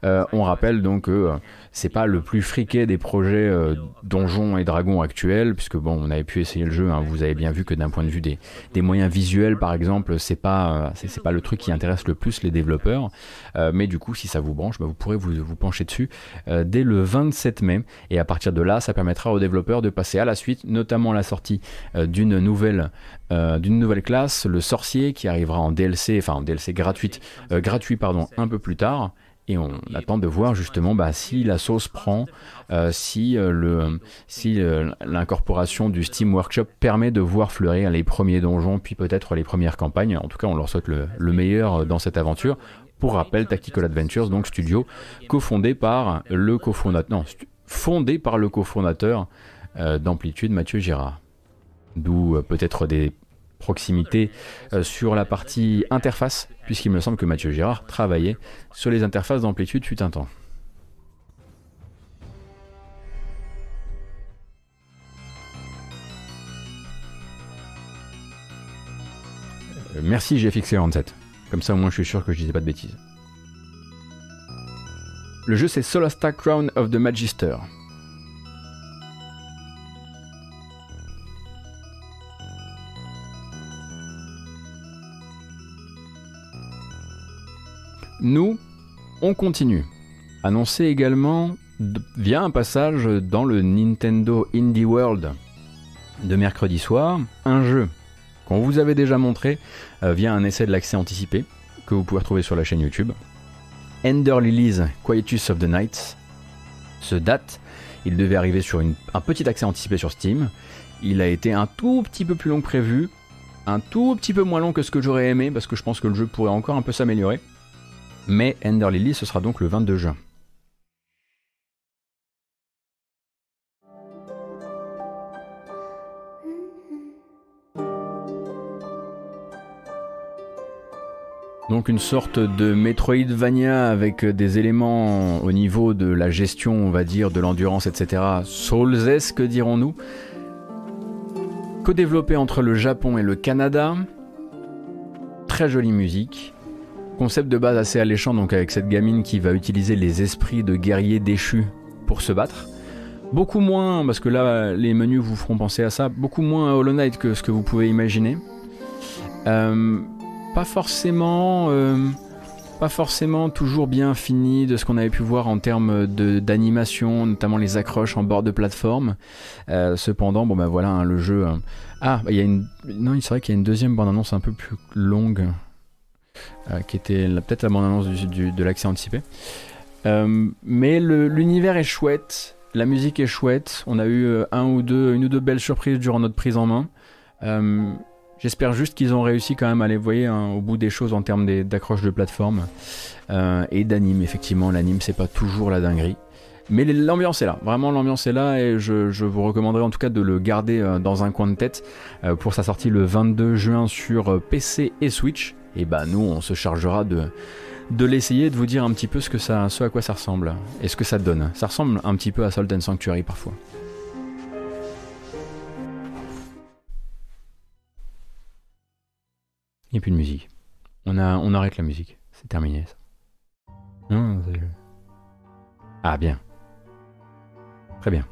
Euh, on rappelle donc que euh, c'est pas le plus friqué des projets euh, donjons et dragons actuels, puisque bon, on avait pu essayer le jeu. hein, vous avez bien vu que d'un point de vue des, moyens visuels, par exemple, c'est pas euh, pas le truc qui intéresse le plus les développeurs. Euh, mais du coup, si ça vous branche, bah, vous pourrez vous, pencher dessus dès le 27 mai. Et à partir de là, ça permettra aux développeurs de passer à la suite, notamment la sortie d'une nouvelle nouvelle classe, le sorcier, qui arrivera en DLC, enfin en DLC gratuite, gratuit pardon, un peu plus tard. Et on attend de voir justement bah, si la sauce prend, euh, si euh, le, si euh, l'incorporation du Steam Workshop permet de voir fleurir les premiers donjons, puis peut-être les premières campagnes. En tout cas, on leur souhaite le, le meilleur dans cette aventure. Pour rappel, Tactical Adventures, donc studio cofondé par le cofondateur, non, fondé par le cofondateur d'Amplitude, Mathieu Girard. D'où peut-être des proximités euh, sur la partie interface, puisqu'il me semble que Mathieu Girard travaillait sur les interfaces d'Amplitude fut un temps. Euh, Merci GFX47. Comme ça au moins je suis sûr que je disais pas de bêtises. Le jeu c'est Solasta Crown of the Magister. Nous, on continue. Annoncé également via un passage dans le Nintendo Indie World de mercredi soir, un jeu qu'on vous avait déjà montré euh, via un essai de l'accès anticipé que vous pouvez retrouver sur la chaîne YouTube. Ender Lilies Quietus of the Night se date. Il devait arriver sur un petit accès anticipé sur Steam. Il a été un tout petit peu plus long que prévu, un tout petit peu moins long que ce que j'aurais aimé parce que je pense que le jeu pourrait encore un peu s'améliorer. Mais Ender Lily, ce sera donc le 22 juin. Donc une sorte de Metroidvania avec des éléments au niveau de la gestion, on va dire, de l'endurance, etc. Soulsesque, dirons-nous. Co-développé entre le Japon et le Canada. Très jolie musique. Concept de base assez alléchant, donc avec cette gamine qui va utiliser les esprits de guerriers déchus pour se battre. Beaucoup moins, parce que là, les menus vous feront penser à ça, beaucoup moins à Hollow Knight que ce que vous pouvez imaginer. Euh, pas forcément, euh, pas forcément toujours bien fini de ce qu'on avait pu voir en termes d'animation, notamment les accroches en bord de plateforme. Euh, cependant, bon ben voilà, hein, le jeu. euh, Ah, il y a une, non, c'est vrai qu'il y a une deuxième bande-annonce un peu plus longue, qui était peut-être la bande-annonce de l'accès anticipé. Euh, mais l'univers est chouette, la musique est chouette. On a eu euh, un ou deux, une ou deux belles surprises durant notre prise en main. Euh, J'espère juste qu'ils ont réussi quand même à aller, vous voyez, hein, au bout des choses en termes d'accroche de plateforme euh, et d'anime. Effectivement, l'anime c'est pas toujours la dinguerie. Mais l'ambiance est là, vraiment l'ambiance est là et je, vous recommanderais en tout cas de le garder euh, dans un coin de tête euh, pour sa sortie le 22 juin sur euh, PC et Switch. Et bah nous on se chargera de, de l'essayer, de vous dire un petit peu ce, que ça, ce à quoi ça ressemble et ce que ça donne. Ça ressemble un petit peu à Salt and Sanctuary parfois. Il n'y a plus de musique. On, a, on arrête la musique. C'est terminé ça. Non, ah bien. Très bien.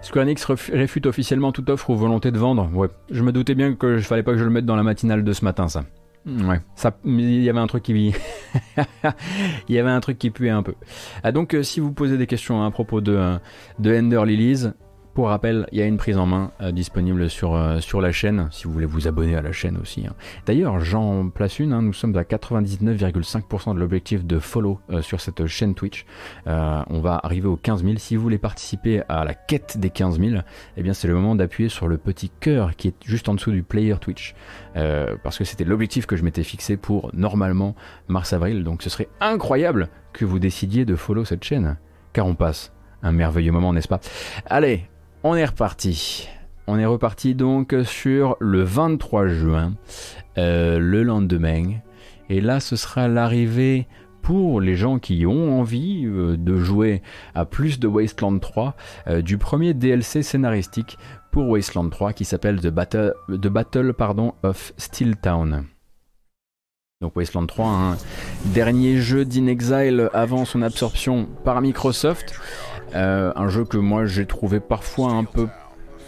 Square Enix réfute officiellement toute offre ou volonté de vendre. Ouais, je me doutais bien que je fallait pas que je le mette dans la matinale de ce matin, ça. Ouais, ça, il y avait un truc qui, il y avait un truc qui puait un peu. Ah, donc, euh, si vous posez des questions à propos de, euh, de Ender Lilies, pour rappel, il y a une prise en main euh, disponible sur, euh, sur la chaîne, si vous voulez vous abonner à la chaîne aussi. hein. D'ailleurs, j'en place une, hein, nous sommes à 99,5% de l'objectif de follow euh, sur cette chaîne Twitch. On va arriver aux 15 000. Si vous voulez participer à la quête des 15 000, eh bien c'est le moment d'appuyer sur le petit cœur qui est juste en dessous du player Twitch. Parce que c'était l'objectif que je m'étais fixé pour normalement mars-avril. Donc ce serait incroyable que vous décidiez de follow cette chaîne. Car on passe un merveilleux moment, n'est-ce pas? Allez, on est reparti. On est reparti donc sur le 23 juin, euh, le lendemain. Et là, ce sera l'arrivée pour les gens qui ont envie euh, de jouer à plus de Wasteland 3 euh, du premier DLC scénaristique pour Wasteland 3 qui s'appelle The Battle, The Battle of Steel Town. Donc Wasteland 3, un dernier jeu d'Inexile avant son absorption par Microsoft. Euh, un jeu que moi j'ai trouvé parfois un peu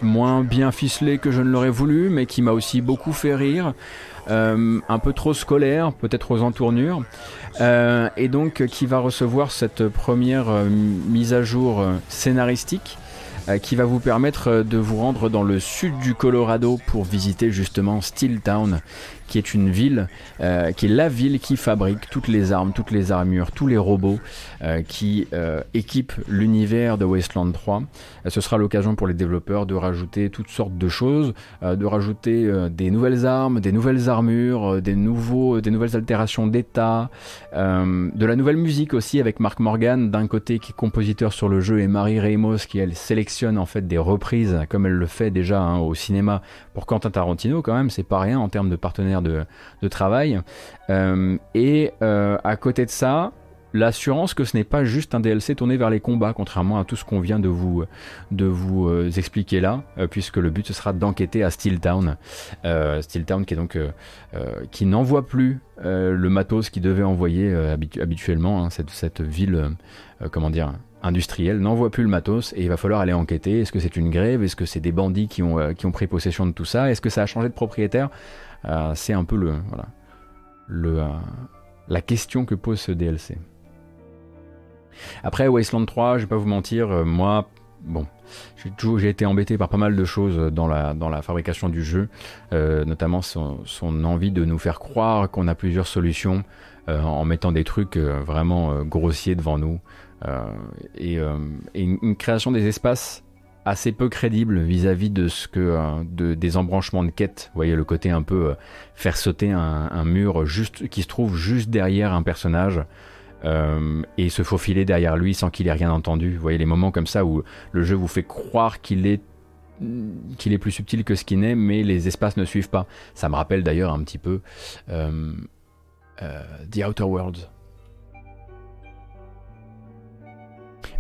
moins bien ficelé que je ne l'aurais voulu, mais qui m'a aussi beaucoup fait rire. Euh, un peu trop scolaire, peut-être aux entournures, Euh, et donc qui va recevoir cette première mise à jour scénaristique qui va vous permettre de vous rendre dans le sud du Colorado pour visiter justement Steel Town, qui est une ville, euh, qui est la ville qui fabrique toutes les armes, toutes les armures, tous les robots euh, qui euh, équipent l'univers de Wasteland 3. Euh, ce sera l'occasion pour les développeurs de rajouter toutes sortes de choses, de rajouter des nouvelles armes, des nouvelles armures, des, nouveaux, des nouvelles altérations d'état, de la nouvelle musique aussi avec Mark Morgan d'un côté qui est compositeur sur le jeu et Marie Ramos qui elle sélectionne en fait des reprises comme elle le fait déjà hein, au cinéma pour Quentin Tarantino quand même c'est pas rien en termes de partenaire de, travail Euh, et euh, à côté de ça l'assurance que ce n'est pas juste un DLC tourné vers les combats, contrairement à tout ce qu'on vient de vous, euh, expliquer là, puisque le but ce sera d'enquêter à Steel Town. Qui donc qui n'envoie plus le matos qu'il devait envoyer habitu- habituellement, hein, cette, cette ville, comment dire, industrielle, n'envoie plus le matos et il va falloir aller enquêter. Est-ce que c'est une grève? Est-ce que c'est des bandits qui ont, euh, pris possession de tout ça? Est-ce que ça a changé de propriétaire? Euh, C'est un peu le, voilà, euh, la question que pose ce DLC. Après Wasteland 3, je vais pas vous mentir, moi, bon, j'ai été embêté par pas mal de choses dans la, fabrication du jeu, notamment son, envie de nous faire croire qu'on a plusieurs solutions en mettant des trucs vraiment grossiers devant nous et, euh, et une, une création des espaces assez peu crédible vis-à-vis de ce que euh, de, des embranchements de quête. Vous voyez le côté un peu euh, faire sauter un, mur juste qui se trouve juste derrière un personnage euh, et se faufiler derrière lui sans qu'il ait rien entendu. Vous voyez les moments comme ça où le jeu vous fait croire qu'il est qu'il est plus subtil que ce qu'il n'est, mais les espaces ne suivent pas. Ça me rappelle d'ailleurs un petit peu euh, euh, The Outer Worlds.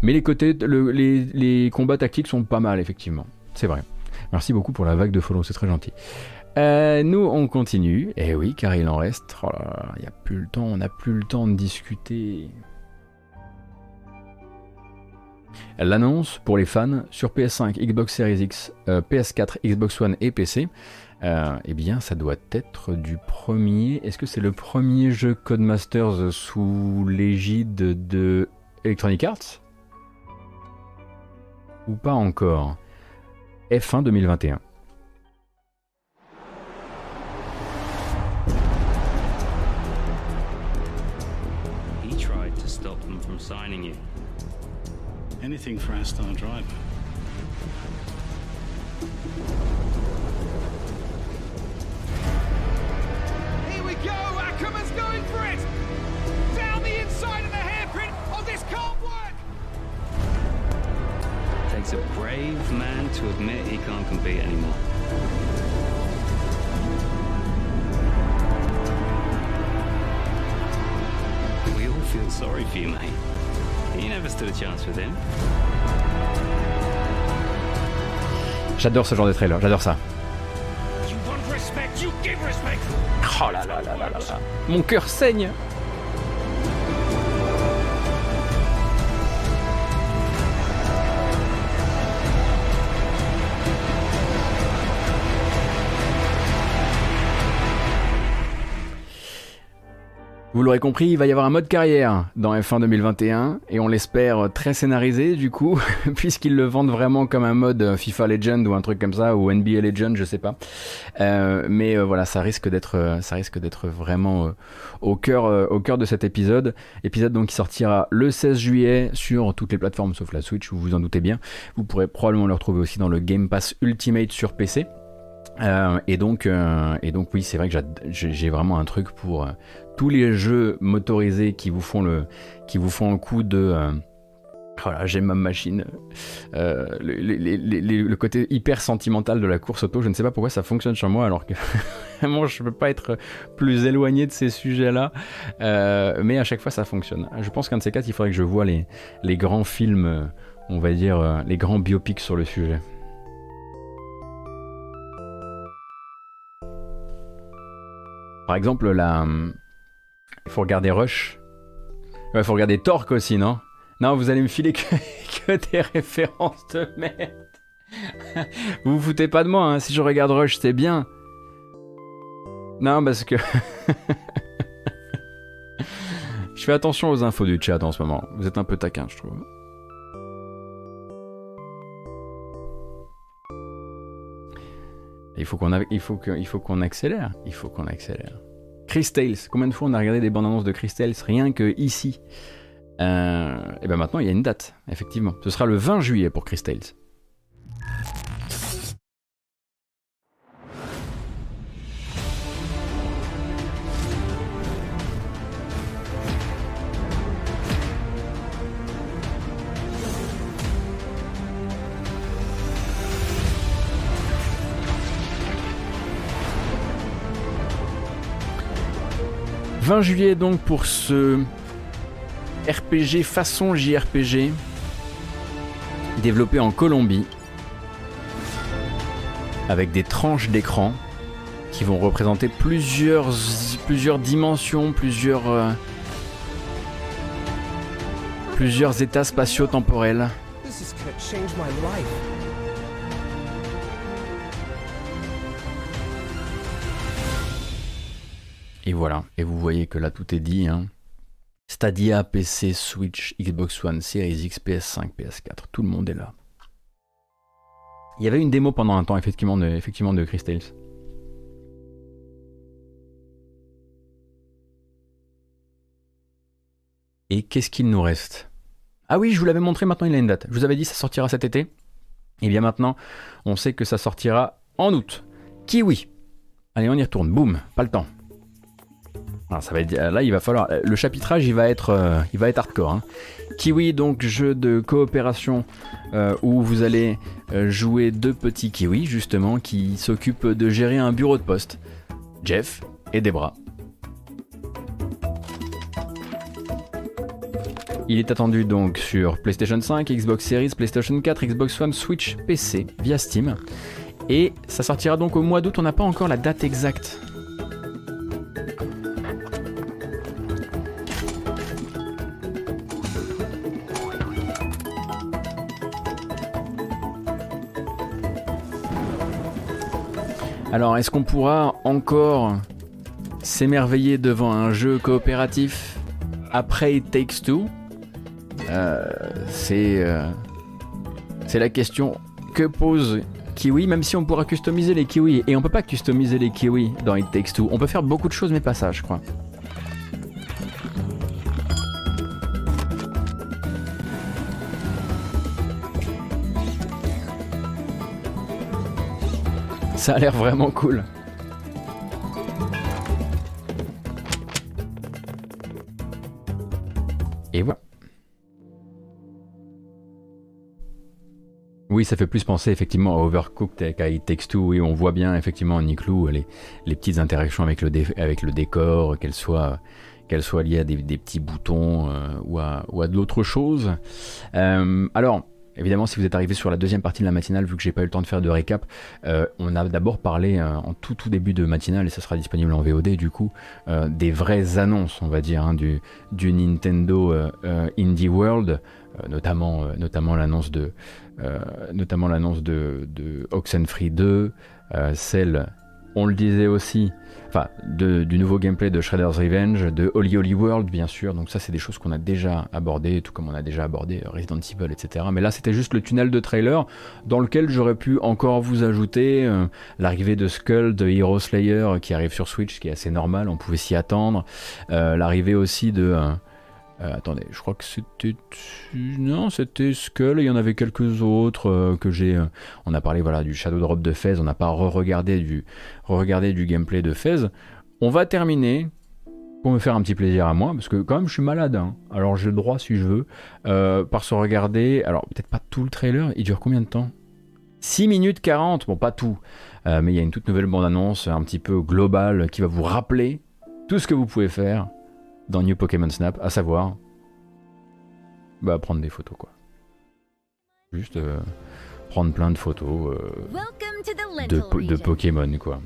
Mais les côtés, le- les, combats tactiques sont pas mal, effectivement. C'est vrai. Merci beaucoup pour la vague de follow, c'est très gentil. Euh, nous, on continue. Et oui, car il en reste. Oh il n'y a plus le temps, on n'a plus le temps de discuter. L'annonce pour les fans sur PS5, Xbox Series X, euh, PS4, Xbox One et PC. euh, eh bien, ça doit être du premier. Est-ce que c'est le premier jeu Codemasters sous l'égide de Electronic Arts? Ou pas encore F1 2021. He tried to stop them from signing you. Anything for our star driver. Here we go! Ackerman's going for it! Down the inside of the hairpin! Oh, this can't work! Takes a brave man to admit he can't compete anymore. We all feel sorry for you, mate. You never stood a chance with him. J'adore ce genre de trailer, j'adore ça. Oh là là là là là là. Mon cœur saigne Vous l'aurez compris, il va y avoir un mode carrière dans F1 2021 et on l'espère très scénarisé du coup, puisqu'ils le vendent vraiment comme un mode FIFA Legend ou un truc comme ça ou NBA Legend, je sais pas. Euh, mais euh, voilà, ça risque d'être, euh, ça risque d'être vraiment euh, au cœur, euh, au cœur de cet épisode. Épisode donc qui sortira le 16 juillet sur toutes les plateformes sauf la Switch, vous vous en doutez bien. Vous pourrez probablement le retrouver aussi dans le Game Pass Ultimate sur PC. Euh, et donc, euh, et donc oui, c'est vrai que j'ai vraiment un truc pour euh, tous les jeux motorisés qui vous font le, qui vous font coup de, euh, voilà, j'ai ma machine. Euh, le, côté hyper sentimental de la course auto, je ne sais pas pourquoi ça fonctionne sur moi, alors que vraiment je peux pas être plus éloigné de ces sujets-là. Euh, mais à chaque fois ça fonctionne. Je pense qu'un de ces quatre, il faudrait que je voie les, les grands films, on va dire, euh, les grands biopics sur le sujet. Par exemple, la... il faut regarder Rush. Il faut regarder Torque aussi, non? Non, vous allez me filer que, des références de merde. vous vous foutez pas de moi, hein. si je regarde Rush, c'est bien. Non, parce que... je fais attention aux infos du chat en ce moment. Vous êtes un peu taquin, je trouve. Il faut qu'on accélère. Il faut qu'on accélère. Chris Tales. Combien de fois on a regardé des bandes annonces de Chris Tales rien que ici et ben maintenant il y a une date, effectivement. Ce sera le 20 juillet pour Chris Tales. « 20 juillet donc pour ce RPG façon JRPG développé en Colombie avec des tranches d'écran qui vont représenter plusieurs, plusieurs dimensions, plusieurs, euh, plusieurs états spatio-temporels. Et voilà, et vous voyez que là tout est dit. hein. Stadia, PC, Switch, Xbox One, Series X, PS5, PS4, tout le monde est là. Il y avait une démo pendant un temps effectivement de, effectivement, Chris Tales. Et qu'est-ce qu'il nous reste? Ah oui, je vous l'avais montré, maintenant il a une date. Je vous avais dit ça sortira cet été. Et bien maintenant, on sait que ça sortira en août. Kiwi. Allez, on y retourne. Boum, pas le temps. Être, là, falloir. Le chapitrage, il va être, euh, hardcore. hein. Kiwi, donc jeu de coopération euh, où vous allez euh, jouer deux petits kiwis justement qui s'occupent de gérer un bureau de poste. Jeff et Debra. Il est attendu donc sur PlayStation 5, Xbox Series, PlayStation 4, Xbox One, Switch, PC via Steam. Et ça sortira donc au mois d'août, on n'a pas encore la date exacte. Alors, est-ce qu'on pourra encore s'émerveiller devant un jeu coopératif après It Takes Two Euh, C'est euh, c'est la question que pose Kiwi, même si on pourra customiser les kiwis. Et on peut pas customiser les kiwis dans It Takes Two. On peut faire beaucoup de choses, mais pas ça, je crois. Ça a l'air vraiment cool. Et voilà. Oui, ça fait plus penser effectivement à Overcooked qu'à It Takes Two. Oui, on voit bien effectivement Nick Lou, les, les petites interactions avec le, décor, qu'elles soient, liées à des, des petits boutons euh, ou, à, ou à de l'autre chose. Euh, alors, évidemment, si vous êtes arrivé sur la deuxième partie de la matinale, vu que j'ai pas eu le temps de faire de récap, euh, on a d'abord parlé euh, en tout tout début de matinale, et ça sera disponible en VOD du coup, euh, des vraies annonces, on va dire, hein, du, du Nintendo Indie World, notamment, notamment l'annonce de, notamment l'annonce de, de Oxenfree 2, euh, celle, on le disait aussi, enfin, du nouveau gameplay de Shredder's Revenge, de Holy Holy World, bien sûr. Donc, ça, c'est des choses qu'on a déjà abordées, tout comme on a déjà abordé Resident Evil, etc. Mais là, c'était juste le tunnel de trailer dans lequel j'aurais pu encore vous ajouter euh, l'arrivée de Skull de Hero Slayer euh, qui arrive sur Switch, qui est assez normal, on pouvait s'y attendre. Euh, l'arrivée aussi de. Euh, attendez, je crois que c'était. Non, c'était Skull, il y en avait quelques autres euh, que j'ai. euh, on a parlé voilà, du Shadow Drop de Fez, on n'a pas re-regardé du, re-regardé du gameplay de Fez. On va terminer pour me faire un petit plaisir à moi, parce que quand même je suis malade, hein. alors j'ai le droit si je veux, par se regarder. Alors peut-être pas tout le trailer, il dure combien de temps? 6 minutes 40, bon pas tout, mais il y a une toute nouvelle bande-annonce un petit peu globale qui va vous rappeler tout ce que vous pouvez faire dans New Pokémon Snap, à savoir bah, prendre des photos quoi. Juste euh, prendre plein de photos euh, de, po- de. Pokémon quoi.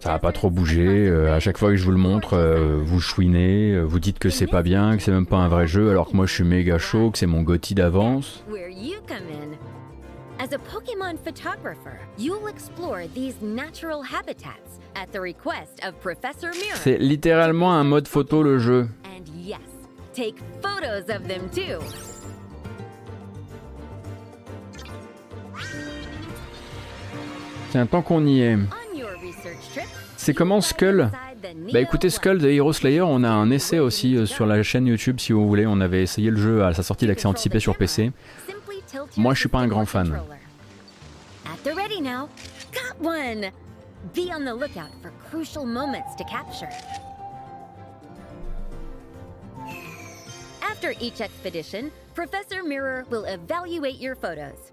Ça va pas trop bouger, euh, à chaque fois que je vous le montre, vous chouinez, vous dites que c'est pas bien, que c'est même pas un vrai jeu, alors que moi je suis méga chaud, que c'est mon Gotti d'avance. As a Pokemon photographer, you'll explore these natural habitats at the request of Professor Mirror. C'est littéralement un mode photo le jeu. And yes, take photos of them too. Tiens, tant qu'on y est, c'est comment Skull Bah écoutez, Skull de Hero Slayer, on a un essai aussi euh, sur la chaîne YouTube si vous voulez. On avait essayé le jeu à sa sortie d'accès anticipé sur PC. Moi je suis pas un grand fan. At the ready now. Got one! Be on the lookout for crucial moments to capture. After each expedition, Professor Mirror will evaluate your photos.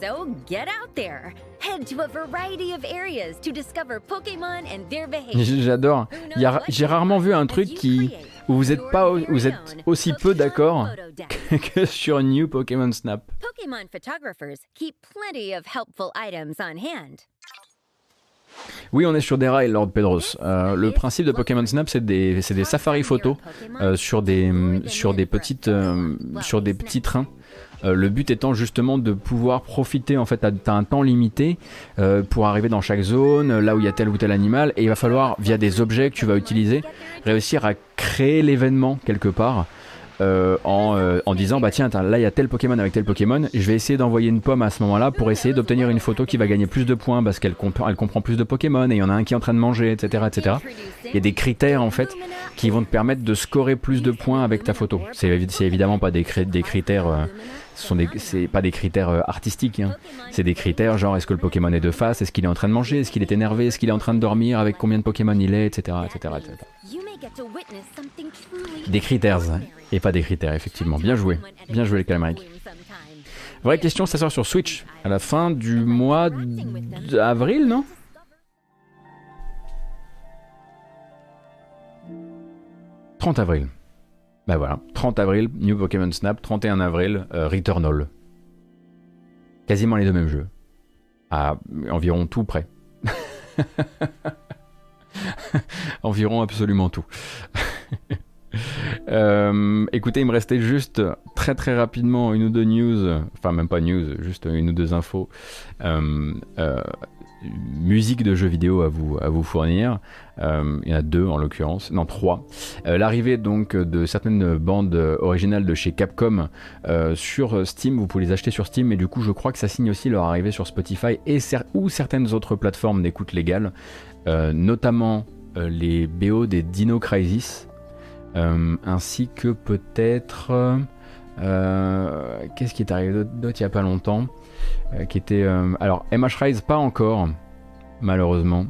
So get out there. Head to a variety of areas to discover Pokemon and their behavior. J'adore. J'ai rarement vu un truc qui où vous êtes pas, vous êtes aussi peu d'accord que sur New Pokémon Snap. Pokemon photographers keep plenty of helpful items on hand. Oui, on est sur des rails, Lord Pedros. Euh, le principe de Pokémon Snap, c'est des, c'est des safari photos euh, sur des, sur des petites, euh, sur des petits trains. Euh, le but étant justement de pouvoir profiter, en fait, t'as un temps limité euh, pour arriver dans chaque zone, là où il y a tel ou tel animal, et il va falloir, via des objets que tu vas utiliser, réussir à créer l'événement quelque part. euh, en, euh, en disant bah tiens là il y a tel Pokémon avec tel Pokémon je vais essayer d'envoyer une pomme à ce moment là pour essayer d'obtenir une photo qui va gagner plus de points parce qu'elle elle comprend plus de Pokémon et il y en a un qui est en train de manger etc etc il y a des critères en fait qui vont te permettre de scorer plus de points avec ta photo c'est évi- c'est évidemment pas des, des critères euh, ce sont des c'est pas des critères euh, artistiques hein. c'est des critères genre est-ce que le Pokémon est de face? Est-ce qu'il est en train de manger? Est-ce qu'il est énervé? Est-ce qu'il est en train de dormir? Avec combien de Pokémon il est? Etc etc, etc. Des critères, hein, et pas des critères, effectivement. Bien joué. Bien joué, les calamariques. Vraie question, ça sort sur Switch à la fin du mois d'avril, non « 30 avril. Bah voilà, 30 avril, New Pokémon Snap, 31 avril, euh, Returnal. Quasiment les deux mêmes jeux. À environ tout près. environ absolument tout. Euh, écoutez, il me restait juste très très rapidement une ou deux news, enfin même pas news, juste une ou deux infos, euh, euh, musique de jeux vidéo à vous, à vous fournir. Euh, il y en a deux en l'occurrence, non trois. Euh, L'arrivée donc de certaines bandes originales de chez Capcom euh, sur Steam, vous pouvez les acheter sur Steam, et du coup je crois que ça signe aussi leur arrivée sur Spotify et ou certaines autres plateformes d'écoute légale, notamment les BO des Dino Crisis. Ainsi que peut-être qu'est-ce qui est arrivé d'autre- il n'y a pas longtemps qui était euh, alors MH Rise pas encore malheureusement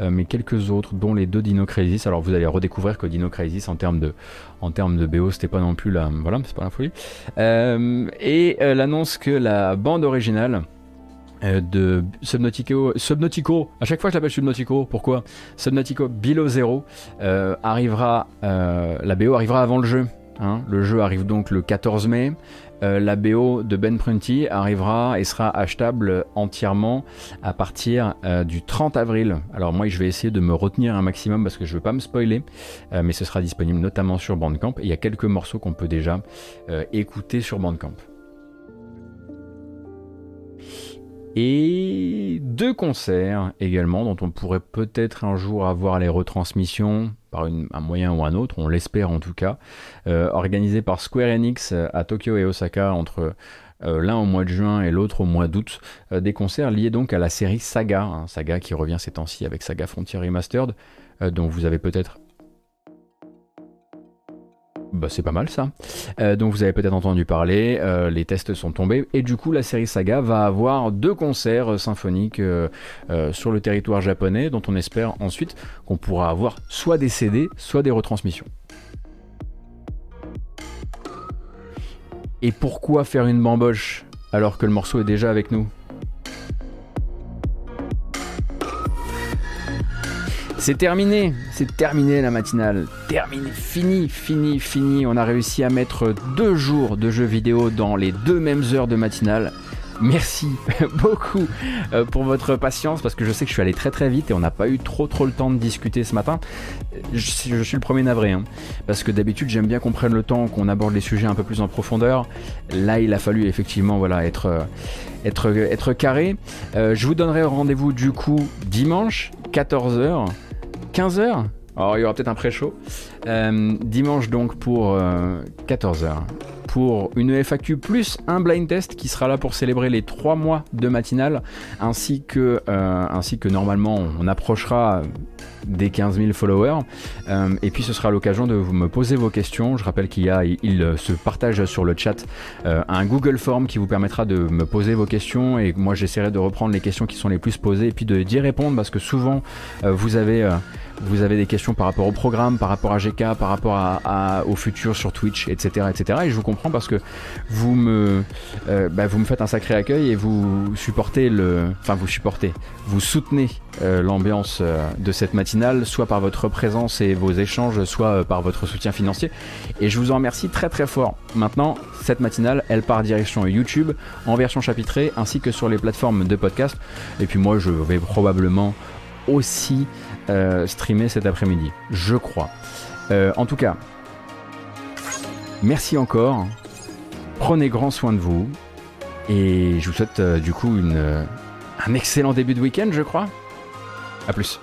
euh, mais quelques autres dont les deux Dino Crisis alors vous allez redécouvrir que Dino Crisis en termes de en termes de BO c'était pas non plus la voilà c'est pas la folie Euh, et euh, l'annonce que la bande originale euh, de Subnautico, Subnautico, à chaque fois je l'appelle Subnautico, pourquoi? Subnautico Below Zero euh, arrivera, euh, la BO arrivera avant le jeu. hein. Le jeu arrive donc le 14 mai. Euh, la BO de Ben Prunty arrivera et sera achetable entièrement à partir euh, du 30 avril. Alors moi je vais essayer de me retenir un maximum parce que je veux pas me spoiler, euh, mais ce sera disponible notamment sur Bandcamp. Et il y a quelques morceaux qu'on peut déjà écouter sur Bandcamp. Et deux concerts également, dont on pourrait peut-être un jour avoir les retransmissions par un moyen ou un autre, on l'espère en tout cas, euh, organisés par Square Enix euh, à Tokyo et Osaka entre euh, l'un au mois de juin et l'autre au mois d'août, des concerts liés donc à la série Saga, hein, Saga qui revient ces temps-ci avec Saga Frontier Remastered, dont vous avez peut-être bah, c'est pas mal ça. Euh, donc vous avez peut-être entendu parler, euh, les tests sont tombés et du coup la série Saga va avoir deux concerts symphoniques euh, sur le territoire japonais dont on espère ensuite qu'on pourra avoir soit des CD, soit des retransmissions. Et pourquoi faire une bamboche alors que le morceau est déjà avec nous? C'est terminé, c'est terminé la matinale. Terminé, fini, fini, fini. On a réussi à mettre deux jours de jeux vidéo dans les deux mêmes heures de matinale. Merci beaucoup euh, pour votre patience parce que je sais que je suis allé très très vite et on n'a pas eu trop trop le temps de discuter ce matin. Je, suis le premier navré hein, parce que d'habitude j'aime bien qu'on prenne le temps, qu'on aborde les sujets un peu plus en profondeur. Là il a fallu effectivement voilà être euh, être carré. Euh, je vous donnerai rendez-vous du coup dimanche 14h 15h Alors il y aura peut-être un pré-show. Euh, dimanche donc pour 14h. Pour une FAQ plus un blind test qui sera là pour célébrer les 3 mois de matinale ainsi que, euh, ainsi que normalement on approchera des 15 000 followers. Euh, et puis ce sera l'occasion de vous me poser vos questions. Je rappelle qu'il y a, il, se partage sur le chat euh, un Google Form qui vous permettra de me poser vos questions et moi j'essaierai de reprendre les questions qui sont les plus posées et puis d'y répondre parce que souvent euh, vous avez euh, vous avez des questions par rapport au programme, par rapport à GK, par rapport à, à- au futur sur Twitch, etc., etc. Et je vous comprends parce que vous me, euh, bah, vous me faites un sacré accueil et vous supportez le, enfin vous supportez, vous soutenez euh, l'ambiance euh, de cette matinale, soit par votre présence et vos échanges, soit euh, par votre soutien financier. Et je vous en remercie très très fort. Maintenant, cette matinale, elle part direction YouTube en version chapitrée ainsi que sur les plateformes de podcast. Et puis moi, je vais probablement aussi euh, streamer cet après-midi, je crois. Euh, en tout cas, merci encore. Prenez grand soin de vous. Et je vous souhaite euh, du coup une, un excellent début de week-end, je crois. A plus.